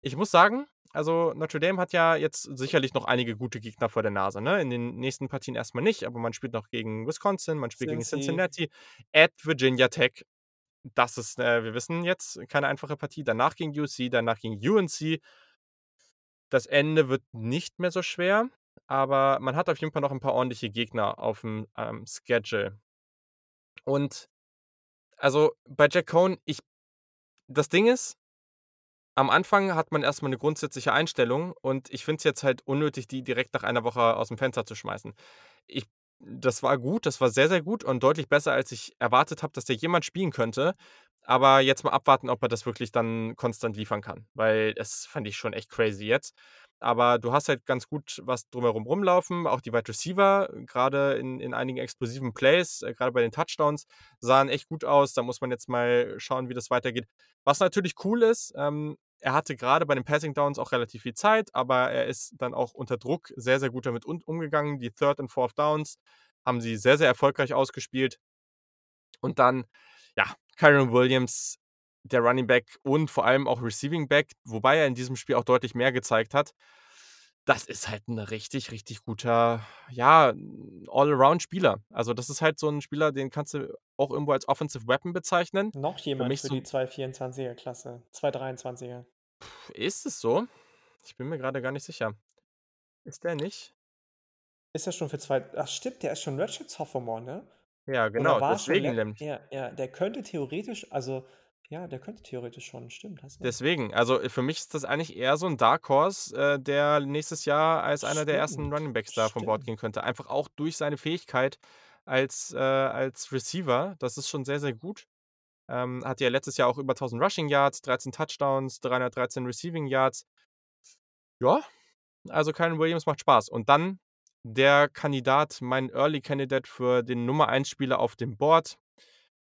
ich muss sagen, also, Notre Dame hat ja jetzt sicherlich noch einige gute Gegner vor der Nase, ne? In den nächsten Partien erst mal nicht, aber man spielt noch gegen Wisconsin, man spielt gegen Cincy. Cincinnati, at Virginia Tech. Das ist, äh, wir wissen jetzt, keine einfache Partie. Danach gegen USC, danach gegen UNC. Das Ende wird nicht mehr so schwer, aber man hat auf jeden Fall noch 'n paar ordentliche Gegner aufm, ähm, Schedule. Und also, bei Jack Cohen, ich das Ding ist am Anfang hat man erst mal 'ne grundsätzliche Einstellung und ich finde es jetzt halt unnötig, die direkt nach einer Woche aus'm Fenster zu schmeißen. Ich das war gut, das war sehr, sehr gut und deutlich besser, als ich erwartet habe, dass der jemals spielen könnte. Aber jetzt mal abwarten, ob er das wirklich dann konstant liefern kann, weil das fand ich schon echt crazy jetzt. Aber du hast halt ganz gut was drumherum rumlaufen. Auch die Wide Receiver, grade in in einigen explosiven Plays, äh, grade bei den Touchdowns, sahen echt gut aus. Da muss man jetzt mal schauen, wie das weitergeht. Was natürlich cool ist, ähm, er hatte grade bei den Passing Downs auch relativ viel Zeit, aber er ist dann auch unter Druck sehr, sehr gut damit umgegangen. Die Third and Fourth Downs haben sie sehr, sehr erfolgreich ausgespielt. Und dann, ja, Kyren Williams, der Running Back und vor allem auch Receiving Back, wobei er in diesem Spiel auch deutlich mehr gezeigt hat. Das ist halt 'n richtig, richtig guter, ja, All-Around-Spieler. Also, das ist halt so 'n Spieler, den kannst du auch irgendwo als Offensive Weapon bezeichnen. Noch Für jemand für so die 'n 224er Klasse, 223er. Ist es so? Ich bin mir grade gar nicht sicher. Ist der nicht? Ist er schon für zwei ach stimmt, der ist schon Redshirt Sophomore, ne? Ja, Oder genau, war schon deswegen le nämlich. ja, ja, der könnte theoretisch also, ja, der könnte theoretisch schon, stimmt, hast recht. Deswegen, also, für mich ist das eigentlich eher so 'n Dark Horse, äh, der nächstes Jahr als einer der ersten Stimmt, Running Backs da von Bord stimmt. gehen könnte. Einfach auch durch seine Fähigkeit als äh, als Receiver. Das ist schon sehr, sehr gut. Ähm, hatte ja letztes Jahr auch über 1.000 Rushing Yards, 13 Touchdowns, 313 Receiving Yards. Ja, also, Kyren Williams macht Spaß. Und dann der Kandidat, mein Early Candidate für den Nummer 1 Spieler auf dem Board,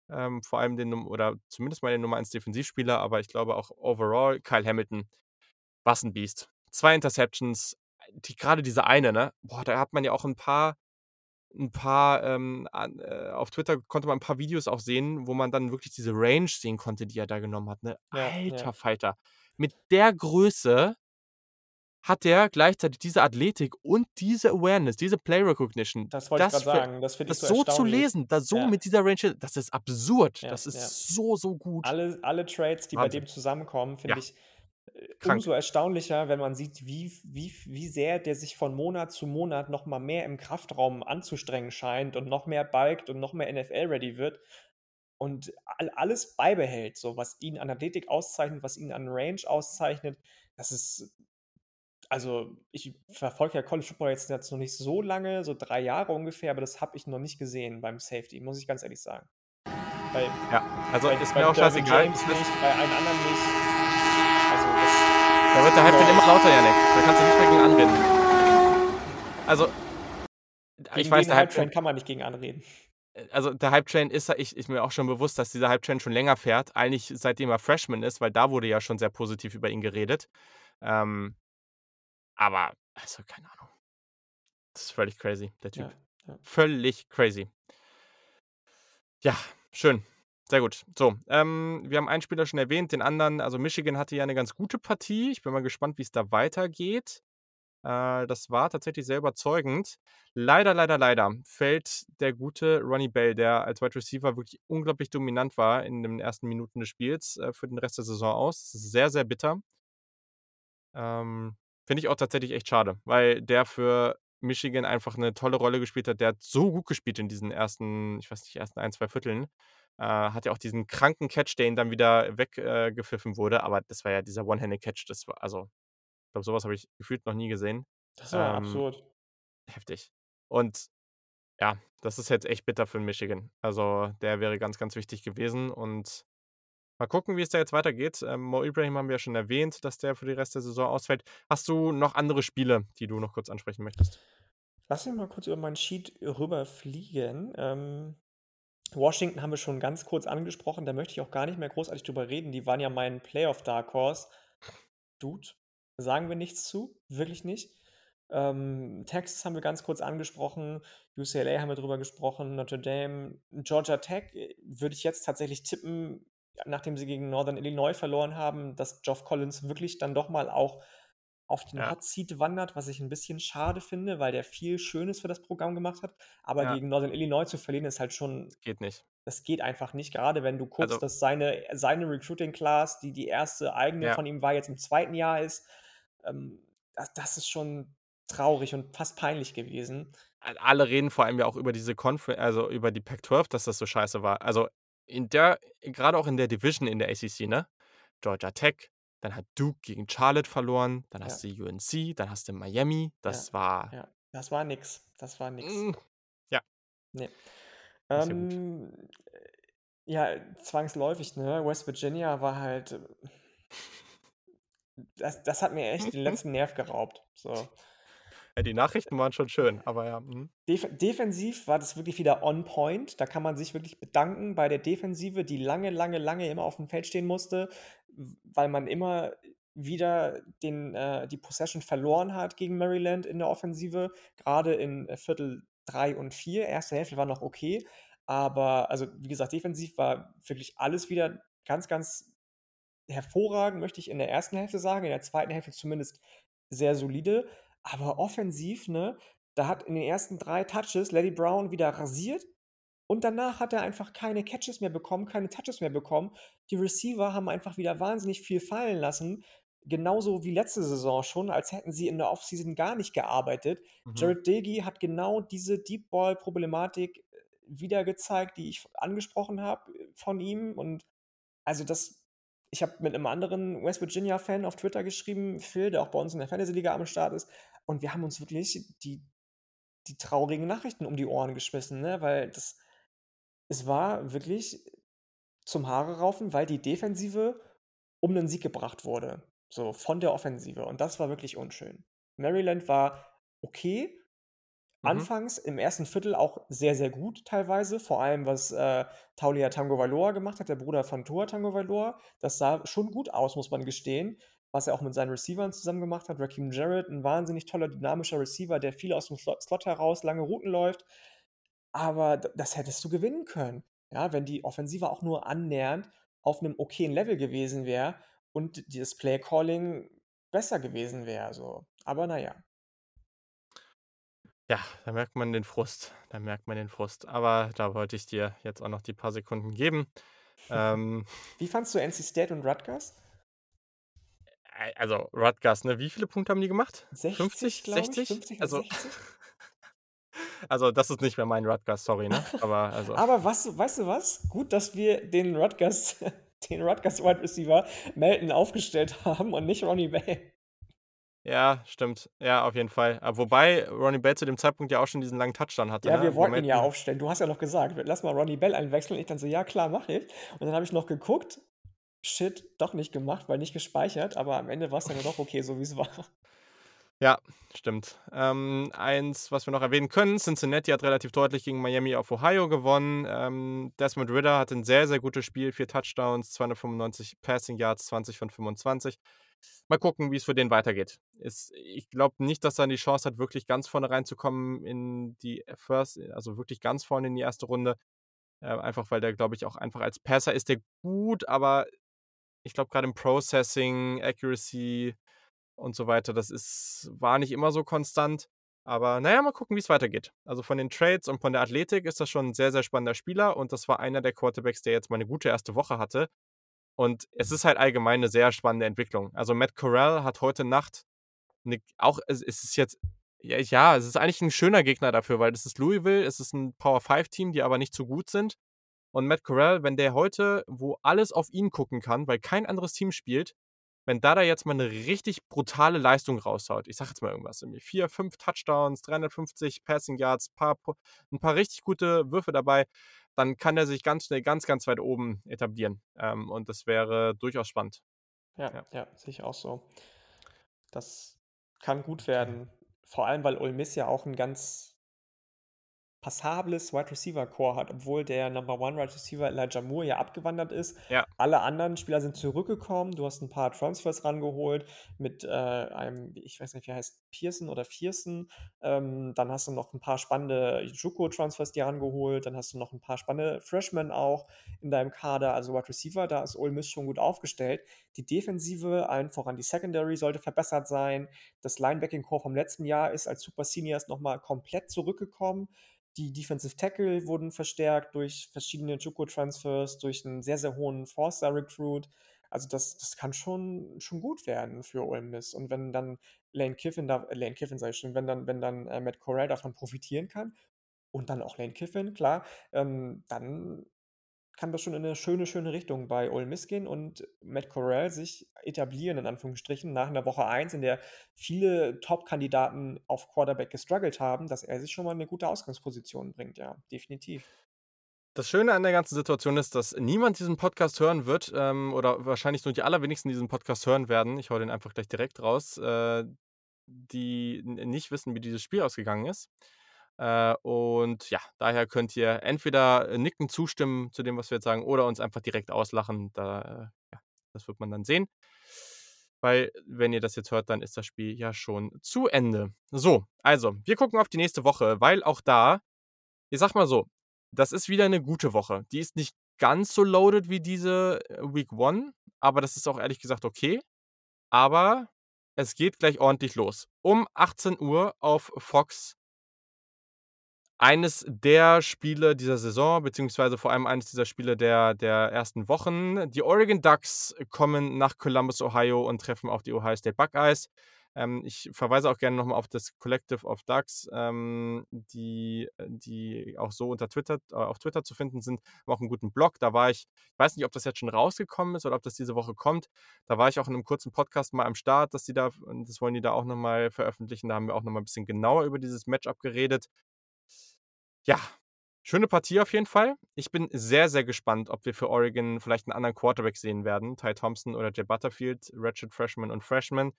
ähm, vor allem den oder zumindest mal den Nummer 1 Defensivspieler, aber ich glaube auch overall, Kyle Hamilton. Was 'n Biest. 2 Interceptions, die grade diese eine, ne? Boah, da hat man ja auch 'n paar 'n paar, ähm, an äh, auf Twitter konnte man 'n paar Videos auch sehen, wo man dann wirklich diese Range sehen konnte, die er da genommen hat, ne? Ja, Alter ja. Falter. Mit der Größe hat der gleichzeitig diese Athletik und diese Awareness, diese Play Recognition. Das wollte ich Das grad für sagen, das finde ich das so so zu lesen, das so Ja. mit dieser Range das ist absurd. Das ist so, so gut. Alle alle Trades, die bei Wahnsinn. dem zusammenkommen, finde ich, Krank. umso erstaunlicher, wenn man sieht, wie wie wie sehr der sich von Monat zu Monat noch mal mehr im Kraftraum anzustrengen scheint und noch mehr bulkt und noch mehr NFL-ready wird und all alles beibehält, so was ihn an Athletik auszeichnet, was ihn an Range auszeichnet. Das ist also, ich verfolge ja College Football jetzt jetzt noch nicht so lange, so 3 Jahre ungefähr, aber das habe ich noch nicht gesehen beim Safety, muss ich ganz ehrlich sagen. Bei Ja, also ist bei mir auch scheißegal. James nicht, bei allen anderen nicht. Da wird der Hype dann immer lauter, Yannick. Da kannst du nicht mehr gegen anreden. Also, ich Gegen weiß, gegen der Hype Train kann man nicht gegen anreden. äh, also, der Hype Train ist ich ist mir auch schon bewusst, dass dieser Hype Train schon länger fährt, eigentlich seitdem er Freshman ist, weil da wurde ja schon sehr positiv über ihn geredet. Ähm, aber also, keine Ahnung. Das ist völlig crazy, der Typ. Ja, ja. Völlig crazy. Ja, schön. Sehr gut. So, ähm, wir haben einen Spieler schon erwähnt, den anderen also, Michigan hatte ja 'ne ganz gute Partie. Ich bin mal gespannt, wie's da weitergeht. Äh, das war tatsächlich sehr überzeugend. Leider, leider, leider fällt der gute Ronnie Bell, der als Wide Receiver wirklich unglaublich dominant war in den ersten Minuten des Spiels, äh, für den Rest der Saison aus. Sehr, sehr bitter. Ähm, finde ich auch tatsächlich echt schade, weil der für Michigan einfach 'ne tolle Rolle gespielt hat. Der hat so gut gespielt in diesen ersten ich weiß nicht, ersten 1, 2 Vierteln. Äh, hat ja auch diesen kranken Catch, der ihm dann wieder weg äh, wurde, aber das war ja dieser One-Handed Catch, das war also, ich glaube, so was habe ich gefühlt noch nie gesehen. Das war Ähm, absurd. heftig. Und ja, das ist jetzt echt bitter für Michigan. Also, der wäre ganz, ganz wichtig gewesen und mal gucken, wie es da jetzt weitergeht. Ähm, Mo Ibrahim haben wir ja schon erwähnt, dass der für den Rest der Saison ausfällt. Hast du noch andere Spiele, die du noch kurz ansprechen möchtest? Lass mich mal kurz über meinen Sheet rüberfliegen. Ähm, Washington haben wir schon ganz kurz angesprochen, da möchte ich auch gar nicht mehr großartig drüber reden. Die waren ja mein Playoff Dark Horse. Dude, sagen wir nichts zu, wirklich nicht. Ähm, Texas haben wir ganz kurz angesprochen, UCLA haben wir drüber gesprochen, Notre Dame, Georgia Tech, äh, würde ich jetzt tatsächlich tippen, nachdem sie gegen Northern Illinois verloren haben, dass Geoff Collins wirklich dann doch mal auch auf den Ja. Hot Seat wandert, was ich 'n bisschen schade finde, weil der viel Schönes für das Programm gemacht hat. Aber Ja. gegen Northern Illinois zu verlieren, ist halt schon Geht nicht. das geht einfach nicht, grade wenn du guckst, Also dass seine seine Recruiting Class, die die erste eigene Ja. von ihm war, jetzt im 2. Jahr ist. Ähm, das das ist schon traurig und fast peinlich gewesen. Al alle reden vor allem ja auch über diese Confer also, über die Pac-12, dass das so scheiße war. Also, in der grade auch in der Division in der ACC, ne? Georgia Tech, dann hat Duke gegen Charlotte verloren, dann Ja. hast du UNC, dann hast du Miami. Ja, Das war ja, das war nix. Das war nix. hm, ja. Ne. Gut. Ähm, äh, ja, zwangsläufig, ne? West Virginia war halt äh, das das hat mir echt den letzten Nerv geraubt, so. Ja, die Nachrichten waren schon schön, aber ja, mhm. Def defensiv war das wirklich wieder on point. Da kann man sich wirklich bedanken bei der Defensive, die lange, lange, lange immer aufm Feld stehen musste, weil man immer wieder den äh, die Possession verloren hat gegen Maryland in der Offensive, grade in, äh, Viertel 3 und 4. Erste Hälfte war noch okay, aber also, wie gesagt, defensiv war wirklich alles wieder ganz, ganz hervorragend, möchte ich in der ersten Hälfte sagen, in der zweiten Hälfte zumindest sehr solide. Aber offensiv, ne, da hat in den ersten 3 Touches Leddie Brown wieder rasiert und danach hat er einfach keine Catches mehr bekommen, keine Touches mehr bekommen. Die Receiver haben einfach wieder wahnsinnig viel fallen lassen, genauso wie letzte Saison schon, als hätten sie in der Offseason gar nicht gearbeitet. Mhm. Jared Dagey hat genau diese Deep Ball Problematik, äh, wieder gezeigt, die ich angesprochen habe, äh, von ihm und also, das ich habe mit 'nem anderen West Virginia Fan auf Twitter geschrieben, Phil, der auch bei uns in der Fantasy-Liga am Start ist, und wir haben uns wirklich die die traurigen Nachrichten um die Ohren geschmissen, ne, weil das es war wirklich zum Haare raufen, weil die Defensive um 'nen Sieg gebracht wurde, so von der Offensive und das war wirklich unschön. Maryland war okay, Mhm. anfangs im ersten Viertel auch sehr, sehr gut teilweise, vor allem was, äh, Taulia Tagovailoa gemacht hat, der Bruder von Tua Tagovailoa. Das sah schon gut aus, muss man gestehen, was er auch mit seinen Receivern zusammen gemacht hat. Raheem Jarrett, 'n wahnsinnig toller, dynamischer Receiver, der viel aus dem Slot heraus lange Routen läuft. Aber das hättest du gewinnen können, ja, wenn die Offensive auch nur annähernd auf 'nem okayen Level gewesen wäre und dieses Play Calling besser gewesen wäre so. Aber na ja. Da merkt man den Frust. Da merkt man den Frust. Aber da wollte ich dir jetzt auch noch die paar Sekunden geben. Ähm, Wie fandst du NC State und Rutgers? Also Rutgers, ne? Wie viele Punkte haben die gemacht? 60, 50, glaube ich, 60? 50 oder Also 60? Also das ist nicht mehr mein Rutgers, sorry, ne? Aber also Aber was weißt du was? Gut, dass wir den Rutgers den Rutgers Wide Receiver Melton aufgestellt haben und nicht Ronnie Bell. Ja, stimmt. Ja, auf jeden Fall. Äh, wobei Ronnie Bell zu dem Zeitpunkt ja auch schon diesen langen Touchdown hatte, Ja, ne? wir Wo wollten ihn ja aufstellen. Du hast ja noch gesagt: „Lass mal Ronnie Bell einwechseln.“ Ich dann so: „Ja klar, mache ich.“ Und dann habe ich noch geguckt. Shit, doch nicht gemacht, weil nicht gespeichert, aber am Ende war's dann ja doch okay, so wie's war. Ja, stimmt. Ähm, eins, was wir noch erwähnen können, Cincinnati hat relativ deutlich gegen Miami of Ohio gewonnen. Ähm, Desmond Ridder hatte 'n sehr, sehr gutes Spiel, 4 Touchdowns, 295 Passing Yards, 20 von 25. Mal gucken, wie's für den weitergeht. Ist ich glaube nicht, dass er die Chance hat, wirklich ganz vorne reinzukommen in die First also wirklich ganz vorne in die erste Runde. Äh, einfach weil der, glaube ich, auch einfach als Passer ist der gut, aber ich glaube, grade im Processing, Accuracy und so weiter, das ist war nicht immer so konstant. Aber na ja, mal gucken, wie's weitergeht. Also von den Trades und von der Athletik ist das schon 'n sehr, sehr spannender Spieler und das war einer der Quarterbacks, der jetzt mal 'ne gute erste Woche hatte. Und es ist halt allgemein 'ne sehr spannende Entwicklung. Also Matt Corral hat heute Nacht 'ne auch es es ist jetzt ja ja, es ist eigentlich 'n schöner Gegner dafür, weil das ist Louisville, es ist 'n Power-5-Team, die aber nicht so gut sind. Und Matt Corral, wenn der heute, wo alles auf ihn gucken kann, weil kein anderes Team spielt wenn der da jetzt mal 'ne richtig brutale Leistung raushaut, ich sage jetzt mal irgendwas, irgendwie 4, 5 Touchdowns, 350 Passing Yards, paar pu 'n paar richtig gute Würfe dabei, dann kann der sich ganz schnell ganz, ganz weit oben etablieren. Ähm, und das wäre durchaus spannend. Ja, Ja. ja, sehe ich auch so. Das kann gut werden, vor allem, weil Ole Miss ja auch 'n ganz passables Wide-Receiver-Core hat, obwohl der Number One Wide Receiver Elijah Moore ja abgewandert ist. Ja. Alle anderen Spieler sind zurückgekommen. Du hast 'n paar Transfers rangeholt mit, äh, einem ich weiß nicht, wie er heißt, Pearson oder Vierson. Ähm, dann hast du noch 'n paar spannende JUCO-Transfers dir rangeholt. Dann hast du noch 'n paar spannende Freshmen auch in deinem Kader. Also Wide Receiver, da ist Ole Miss schon gut aufgestellt. Die Defensive, allen voran die Secondary, sollte verbessert sein. Das Linebacking-Core vom letzten Jahr ist als Super Seniors noch mal komplett zurückgekommen. Die Defensive Tackle wurden verstärkt durch verschiedene JUCO-Transfers, durch 'n sehr, sehr hohen Four-Star-Recruit. Also das das kann schon schon gut werden für Ole Miss. Und wenn dann Lane Kiffin da Lane Kiffin sage ich schon, wenn dann wenn dann, äh, Matt Corral davon profitieren kann und dann auch Lane Kiffin, klar, ähm, dann kann das schon in 'ne schöne, schöne Richtung bei Ole Miss gehen und Matt Corral sich etablieren in Anführungsstrichen nach 'ner Woche 1, in der viele Top-Kandidaten auf Quarterback gestruggelt haben, dass er sich schon mal in 'ne gute Ausgangsposition bringt, ja, definitiv. Das Schöne an der ganzen Situation ist, dass niemand diesen Podcast hören wird, ähm, oder wahrscheinlich nur die allerwenigsten diesen Podcast hören werden. Ich haue den einfach gleich direkt raus, äh, die nicht wissen, wie dieses Spiel ausgegangen ist. Äh, und ja, daher könnt ihr entweder nickend zustimmen zu dem, was wir jetzt sagen, oder uns einfach direkt auslachen. Da, äh ja, das wird man dann sehen. Weil, wenn ihr das jetzt hört, dann ist das Spiel ja schon zu Ende. So, also, wir gucken auf die nächste Woche, weil auch da ich sage mal so, das ist wieder 'ne gute Woche. Die ist nicht ganz so loaded wie diese Week 1, aber das ist auch ehrlich gesagt okay. Aber es geht gleich ordentlich los. Um 18:00 auf Fox eines der Spiele dieser Saison, beziehungsweise vor allem eines dieser Spiele der der ersten Wochen. Die Oregon Ducks kommen nach Columbus, Ohio und treffen auf die Ohio State Buckeyes. Ähm, ich verweise auch gerne noch mal auf das Collective of Ducks, ähm, die die auch so unter Twitter äh, auf Twitter zu finden sind. Haben auch 'n guten Blog. Da war ich ich weiß nicht, ob das jetzt schon rausgekommen ist oder ob das diese Woche kommt. Da war ich auch in 'nem kurzen Podcast mal am Start, dass die da das wollen die da auch noch mal veröffentlichen. Da haben wir auch noch mal 'n bisschen genauer über dieses Match-up geredet. Ja, schöne Partie auf jeden Fall. Ich bin sehr, sehr gespannt, ob wir für Oregon vielleicht 'n anderen Quarterback sehen werden. Ty Thompson oder Jay Butterfield, Redshirt Freshman und Freshman.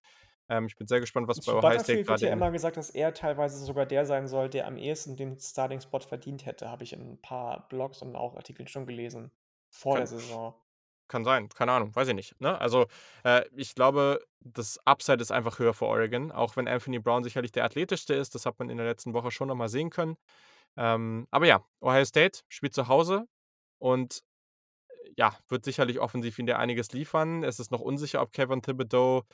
Ähm, ich bin sehr gespannt, was bei Ohio State Butterfield wird grade ja immer gesagt, dass er teilweise sogar der sein soll, der am ehesten den Starting-Spot verdient hätte, habe ich in 'n paar Blogs und auch Artikeln schon gelesen vor der Kann Saison. kann sein, keine Ahnung, weiß ich nicht, ne? Also, äh, ich glaube, das Upside ist einfach höher für Oregon, auch wenn Anthony Brown sicherlich der athletischste ist. Das hat man in der letzten Woche schon noch mal sehen können. Ähm, aber ja, Ohio State spielt zu Hause und, ja, wird sicherlich offensiv wieder einiges liefern. Es ist noch unsicher, ob Kayvon Thibodeau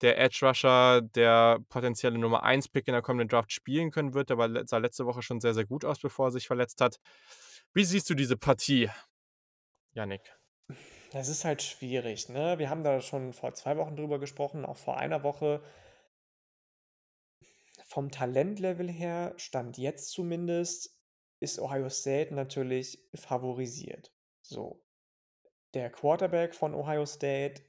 der Edge Rusher, der potenzielle Nummer 1 Pick in der kommenden Draft spielen können wird. Der war, sah letzte Woche schon sehr, sehr gut aus, bevor er sich verletzt hat. Wie siehst du diese Partie, Yannick? Das ist halt schwierig, ne? Wir haben da schon vor zwei Wochen drüber gesprochen, auch vor einer Woche. Vom Talentlevel her, Stand jetzt zumindest, ist Ohio State natürlich favorisiert. So. Der Quarterback von Ohio State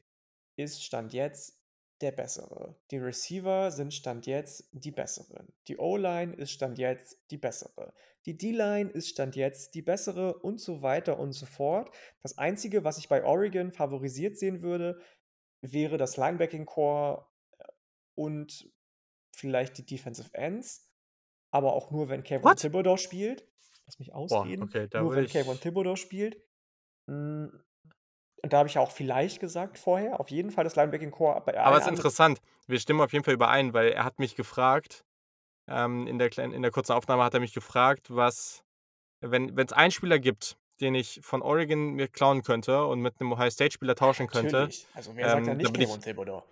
ist Stand jetzt der bessere. Die Receiver sind Stand jetzt die besseren. Die O-Line ist Stand jetzt die bessere. Die D-Line ist Stand jetzt die bessere und so weiter und so fort. Das Einzige, was ich bei Oregon favorisiert sehen würde, wäre das Linebacking Core äh, und vielleicht die Defensive Ends, aber auch nur, wenn Kevin What? Thibodeau spielt. Lass mich ausreden. Boah, okay, nur wenn Kevin Thibodeau spielt. Hm, und da habe ich ja auch vielleicht gesagt vorher, auf jeden Fall das Linebacking Core. Aber es ist interessant. Wir stimmen auf jeden Fall überein, weil er hat mich gefragt, ähm, in, der kleinen, in der kurzen Aufnahme hat er mich gefragt, was, wenn es einen Spieler gibt, den ich von Oregon mir klauen könnte und mit einem Ohio State-Spieler tauschen könnte. Also wer sagt ja ähm, nicht Kevin Thibodeau?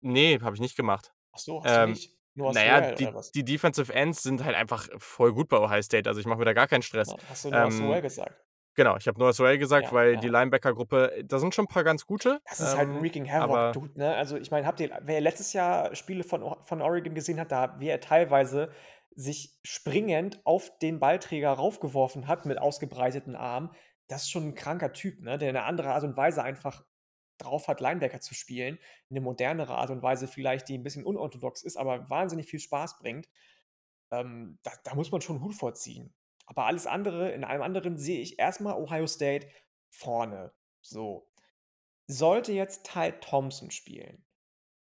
Nee, habe ich nicht gemacht. Ach so, hast ähm, du nicht? Nur naja, die, die, Defensive Ends sind halt einfach voll gut bei Ohio State. Also ich mache mir da gar keinen Stress. hast du nur ähm, gesagt? Genau, ich habe Noah Sorrell gesagt, Ja, weil die Linebacker-Gruppe, da sind schon ein paar ganz gute. Das ist halt ähm, Wreaking Havoc, Dude, ne? Also, ich meine, habt ihr wer letztes Jahr Spiele von von Oregon gesehen hat, da wie er teilweise sich springend auf den Ballträger raufgeworfen hat mit ausgebreiteten Armen, das ist schon ein kranker Typ, ne, der 'ne andere Art und Weise einfach drauf hat, Linebacker zu spielen. Eine modernere Art und Weise vielleicht, die ein bisschen unorthodox ist, aber wahnsinnig viel Spaß bringt. Ähm, da da muss man schon Hut vorziehen. Aber alles andere, in allem anderen sehe ich erstmal Ohio State vorne. So. Sollte jetzt Ty Thompson spielen,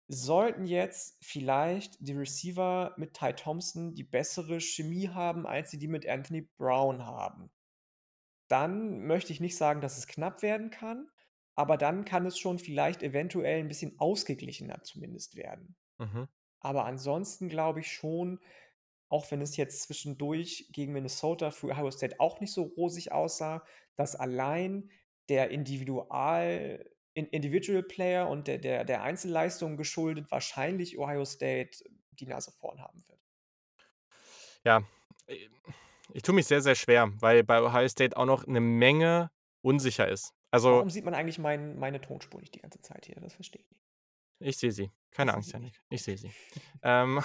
sollten jetzt vielleicht die Receiver mit Ty Thompson die bessere Chemie haben, als sie die mit Anthony Brown haben. Dann möchte ich nicht sagen, dass es knapp werden kann, aber dann kann es schon vielleicht eventuell ein bisschen ausgeglichener zumindest werden. Mhm. Aber ansonsten glaube ich schon, auch wenn es jetzt zwischendurch gegen Minnesota für Ohio State auch nicht so rosig aussah, dass allein der Individual, Individual Player und der, der, der Einzelleistung geschuldet wahrscheinlich Ohio State die Nase vorn haben wird. Ja, äh, ich tue mich sehr, sehr schwer, weil bei Ohio State auch noch eine Menge unsicher ist. Also, Warum sieht man eigentlich mein, meine Tonspur nicht die ganze Zeit hier? Das verstehe ich nicht. Ich sehe sie. Keine Angst, Janik. Ich sehe sie. ähm,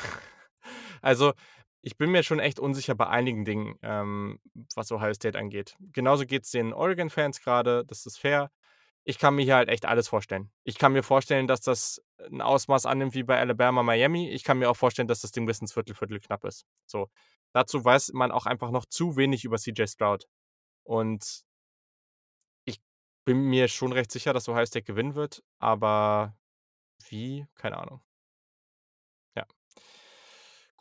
also, ich bin mir schon echt unsicher bei einigen Dingen, ähm, was Ohio State angeht. Genauso geht es den Oregon-Fans gerade, das ist fair. Ich kann mir hier halt echt alles vorstellen. Ich kann mir vorstellen, dass das ein Ausmaß annimmt wie bei Alabama, Miami. Ich kann mir auch vorstellen, dass das Ding bis ins Viertel, Viertel knapp ist. So. Dazu weiß man auch einfach noch zu wenig über CJ Stroud. Und bin mir schon recht sicher, dass Ohio State gewinnen wird, aber wie? Keine Ahnung.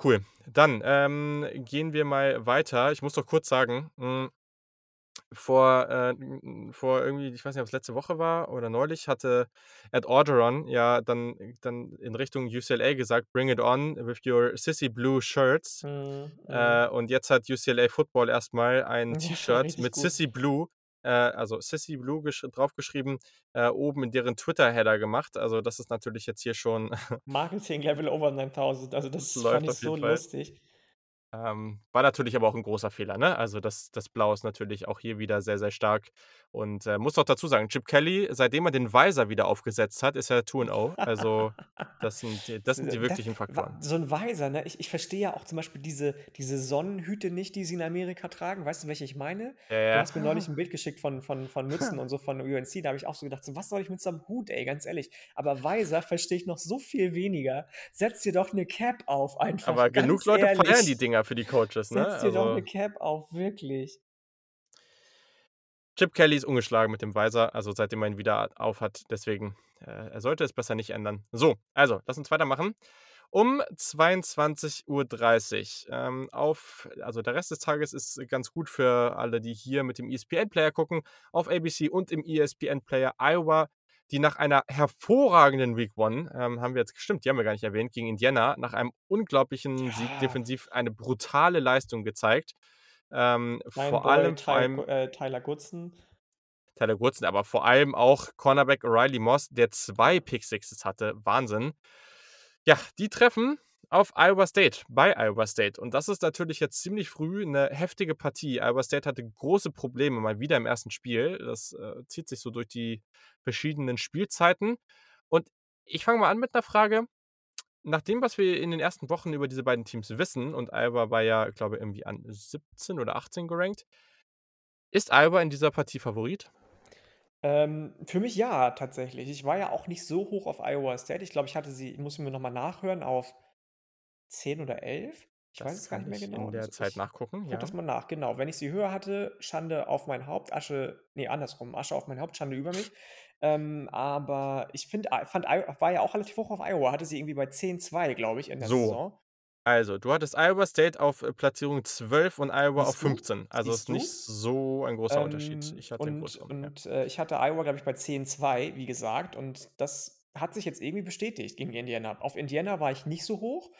Cool. Dann ähm, gehen wir mal weiter. Ich muss doch kurz sagen, mh, hm, vor, äh, vor irgendwie, ich weiß nicht, ob es letzte Woche war oder neulich, hatte Ed Orgeron ja dann, dann in Richtung UCLA gesagt, bring it on with your sissy blue shirts. Mhm, äh, und jetzt hat UCLA Football erstmal ein ja, T-Shirt mit gut. sissy blue äh, also Sissy Blue draufgeschrieben, äh, oben in deren Twitter-Header gemacht. Also das ist natürlich jetzt hier schon Marketing Level over 9000. Also das, das fand ich so Fall. lustig. Ähm, war natürlich aber auch ein großer Fehler, ne? Also das, das Blau ist natürlich auch hier wieder sehr, sehr stark. Und äh, muss auch dazu sagen, Chip Kelly, seitdem er den Weiser wieder aufgesetzt hat, ist er 2-0. Also das sind, das sind die wirklichen Faktoren. So ein Weiser, ne? Ich, ich verstehe ja auch zum Beispiel diese, diese Sonnenhüte nicht, die sie in Amerika tragen. Weißt du, welche ich meine? Ja, ja. Du hast mir neulich ein Bild geschickt von, von, von Mützen und so von UNC. Da habe ich auch so gedacht, so, was soll ich mit so einem Hut, ey, ganz ehrlich. Aber Weiser verstehe ich noch so viel weniger. Setz dir doch eine Cap auf einfach. Aber genug Leute ehrlich. feiern die Dinger für die Coaches, ne? Setz dir also, doch eine Cap auf, wirklich. Chip Kelly ist ungeschlagen mit dem Weiser, also seitdem er ihn wieder auf hat. Deswegen, äh, er sollte es besser nicht ändern. So, also, lass uns weitermachen. Um 22.30 Uhr ähm, auf, also der Rest des Tages ist ganz gut für alle, die hier mit dem ESPN-Player gucken, auf ABC und im ESPN-Player Iowa die nach einer hervorragenden Week One, ähm, haben wir jetzt gestimmt, die haben wir gar nicht erwähnt, gegen Indiana, nach einem unglaublichen ja. Sieg defensiv eine brutale Leistung gezeigt. Ähm, vor allem, Ty, äh, Tyler Goodson. Tyler Goodson, aber vor allem auch Cornerback Riley Moss, der zwei Pick Sixes hatte. Wahnsinn. Ja, die treffen auf Iowa State, bei Iowa State. Und das ist natürlich jetzt ziemlich früh eine heftige Partie. Iowa State hatte große Probleme mal wieder im ersten Spiel. Das äh, zieht sich so durch die verschiedenen Spielzeiten. Und ich fange mal an mit einer Frage. Nach dem, was wir in den ersten Wochen über diese beiden Teams wissen, und Iowa war ja, glaube ich, irgendwie an 17 oder 18 gerankt, ist Iowa in dieser Partie Favorit? Ähm, für mich ja, tatsächlich. Ich war ja auch nicht so hoch auf Iowa State. Ich glaube, ich hatte sie, ich muss mir nochmal nachhören, auf 10 oder 11? Ich das weiß es gar nicht mehr genau. In der Zeit ich nachgucken. Guck ja. das mal nach, genau. Wenn ich sie höher hatte, Schande auf mein Haupt, Asche, nee, andersrum, Asche auf mein Haupt, Schande über mich. Ähm, aber ich find, fand, war ja auch relativ hoch auf Iowa, hatte sie irgendwie bei 10-2, glaube ich, in der so. Saison. Also, du hattest Iowa State auf äh, Platzierung 12 und Iowa Siehst auf 15. Also Siehst ist nicht so ein großer ähm, Unterschied. Ich hatte und, und ja. äh, ich hatte Iowa, glaube ich, bei 10-2, wie gesagt. Und das hat sich jetzt irgendwie bestätigt gegen Indiana. Auf Indiana war ich nicht so hoch.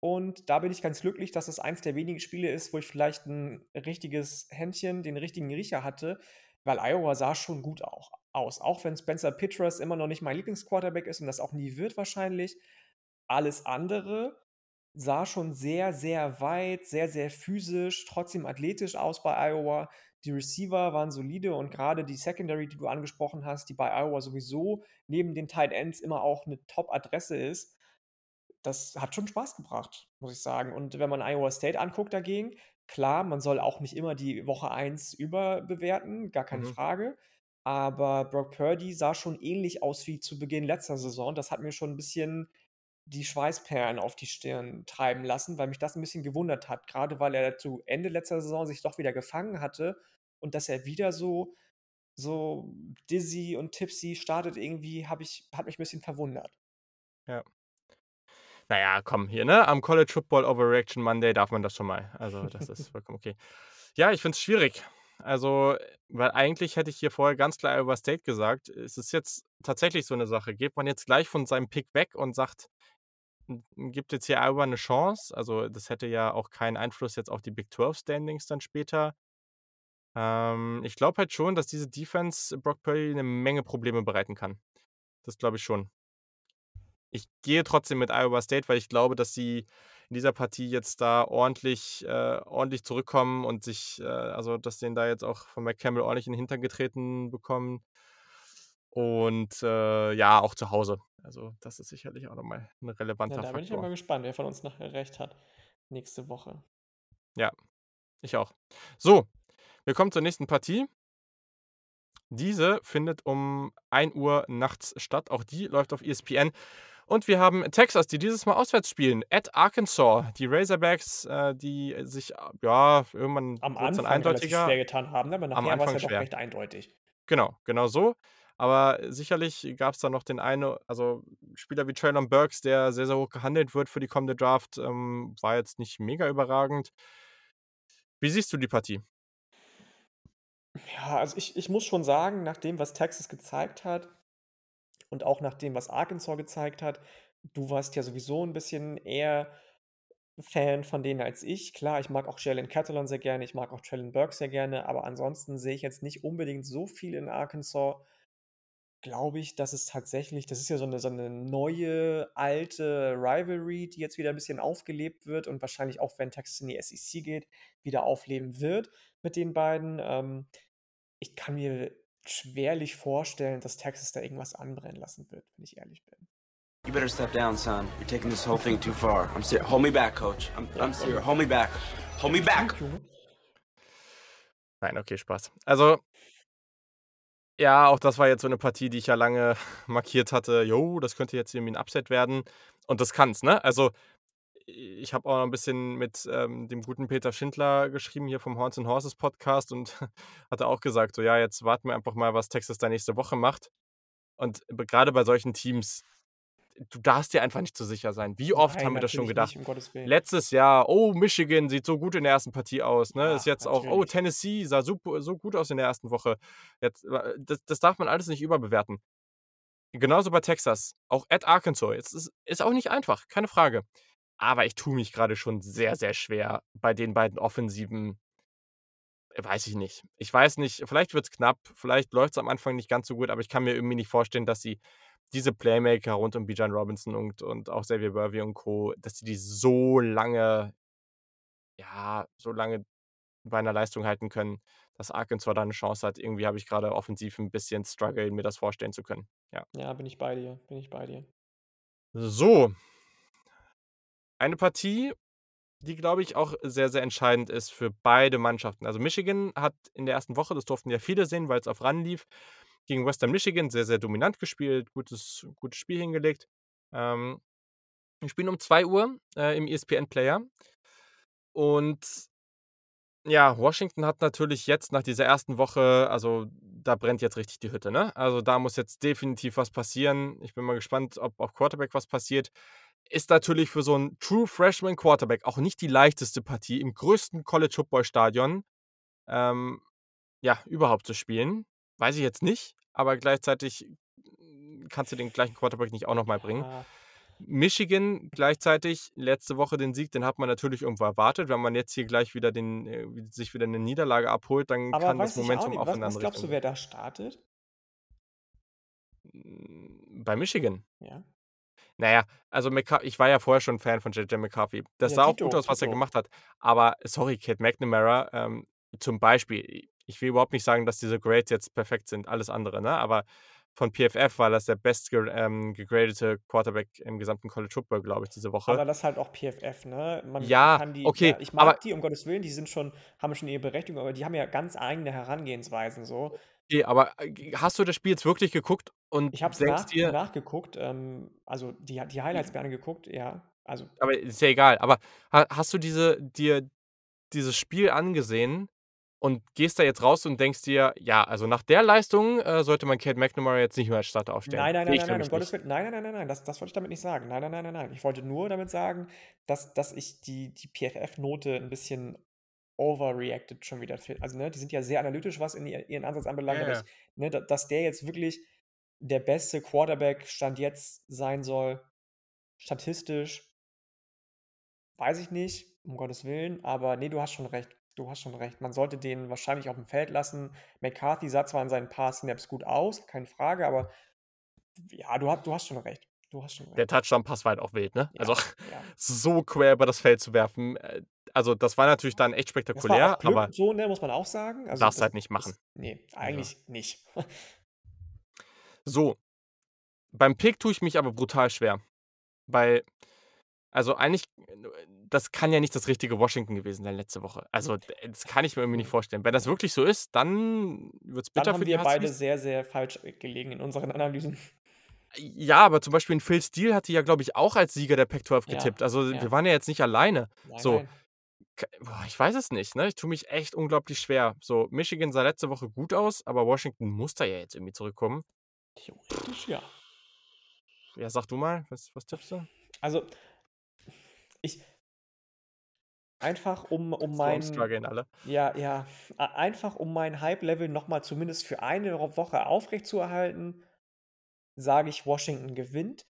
Und da bin ich ganz glücklich, dass es eins der wenigen Spiele ist, wo ich vielleicht ein richtiges Händchen, den richtigen Riecher hatte, weil Iowa sah schon gut auch aus. Auch wenn Spencer Pitras immer noch nicht mein Lieblingsquarterback ist und das auch nie wird wahrscheinlich. Alles andere sah schon sehr, sehr weit, sehr, sehr physisch, trotzdem athletisch aus bei Iowa. Die Receiver waren solide und gerade die Secondary, die du angesprochen hast, die bei Iowa sowieso neben den Tight Ends immer auch eine Top-Adresse ist, das hat schon Spaß gebracht, muss ich sagen. Und wenn man Iowa State anguckt dagegen, klar, man soll auch nicht immer die Woche 1 überbewerten, gar keine mhm. Frage. Aber Brock Purdy sah schon ähnlich aus wie zu Beginn letzter Saison. Das hat mir schon ein bisschen die Schweißperlen auf die Stirn treiben lassen, weil mich das ein bisschen gewundert hat. Gerade weil er zu Ende letzter Saison sich doch wieder gefangen hatte und dass er wieder so, so dizzy und tipsy startet, irgendwie, ich, hat mich ein bisschen verwundert. Ja. Naja, komm, hier, ne? Am College Football Overreaction Monday darf man das schon mal. Also, das ist vollkommen okay. Ja, ich finde es schwierig. Also, weil eigentlich hätte ich hier vorher ganz klar Iowa State gesagt. Es ist jetzt tatsächlich so eine Sache. Geht man jetzt gleich von seinem Pick weg und sagt, gibt jetzt hier Iowa eine Chance? Also, das hätte ja auch keinen Einfluss jetzt auf die Big 12 Standings dann später. Ähm, ich glaube halt schon, dass diese Defense Brock Purdy eine Menge Probleme bereiten kann. Das glaube ich schon. Ich gehe trotzdem mit Iowa State, weil ich glaube, dass sie in dieser Partie jetzt da ordentlich, äh, ordentlich zurückkommen und sich, äh, also dass denen da jetzt auch von McCampbell ordentlich in den Hintern getreten bekommen. Und äh, ja, auch zu Hause. Also, das ist sicherlich auch nochmal ein relevanter ja, da bin ich mal gespannt, wer von uns nachher recht hat. Nächste Woche. Ja, ich auch. So, wir kommen zur nächsten Partie. Diese findet um 1 Uhr nachts statt. Auch die läuft auf ESPN. Und wir haben Texas, die dieses Mal auswärts spielen, at Arkansas. Die Razorbacks, äh, die sich, ja, irgendwann am Anfang eindeutiger schwer getan haben, aber nachher war es ja doch recht eindeutig. Genau, genau so. Aber sicherlich gab es da noch den einen, also Spieler wie Traylon Burks, der sehr, sehr hoch gehandelt wird für die kommende Draft, ähm, war jetzt nicht mega überragend. Wie siehst du die Partie? Ja, also ich, ich muss schon sagen, nach dem, was Texas gezeigt hat, und auch nach dem, was Arkansas gezeigt hat, du warst ja sowieso ein bisschen eher Fan von denen als ich. Klar, ich mag auch Jalen Catalan sehr gerne, ich mag auch Traylon Burke sehr gerne, aber ansonsten sehe ich jetzt nicht unbedingt so viel in Arkansas. Glaube ich, dass es tatsächlich, das ist ja so eine, so eine neue, alte Rivalry, die jetzt wieder ein bisschen aufgelebt wird und wahrscheinlich auch, wenn Texas in die SEC geht, wieder aufleben wird mit den beiden. Ähm, ich kann mir schwerlich vorstellen, dass Texas da irgendwas anbrennen lassen wird, wenn ich ehrlich bin. You better step down, son. You're taking this whole thing too far. I'm serious. Hold me back, coach. I'm, I'm serious. Hold me back. Hold me back. Nein, okay, Spaß. Also, ja, auch das war jetzt so eine Partie, die ich ja lange markiert hatte. Jo, das könnte jetzt irgendwie ein Upset werden. Und das kann's, ne? Also, ich habe auch noch ein bisschen mit ähm, dem guten Peter Schindler geschrieben hier vom Horns and Horses Podcast und hatte auch gesagt, so ja, jetzt warten wir einfach mal, was Texas da nächste Woche macht. Und gerade bei solchen Teams, du darfst dir einfach nicht zu sicher sein. Wie oft Nein, haben wir das schon gedacht? Nicht, um Letztes Jahr, oh, Michigan sieht so gut in der ersten Partie aus. Ne? Ja, ist jetzt natürlich. auch, oh, Tennessee sah super, so gut aus in der ersten Woche. Jetzt, das, das darf man alles nicht überbewerten. Genauso bei Texas. Auch at Arkansas. Jetzt ist, ist auch nicht einfach, keine Frage. Aber ich tue mich gerade schon sehr, sehr schwer bei den beiden Offensiven Weiß ich nicht. Ich weiß nicht, vielleicht wird's knapp, vielleicht läuft's am Anfang nicht ganz so gut, aber ich kann mir irgendwie nicht vorstellen, dass sie diese Playmaker rund um Bijan Robinson und und auch Xavier Worthy und Co., dass sie die so lange ja, so lange bei 'ner Leistung halten können, dass Arkansas da 'ne Chance hat. Irgendwie habe ich grade offensiv 'n bisschen Struggle, mir das vorstellen zu können, ja. Ja, bin ich bei dir, bin ich bei dir. So. Eine Partie, die, glaube ich, auch sehr, sehr entscheidend ist für beide Mannschaften. Also, Michigan hat in der 1. Woche, das durften ja viele sehen, weil's auf RAN lief, gegen Western Michigan sehr, sehr dominant gespielt, gutes gutes Spiel hingelegt. Ähm, die spielen um 2:00, äh, im ESPN-Player. Und ja, Washington hat natürlich jetzt nach dieser 1. Woche also, da brennt jetzt richtig die Hütte, ne? Also, da muss jetzt definitiv was passieren. Ich bin mal gespannt, ob auf Quarterback was passiert. Ist natürlich für so 'n True Freshman Quarterback auch nicht die leichteste Partie im größten College-Football-Stadion, ähm, ja, überhaupt zu spielen. Weiß ich jetzt nicht, aber gleichzeitig, hm, kannst du den gleichen Quarterback nicht auch noch mal bringen. Ja. Michigan gleichzeitig letzte Woche den Sieg, den hat man natürlich irgendwo erwartet. Wenn man jetzt hier gleich wieder den äh, sich wieder 'ne Niederlage abholt, dann Aber kann das auch Momentum auch in Was was andere glaubst Richtung du, wer da startet? Hm, bei Michigan? Ja. Na ja, also McCar ich war ja vorher schon Fan von JJ McCarthy. Das Ja, sah auch gut aus, was er dito. gemacht hat. Aber sorry, Cade McNamara, ähm, zum Beispiel, ich will überhaupt nicht sagen, dass diese Grades jetzt perfekt sind, alles andere, ne? Aber von PFF war das der bestge ähm, gegradete Quarterback im gesamten College Football, glaube ich, diese Woche. Aber das ist halt auch PFF, ne? Man Ja, kann die okay, ja, ich aber mag die, um Gottes Willen, die sind schon haben schon ihre Berechtigung, aber die haben ja ganz eigene Herangehensweisen so. Okay, aber, äh, hast du das Spiel jetzt wirklich geguckt und Ich habe es nach dir nachgeguckt, ähm, also die die Highlights gerne geguckt, ja. Also Aber ist ja egal. Aber ha hast du diese dir dieses Spiel angesehen und gehst da jetzt raus und denkst dir: „Ja, also nach der Leistung, äh, sollte man Cade McNamara jetzt nicht mehr als Starter aufstellen.“ Nein, nein, nein, nein, nein, um Gottes. Willen. Nein, nein, nein, nein, nein, das das wollte ich damit nicht sagen. Nein, nein, nein, nein, nein. Ich wollte nur damit sagen, dass dass ich die die PFF-Note 'n bisschen overreacted schon wieder also, ne, die sind ja sehr analytisch, was in ihr ihren Ansatz anbelangt, Ja, ich ne, da dass der jetzt wirklich der beste Quarterback Stand jetzt sein soll, statistisch weiß ich nicht, um Gottes Willen, aber ne, du hast schon recht. Du hast schon recht. Man sollte den wahrscheinlich aufm Feld lassen. McCarthy sah zwar in seinen paar Snaps gut aus, keine Frage, aber ja, du ha du hast schon recht. Du hast schon Der recht. Touchdown-Pass war halt auch wild, ne? Also, Ja, ja. so quer über das Feld zu werfen, äh, also, das war natürlich dann echt spektakulär, Glück aber so, ne, muss man auch sagen. Also, darfst das halt nicht machen. das ne, Also eigentlich nicht. So. Beim Pick tue ich mich aber brutal schwer, weil also, eigentlich das kann ja nicht das richtige Washington gewesen sein letzte Woche. Also, das kann ich mir irgendwie nicht vorstellen. Wenn das wirklich so ist, dann wird's Dann bitter haben für die wir beide Huskies. sehr, sehr falsch, äh, gelegen in unseren Analysen. Ja, aber zum Beispiel 'n Phil Steele hat die ja, glaube ich, auch als Sieger der Pac-12 Ja, getippt. Also, wir ja. waren ja jetzt nicht alleine. Nein, So, nein. Boah, ich weiß es nicht, ne? Ich tue mich echt unglaublich schwer. So, Michigan sah letzte Woche gut aus, aber Washington muss da ja jetzt irgendwie zurückkommen. Theoretisch ja. Ja, sag du mal, was was tippst du? Also ich einfach um um mein alle. ja, ja, ei einfach um mein Hype-Level noch mal zumindest für eine Woche aufrechtzuerhalten, sage ich, Washington gewinnt.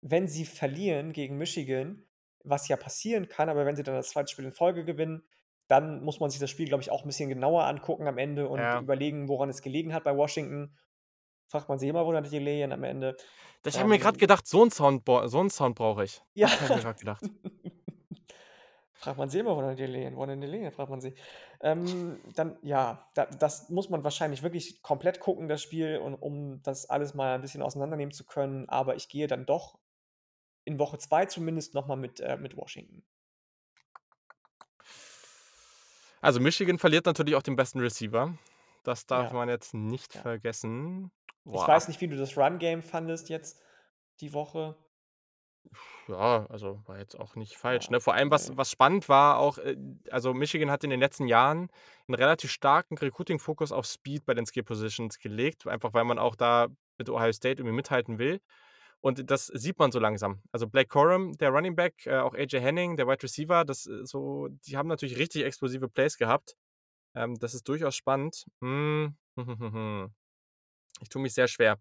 Wenn sie verlieren gegen Michigan, was ja passieren kann, aber wenn sie dann das 2. Spiel in Folge gewinnen, dann muss man sich das Spiel, glaube ich, auch 'n bisschen genauer angucken am Ende und Ja. überlegen, woran es gelegen hat bei Washington. Fragt man sich immer, woran die Delay am Ende. Ich habe mir grad Ähm gedacht, so 'n Sound so Sound brauche ich. Ja. Das habe ich mir grad gedacht. Fragt man sich immer, woran die Delay woran die Delay fragt man sich. Ähm, dann ja, da das muss man wahrscheinlich wirklich komplett gucken, das Spiel, und um das alles mal 'n bisschen auseinandernehmen zu können, aber ich gehe dann doch in Woche 2 zumindest noch mal mit äh, mit Washington. Also, Michigan verliert natürlich auch den besten Receiver. Das darf Ja. man jetzt nicht Ja. vergessen. Ich Boah. weiß nicht, wie du das Run-Game fandest jetzt die Woche. Ja, also, war jetzt auch nicht falsch, Ja, ne? Vor allem, was was spannend war auch, äh also, Michigan hat in den letzten Jahren 'n relativ starken Recruiting-Fokus auf Speed bei den Skill Positions gelegt, einfach weil man auch da mit Ohio State irgendwie mithalten will. Und das sieht man so langsam. Also, Blake Corum, der Running Back, äh, auch AJ Henning, der Wide Receiver, das äh, so die haben natürlich richtig explosive Plays gehabt. Ähm, das ist durchaus spannend. Hm, ich tue mich sehr schwer.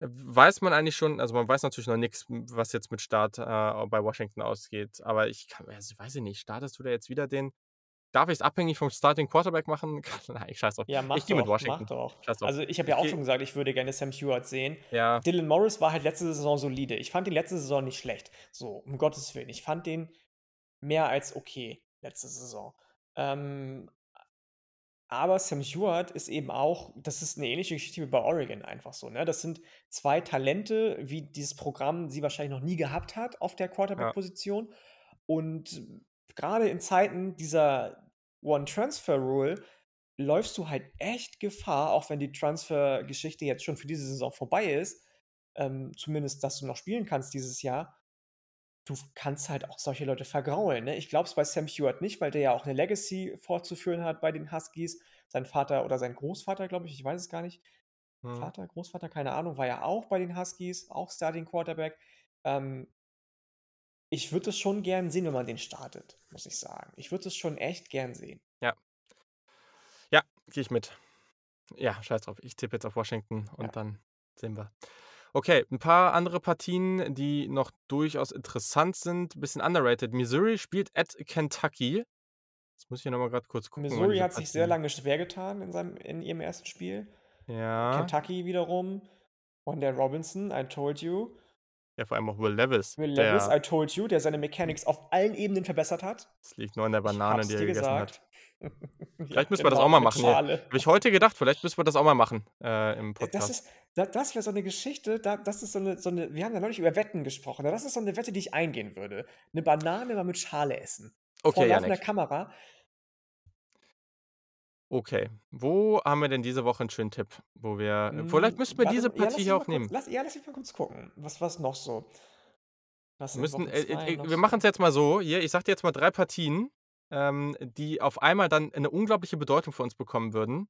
Weiß man eigentlich schon also, man weiß natürlich noch m was jetzt mit Start, äh, bei Washington ausgeht, aber ich kann also, weiß ich nicht, startest du da jetzt wieder den darf ich's abhängig vom Starting Quarterback machen? Nein, ich scheiße drauf. Ja, mach Ich gehe mit doch, mach Washington. doch. Scheiß. Also, ich habe ja Ich auch schon gesagt, ich würde gerne Sam Heward sehen. Ja. Dylan Morris war halt letzte Saison solide. Ich fand ihn letzte Saison nicht schlecht. So, um Gottes Willen. Ich fand den mehr als okay letzte Saison. Ähm, aber Sam Heward ist eben auch das ist 'ne ähnliche Geschichte wie bei Oregon einfach so, ne? Das sind 2 Talente, wie dieses Programm sie wahrscheinlich noch nie gehabt hat auf der Ja. Quarterback-Position. Und grade in Zeiten dieser One-Transfer-Rule läufst du halt echt Gefahr, auch wenn die Transfergeschichte jetzt schon für diese Saison vorbei ist, ähm, zumindest, dass du noch spielen kannst dieses Jahr. Du kannst halt auch solche Leute vergraulen, ne? Ich glaube es bei Sam Heward nicht, weil der ja auch 'ne Legacy fortzuführen hat bei den Huskies. Sein Vater oder sein Großvater, glaube ich, ich weiß es gar nicht. Mhm. Vater, Großvater, keine Ahnung, war ja auch bei den Huskies, auch Starting Quarterback. Ähm ich würde es schon gern sehen, wenn man den startet, muss ich sagen. Ich würde es schon echt gern sehen. Ja. Ja, gehe ich mit. Ja, scheiß drauf. Ich tippe jetzt auf Washington Ja. und dann sehen wir. Okay, 'n paar andere Partien, die noch durchaus interessant sind, bisschen underrated. Missouri spielt at Kentucky. Jetzt muss ich hier noch mal grad kurz gucken, Missouri hat sich sehr lange schwer getan in seinem in ihrem ersten Spiel. Ja. Kentucky wiederum, Wan'Dale Robinson, I told you. Ja, vor allem auch Will Levis, Will Levis, I told you, der seine Mechanics auf allen Ebenen verbessert hat. Es liegt nur an der Banane, die er gegessen hat. gesagt. Ja, Vielleicht müssen wir das genau, auch mal machen. Habe ich heute gedacht, vielleicht müssen wir das auch mal machen, äh, im das Podcast. ist da das wäre so 'ne Geschichte, da das ist so 'ne so 'ne wir haben ja neulich über Wetten gesprochen. Ja, das ist so 'ne Wette, die ich eingehen würde. 'Ne Banane mal mit Schale essen. Vor Okay, laufender Yannick. Kamera. Okay, wo haben wir denn diese Woche 'n schönen Tipp, wo wir äh, vielleicht Hm, müssten wir warte diese mal ja, lass Partie mich hier mal auch kurz nehmen. lass ja, lass mich mal kurz gucken, was was noch so? Was Wir in müssen Woche äh, äh, 2 äh, noch wir so machen's jetzt mal so, hier, ich sage dir jetzt mal 3 Partien, ähm, die auf einmal dann 'ne unglaubliche Bedeutung für uns bekommen würden,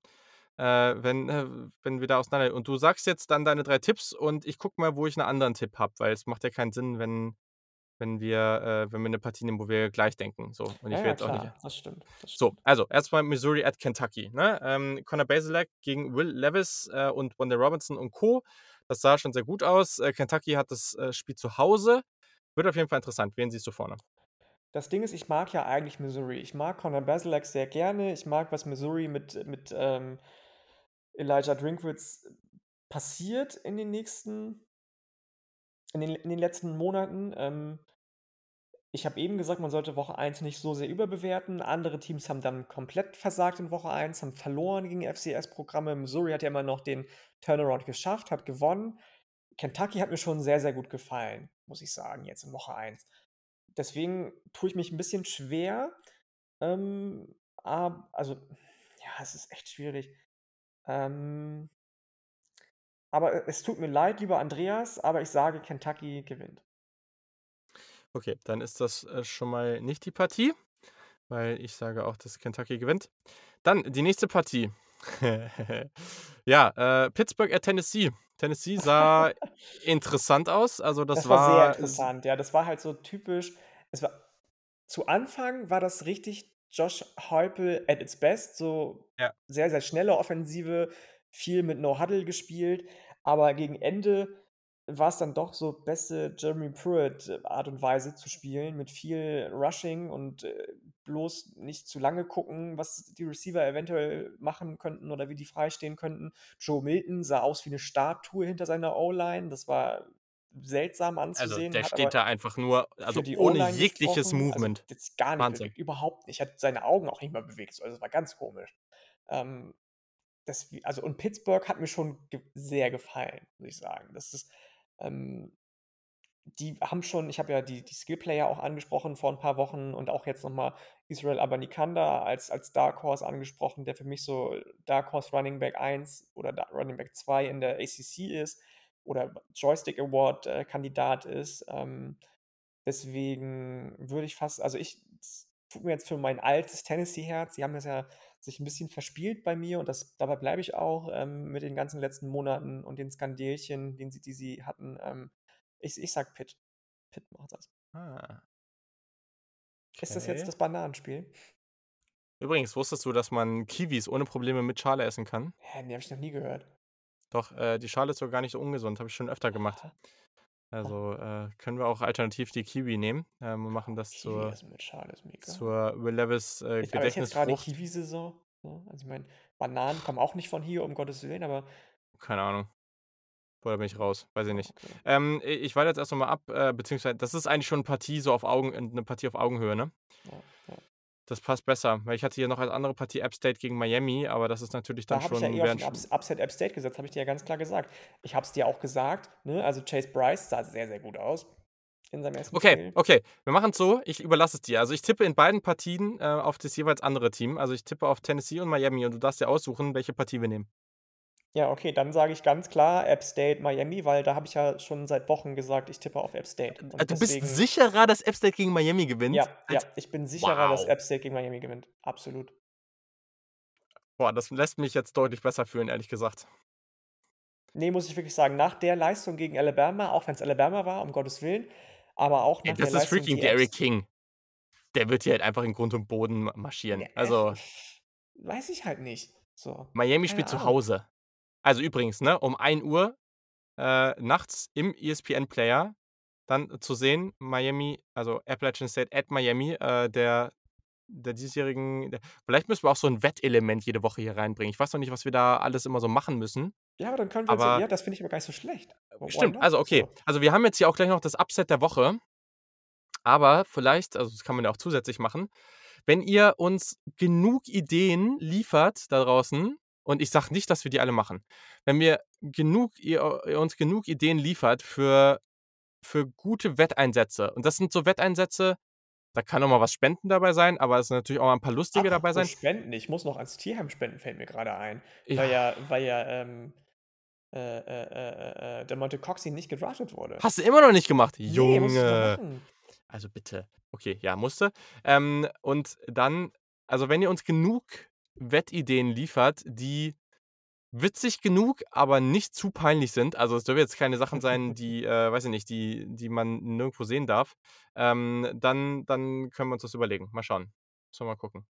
äh, wenn äh, wenn wir da auseinander und du sagst jetzt dann deine 3 Tipps und ich gucke mal, wo ich 'n anderen Tipp habe, weil es macht ja keinen Sinn, wenn wenn wir äh, wenn wir 'ne Partie nehmen, wo wir gleich denken, so. Und Ja, ich will ja, jetzt auch nicht klar, das stimmt, das So, stimmt. also erst mal Missouri at Kentucky, ne? Ähm, Connor Bazelak gegen Will Levis, äh, und Wan'Dale Robinson und Co. Das sah schon sehr gut aus. Äh, Kentucky hat das, äh, Spiel zu Hause. Wird auf jeden Fall interessant. Wen siehst du vorne? Das Ding ist, ich mag ja eigentlich Missouri. Ich mag Connor Bazelak sehr gerne. Ich mag, was Missouri mit mit, ähm, Elijah Drinkwitz passiert in den nächsten in den in den letzten Monaten. Ähm, ich habe eben gesagt, man sollte Woche 1 nicht so sehr überbewerten. Andere Teams haben dann komplett versagt in Woche 1, haben verloren gegen FCS-Programme. Missouri hat ja immer noch den Turnaround geschafft, hat gewonnen. Kentucky hat mir schon sehr, sehr gut gefallen, muss ich sagen, jetzt in Woche 1. Deswegen tue ich mich 'n bisschen schwer, ähm, also, ja, es ist echt schwierig. Ähm aber, äh, es tut mir leid, lieber Andreas, aber ich sage, Kentucky gewinnt. Okay, dann ist das, äh, schon mal nicht die Partie, weil ich sage auch, dass Kentucky gewinnt. Dann die nächste Partie. Ja, äh, Pittsburgh at Tennessee. Tennessee sah interessant aus. Also, das Das war sehr war s interessant. Ja, das war halt so typisch es war zu Anfang war das richtig Josh Heupel at its best, so Ja. sehr, sehr schnelle Offensive, viel mit No Huddle gespielt, aber gegen Ende war's dann doch so beste Jeremy Pruitt Art und Weise zu spielen mit viel Rushing und, äh, bloß nicht zu lange gucken, was die Receiver eventuell machen könnten oder wie die freistehen könnten. Joe Milton sah aus wie 'ne Statue hinter seiner O-Line. Das war seltsam Also, anzusehen, der hat steht da einfach nur also, ohne jegliches gesprochen. Also, Movement. jetzt gar nicht Wahnsinn. überhaupt nicht. Hat seine Augen auch nicht mal bewegt, so. Also, es war ganz komisch. Ähm, desw also, und Pittsburgh hat mir schon ge sehr gefallen, muss ich sagen. Das ist, ähm die haben schon ich habe ja die die Skill-Player auch angesprochen vor 'n paar Wochen und auch jetzt noch mal Israel Abanikanda als als Dark Horse angesprochen, der für mich so Dark Horse Running Back 1 oder da Running Back 2 in der ACC ist oder Joystick Award, äh, Kandidat ist. Ähm, deswegen würde ich fast also, ich tut mir jetzt für mein altes Tennessee-Herz sie haben das ja sich 'n bisschen verspielt bei mir und das dabei bleibe ich auch, ähm, mit den ganzen letzten Monaten und den Skandelchen, den sie die sie hatten. Ähm, ich ich sage Pitt. Pitt macht das. Ah. Ist das jetzt Okay. das Bananenspiel? Übrigens, wusstest du, dass man Kiwis ohne Probleme mit Schale essen kann? Hä, ne, habe ich noch nie gehört. Doch, äh, die Schale ist sogar gar nicht so ungesund, habe ich schon öfter gemacht. Also, äh, können wir auch alternativ die Kiwi nehmen, ähm, und machen das Kiwi zur schade, zur Will Levis, äh, Ist ist jetzt Gedächtnisfrucht. Kiwisaison, ne? Also, ich meine, Bananen kommen auch nicht von hier, um Gottes Willen, aber Keine Ahnung. Da bin ich raus, weiß ich nicht. okay. Ähm, ich warte jetzt erst noch mal ab, äh, beziehungsweise das ist eigentlich schon Partie so auf Augen äh, 'ne Partie auf Augenhöhe, ne? Ja, ja. Das passt besser, weil ich hatte hier noch als andere Partie App State gegen Miami, aber das ist natürlich dann Da habe ich ja schon eh auf den schon Ups Upset App State gesetzt, habe ich dir ja ganz klar gesagt. Ich habe es dir auch gesagt, ne? Also, Chase Bryce sah sehr, sehr gut aus in seinem ersten Okay, Spiel. okay. Wir machen's so, ich überlasse es dir. Also, ich tippe in beiden Partien, äh, auf das jeweils andere Team. Also, ich tippe auf Tennessee und Miami und du darfst dir aussuchen, welche Partie wir nehmen. Ja, okay, dann sage ich ganz klar App State, Miami, weil da habe ich ja schon seit Wochen gesagt, ich tippe auf App State. Und du bist deswegen sicherer, dass App State gegen Miami gewinnt? Ja, ja, ich bin sicherer, dass wow. App State gegen Miami gewinnt. Absolut. Boah, das lässt mich jetzt deutlich besser fühlen, ehrlich gesagt. Ne, muss ich wirklich sagen, nach der Leistung gegen Alabama, auch wenn's Alabama war, um Gottes Willen, aber auch nach der das ist freaking Apps King. Der wird hier halt einfach in Grund und Boden ma marschieren. Äh, Also weiß ich halt nicht. So, Miami spielt zu Ahnung. Hause. Also, übrigens, ne, um 1:00, äh, nachts im ESPN-Player dann zu sehen, Miami also, Appalachian State at Miami, äh, der der diesjährigen der vielleicht müssen wir auch so 'n Wettelement jede Woche hier reinbringen. Ich weiß noch nicht, was wir da alles immer so machen müssen, Ja, aber dann können wir aber ja, das finde ich aber gar nicht so schlecht. Why Stimmt, also, okay. So. Also, wir haben jetzt hier auch gleich noch das Upset der Woche. Aber vielleicht also, das kann man ja auch zusätzlich machen, wenn ihr uns genug Ideen liefert da draußen und ich sage nicht, dass wir die alle machen. Wenn wir genug ihr ihr uns genug Ideen liefert für für gute Wetteinsätze und das sind so Wetteinsätze, da kann auch mal was Spenden dabei sein, aber es sind natürlich auch mal 'n paar lustige dabei Apropos sein. Spenden, ich muss noch ans Tierheim spenden, fällt mir grade ein, weil Ja. ja weil ja, ähm, äh, äh, äh, äh, äh, der Monte Coxie nicht gedraftet wurde. Hast du immer noch nicht gemacht? Ne, noch Junge. Also, bitte. Okay, ja, musst du. Ähm, und dann also, wenn ihr uns genug Wettideen liefert, die witzig genug, aber nicht zu peinlich sind also, es dürfen jetzt keine Sachen sein, die, äh, weiß ich nicht, die die man nirgendwo sehen darf, ähm, dann dann können wir uns das überlegen. Mal schauen. Müssen wir mal gucken.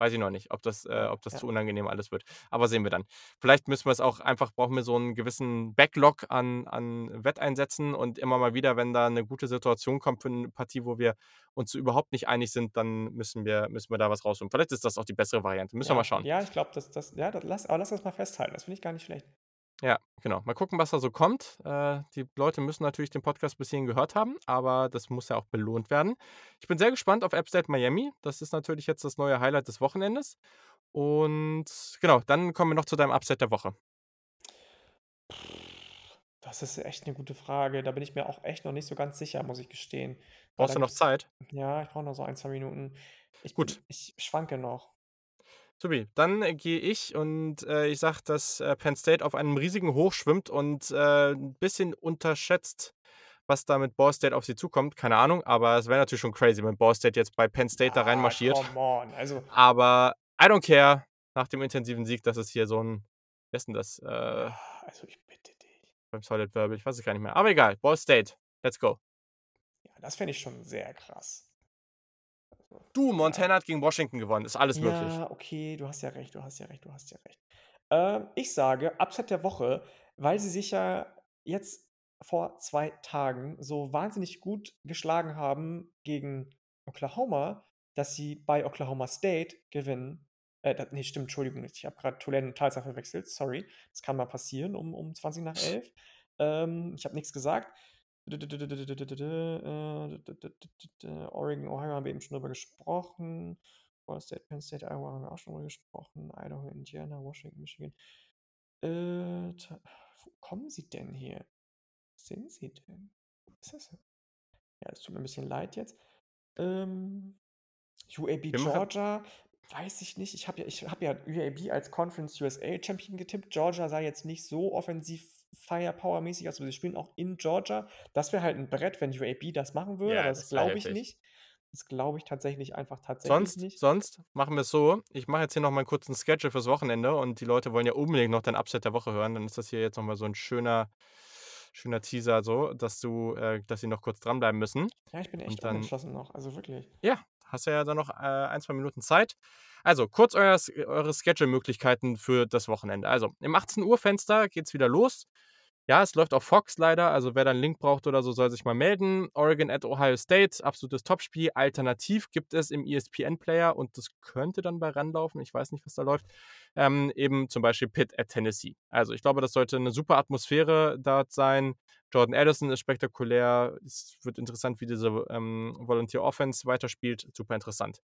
Weiß ich noch nicht, ob das äh, Ja, ob das ja. zu unangenehm alles wird, aber sehen wir dann. Vielleicht müssen wir es auch einfach brauchen wir so 'n gewissen Backlog an an Wetteinsätzen und immer mal wieder, wenn da 'ne gute Situation kommt für 'ne Partie, wo wir uns überhaupt nicht einig sind, dann müssen wir müssen wir da was rausholen. Vielleicht ist das auch die bessere Variante. Müssen wir mal Ja, schauen. ja, ich glaube, das das ja, da lass aber lass das mal festhalten. Das finde ich gar nicht schlecht. Ja, genau. Mal gucken, was da so kommt. Äh, die Leute müssen natürlich den Podcast bis hierhin gehört haben, aber das muss ja auch belohnt werden. Ich bin sehr gespannt auf App State Miami. Das ist natürlich jetzt das neue Highlight des Wochenendes. Und genau, dann kommen wir noch zu deinem Upset der Woche. Das ist echt 'ne gute Frage. Da bin ich mir auch echt noch nicht so ganz sicher, muss ich gestehen. Brauchst du noch Zeit? ja, ich brauche noch so 1, 2 Minuten. Ich Gut. ich schwanke noch. Supi, dann, äh, gehe ich und, äh, ich sage, dass, äh, Penn State auf einem riesigen Hoch schwimmt und, äh, 'n bisschen unterschätzt, was da mit Ball State auf sie zukommt. Keine Ahnung, aber es wäre natürlich schon crazy, wenn Ball State jetzt bei Penn State da Ah, reinmarschiert. come on. Also Aber I don't care. Nach dem intensiven Sieg, das ist hier so 'n wer ist denn das? Äh also, ich bitte dich. beim Solid Verbal, ich weiß es gar nicht mehr. Aber egal, Ball State. Let's go. Ja, das fände ich schon sehr krass. Du, ja. Montana hat gegen Washington gewonnen. Ist alles möglich. Ja, okay, du hast ja recht, du hast ja recht, du hast ja recht. Ähm, ich sage, Upset der Woche, weil sie sich ja jetzt vor 2 Tagen so wahnsinnig gut geschlagen haben gegen Oklahoma, dass sie bei Oklahoma State gewinnen. Äh, da ne, stimmt, Entschuldigung, ich habe grad Tulane und Tulsa verwechselt, sorry. Das kann mal passieren um um 20:11. Ähm, ich habe nix gesagt. Oregon, Ohio haben wir eben schon drüber gesprochen. Ball State, Penn State, Iowa haben wir auch schon drüber gesprochen. Idaho, Indiana, Washington, Michigan. Äh, wo kommen sie denn hier? Wo sind sie denn? Wo ist das denn? Ja, es tut mir 'n bisschen leid jetzt. Ähm, UAB Wir Georgia, weiß ich nicht. Ich habe ja habe ja UAB als Conference USA Champion getippt. Georgia sah jetzt nicht so offensiv Firepower-mäßig aber sie spielen auch in Georgia. Das wäre halt 'n Brett, wenn UAB das machen würde, Ja, aber das das glaube ich nicht. Das glaube ich tatsächlich einfach tatsächlich Sonst nicht. sonst machen wir's so, ich mache jetzt hier noch mal 'n kurzen Schedule fürs Wochenende und die Leute wollen ja unbedingt noch dein Upset der Woche hören. Dann ist das hier jetzt noch mal so 'n schöner schöner Teaser so, dass du äh, dass sie noch kurz dranbleiben müssen. Ja, ich bin echt Und dann unentschlossen noch, also wirklich. ja, hast du ja dann noch, äh, 1, 2 Minuten Zeit. Also, kurz euer eure Schedule-Möglichkeiten für das Wochenende. Also, im 18:00 Fenster geht's wieder los. Ja, es läuft auf Fox leider, also wer da 'n Link braucht oder so, soll sich mal melden. Oregon at Ohio State, absolutes Topspiel. Alternativ gibt es im ESPN-Player und das könnte dann bei RAN laufen, ich weiß nicht, was da läuft, ähm, eben zum Beispiel Pitt at Tennessee. Also, ich glaube, das sollte 'ne super Atmosphäre dort sein. Jordan Addison ist spektakulär. Es wird interessant, wie diese, ähm, Volunteer Offense weiterspielt. Super interessant.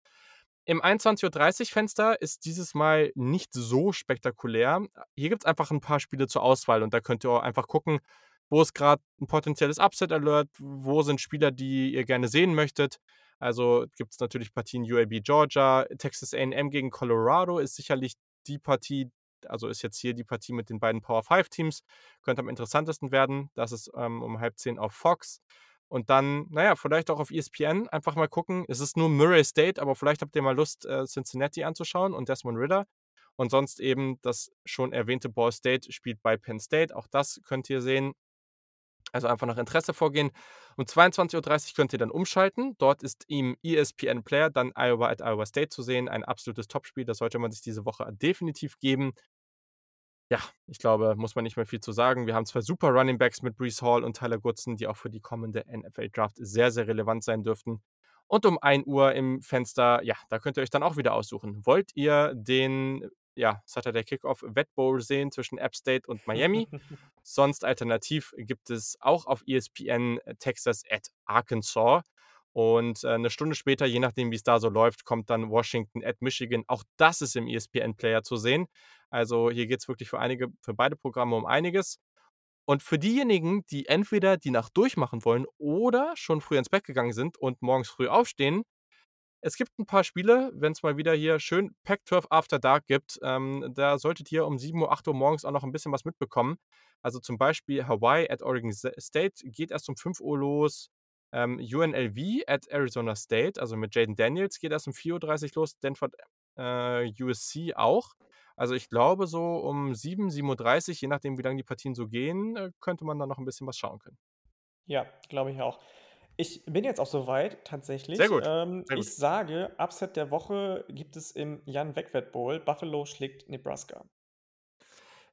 Im 21:30 Fenster ist dieses Mal nicht so spektakulär. Hier gibt's einfach 'n paar Spiele zur Auswahl und da könnt ihr auch einfach gucken, wo ist grad 'n potenzielles Upset Alert, wo sind Spieler, die ihr gerne sehen möchtet. Also, gibt's natürlich Partien UAB Georgia, Texas A&M gegen Colorado ist sicherlich die Partie also, ist jetzt hier die Partie mit den beiden Power 5 Teams, könnte am interessantesten werden. Das ist, ähm, um 9:30 auf Fox. Und dann, na ja, vielleicht auch auf ESPN einfach mal gucken. Es ist nur Murray State, aber vielleicht habt ihr mal Lust, äh, Cincinnati anzuschauen und Desmond Ridder. Und sonst eben das schon erwähnte Ball State spielt bei Penn State. Auch das könnt ihr sehen. Also, einfach nach Interesse vorgehen. Um 22:30 könnt ihr dann umschalten. Dort ist im ESPN Player dann Iowa at Iowa State zu sehen. Ein absolutes Topspiel. Das sollte man sich diese Woche definitiv geben. Ja, ich glaube, muss man nicht mehr viel zu sagen. Wir haben 2 super Running Backs mit Breece Hall und Tyler Goodson, die auch für die kommende NFL Draft sehr, sehr relevant sein dürften. Und um 1:00 im Fenster, ja, da könnt ihr euch dann auch wieder aussuchen. Wollt ihr den, ja, Saturday Kickoff Wet Bowl sehen zwischen App State und Miami? Sonst alternativ gibt es auch auf ESPN Texas at Arkansas. Und, äh, 'ne Stunde später, je nachdem, wie's da so läuft, kommt dann Washington at Michigan. Auch das ist im ESPN Player zu sehen. Also, hier geht's wirklich für einige für beide Programme um einiges. Und für diejenigen, die entweder die Nacht durchmachen wollen oder schon früh ins Bett gegangen sind und morgens früh aufstehen, es gibt 'n paar Spiele, wenn's mal wieder hier schön Pac-12 After Dark gibt, ähm, da solltet ihr um 7:00, 8:00 morgens auch noch 'n bisschen was mitbekommen. Also, zum Beispiel Hawaii at Oregon State geht erst um 5:00 los. Ähm, UNLV at Arizona State, also mit Jayden Daniels, geht erst um 4:30 los. Stanford, äh, USC auch. Also, ich glaube, so um 7, 7:30 je nachdem, wie lang die Partien so gehen, äh, könnte man da noch 'n bisschen was schauen können. Ja, glaube ich auch. Ich bin jetzt auch so weit Sehr tatsächlich. gut, Ähm, sehr gut. ich sage, Upset der Woche gibt es im Jan-Wegwert Bowl. Buffalo schlägt Nebraska.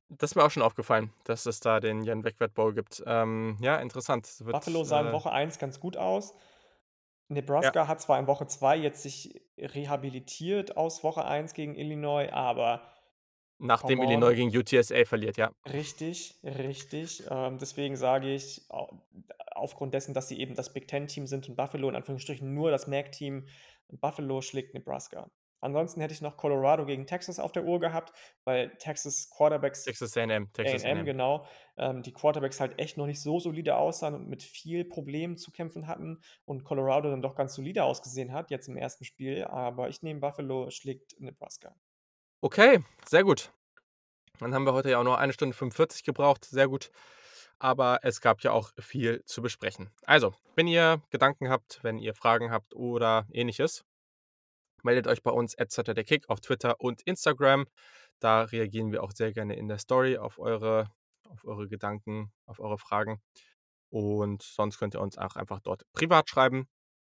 Das ist mir auch schon aufgefallen, dass es da den Jan-Wegwert Bowl gibt. Ähm, ja, interessant. Es wird, Buffalo sah in äh Woche 1 ganz gut aus. Ja. Nebraska hat zwar in Woche 2 jetzt sich rehabilitiert aus Woche 1 gegen Illinois, aber Nachdem Illinois gegen UTSA verliert, ja. Richtig, richtig. Ähm, deswegen sage ich, au aufgrund dessen, dass sie eben das Big-Ten-Team sind und Buffalo in Anführungsstrichen nur das MAC-Team, Buffalo schlägt Nebraska. Ansonsten hätte ich noch Colorado gegen Texas auf der Uhr gehabt, weil Texas Quarterbacks Texas A&M, Texas A&M, genau, ähm, die Quarterbacks halt echt noch nicht so solide aussahen und mit viel Problemen zu kämpfen hatten und Colorado dann doch ganz solide ausgesehen hat jetzt im 1. Spiel, aber ich nehme Buffalo schlägt Nebraska. Okay, sehr gut. Dann haben wir heute ja auch nur 1 Stunde 45 gebraucht, sehr gut. Aber es gab ja auch viel zu besprechen. Also, wenn ihr Gedanken habt, wenn ihr Fragen habt oder Ähnliches meldet euch bei uns @SaturdayKick auf Twitter und Instagram. Da reagieren wir auch sehr gerne in der Story auf eure auf eure Gedanken, auf eure Fragen. Und sonst könnt ihr uns auch einfach dort privat schreiben.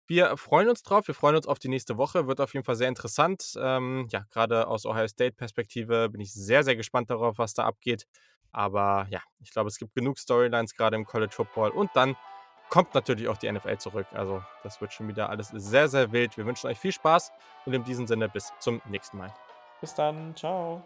Wir freuen uns drauf. Wir freuen uns auf die nächste Woche. Wird auf jeden Fall sehr interessant. Ähm, ja, grade aus Ohio State-Perspektive bin ich sehr, sehr gespannt darauf, was da abgeht. Aber ja, ich glaube, es gibt genug Storylines, grade im College Football. Und dann kommt natürlich auch die NFL zurück. Also, das wird schon wieder alles sehr, sehr wild. Wir wünschen euch viel Spaß und in diesem Sinne bis zum nächsten Mal. Bis dann. Tschau.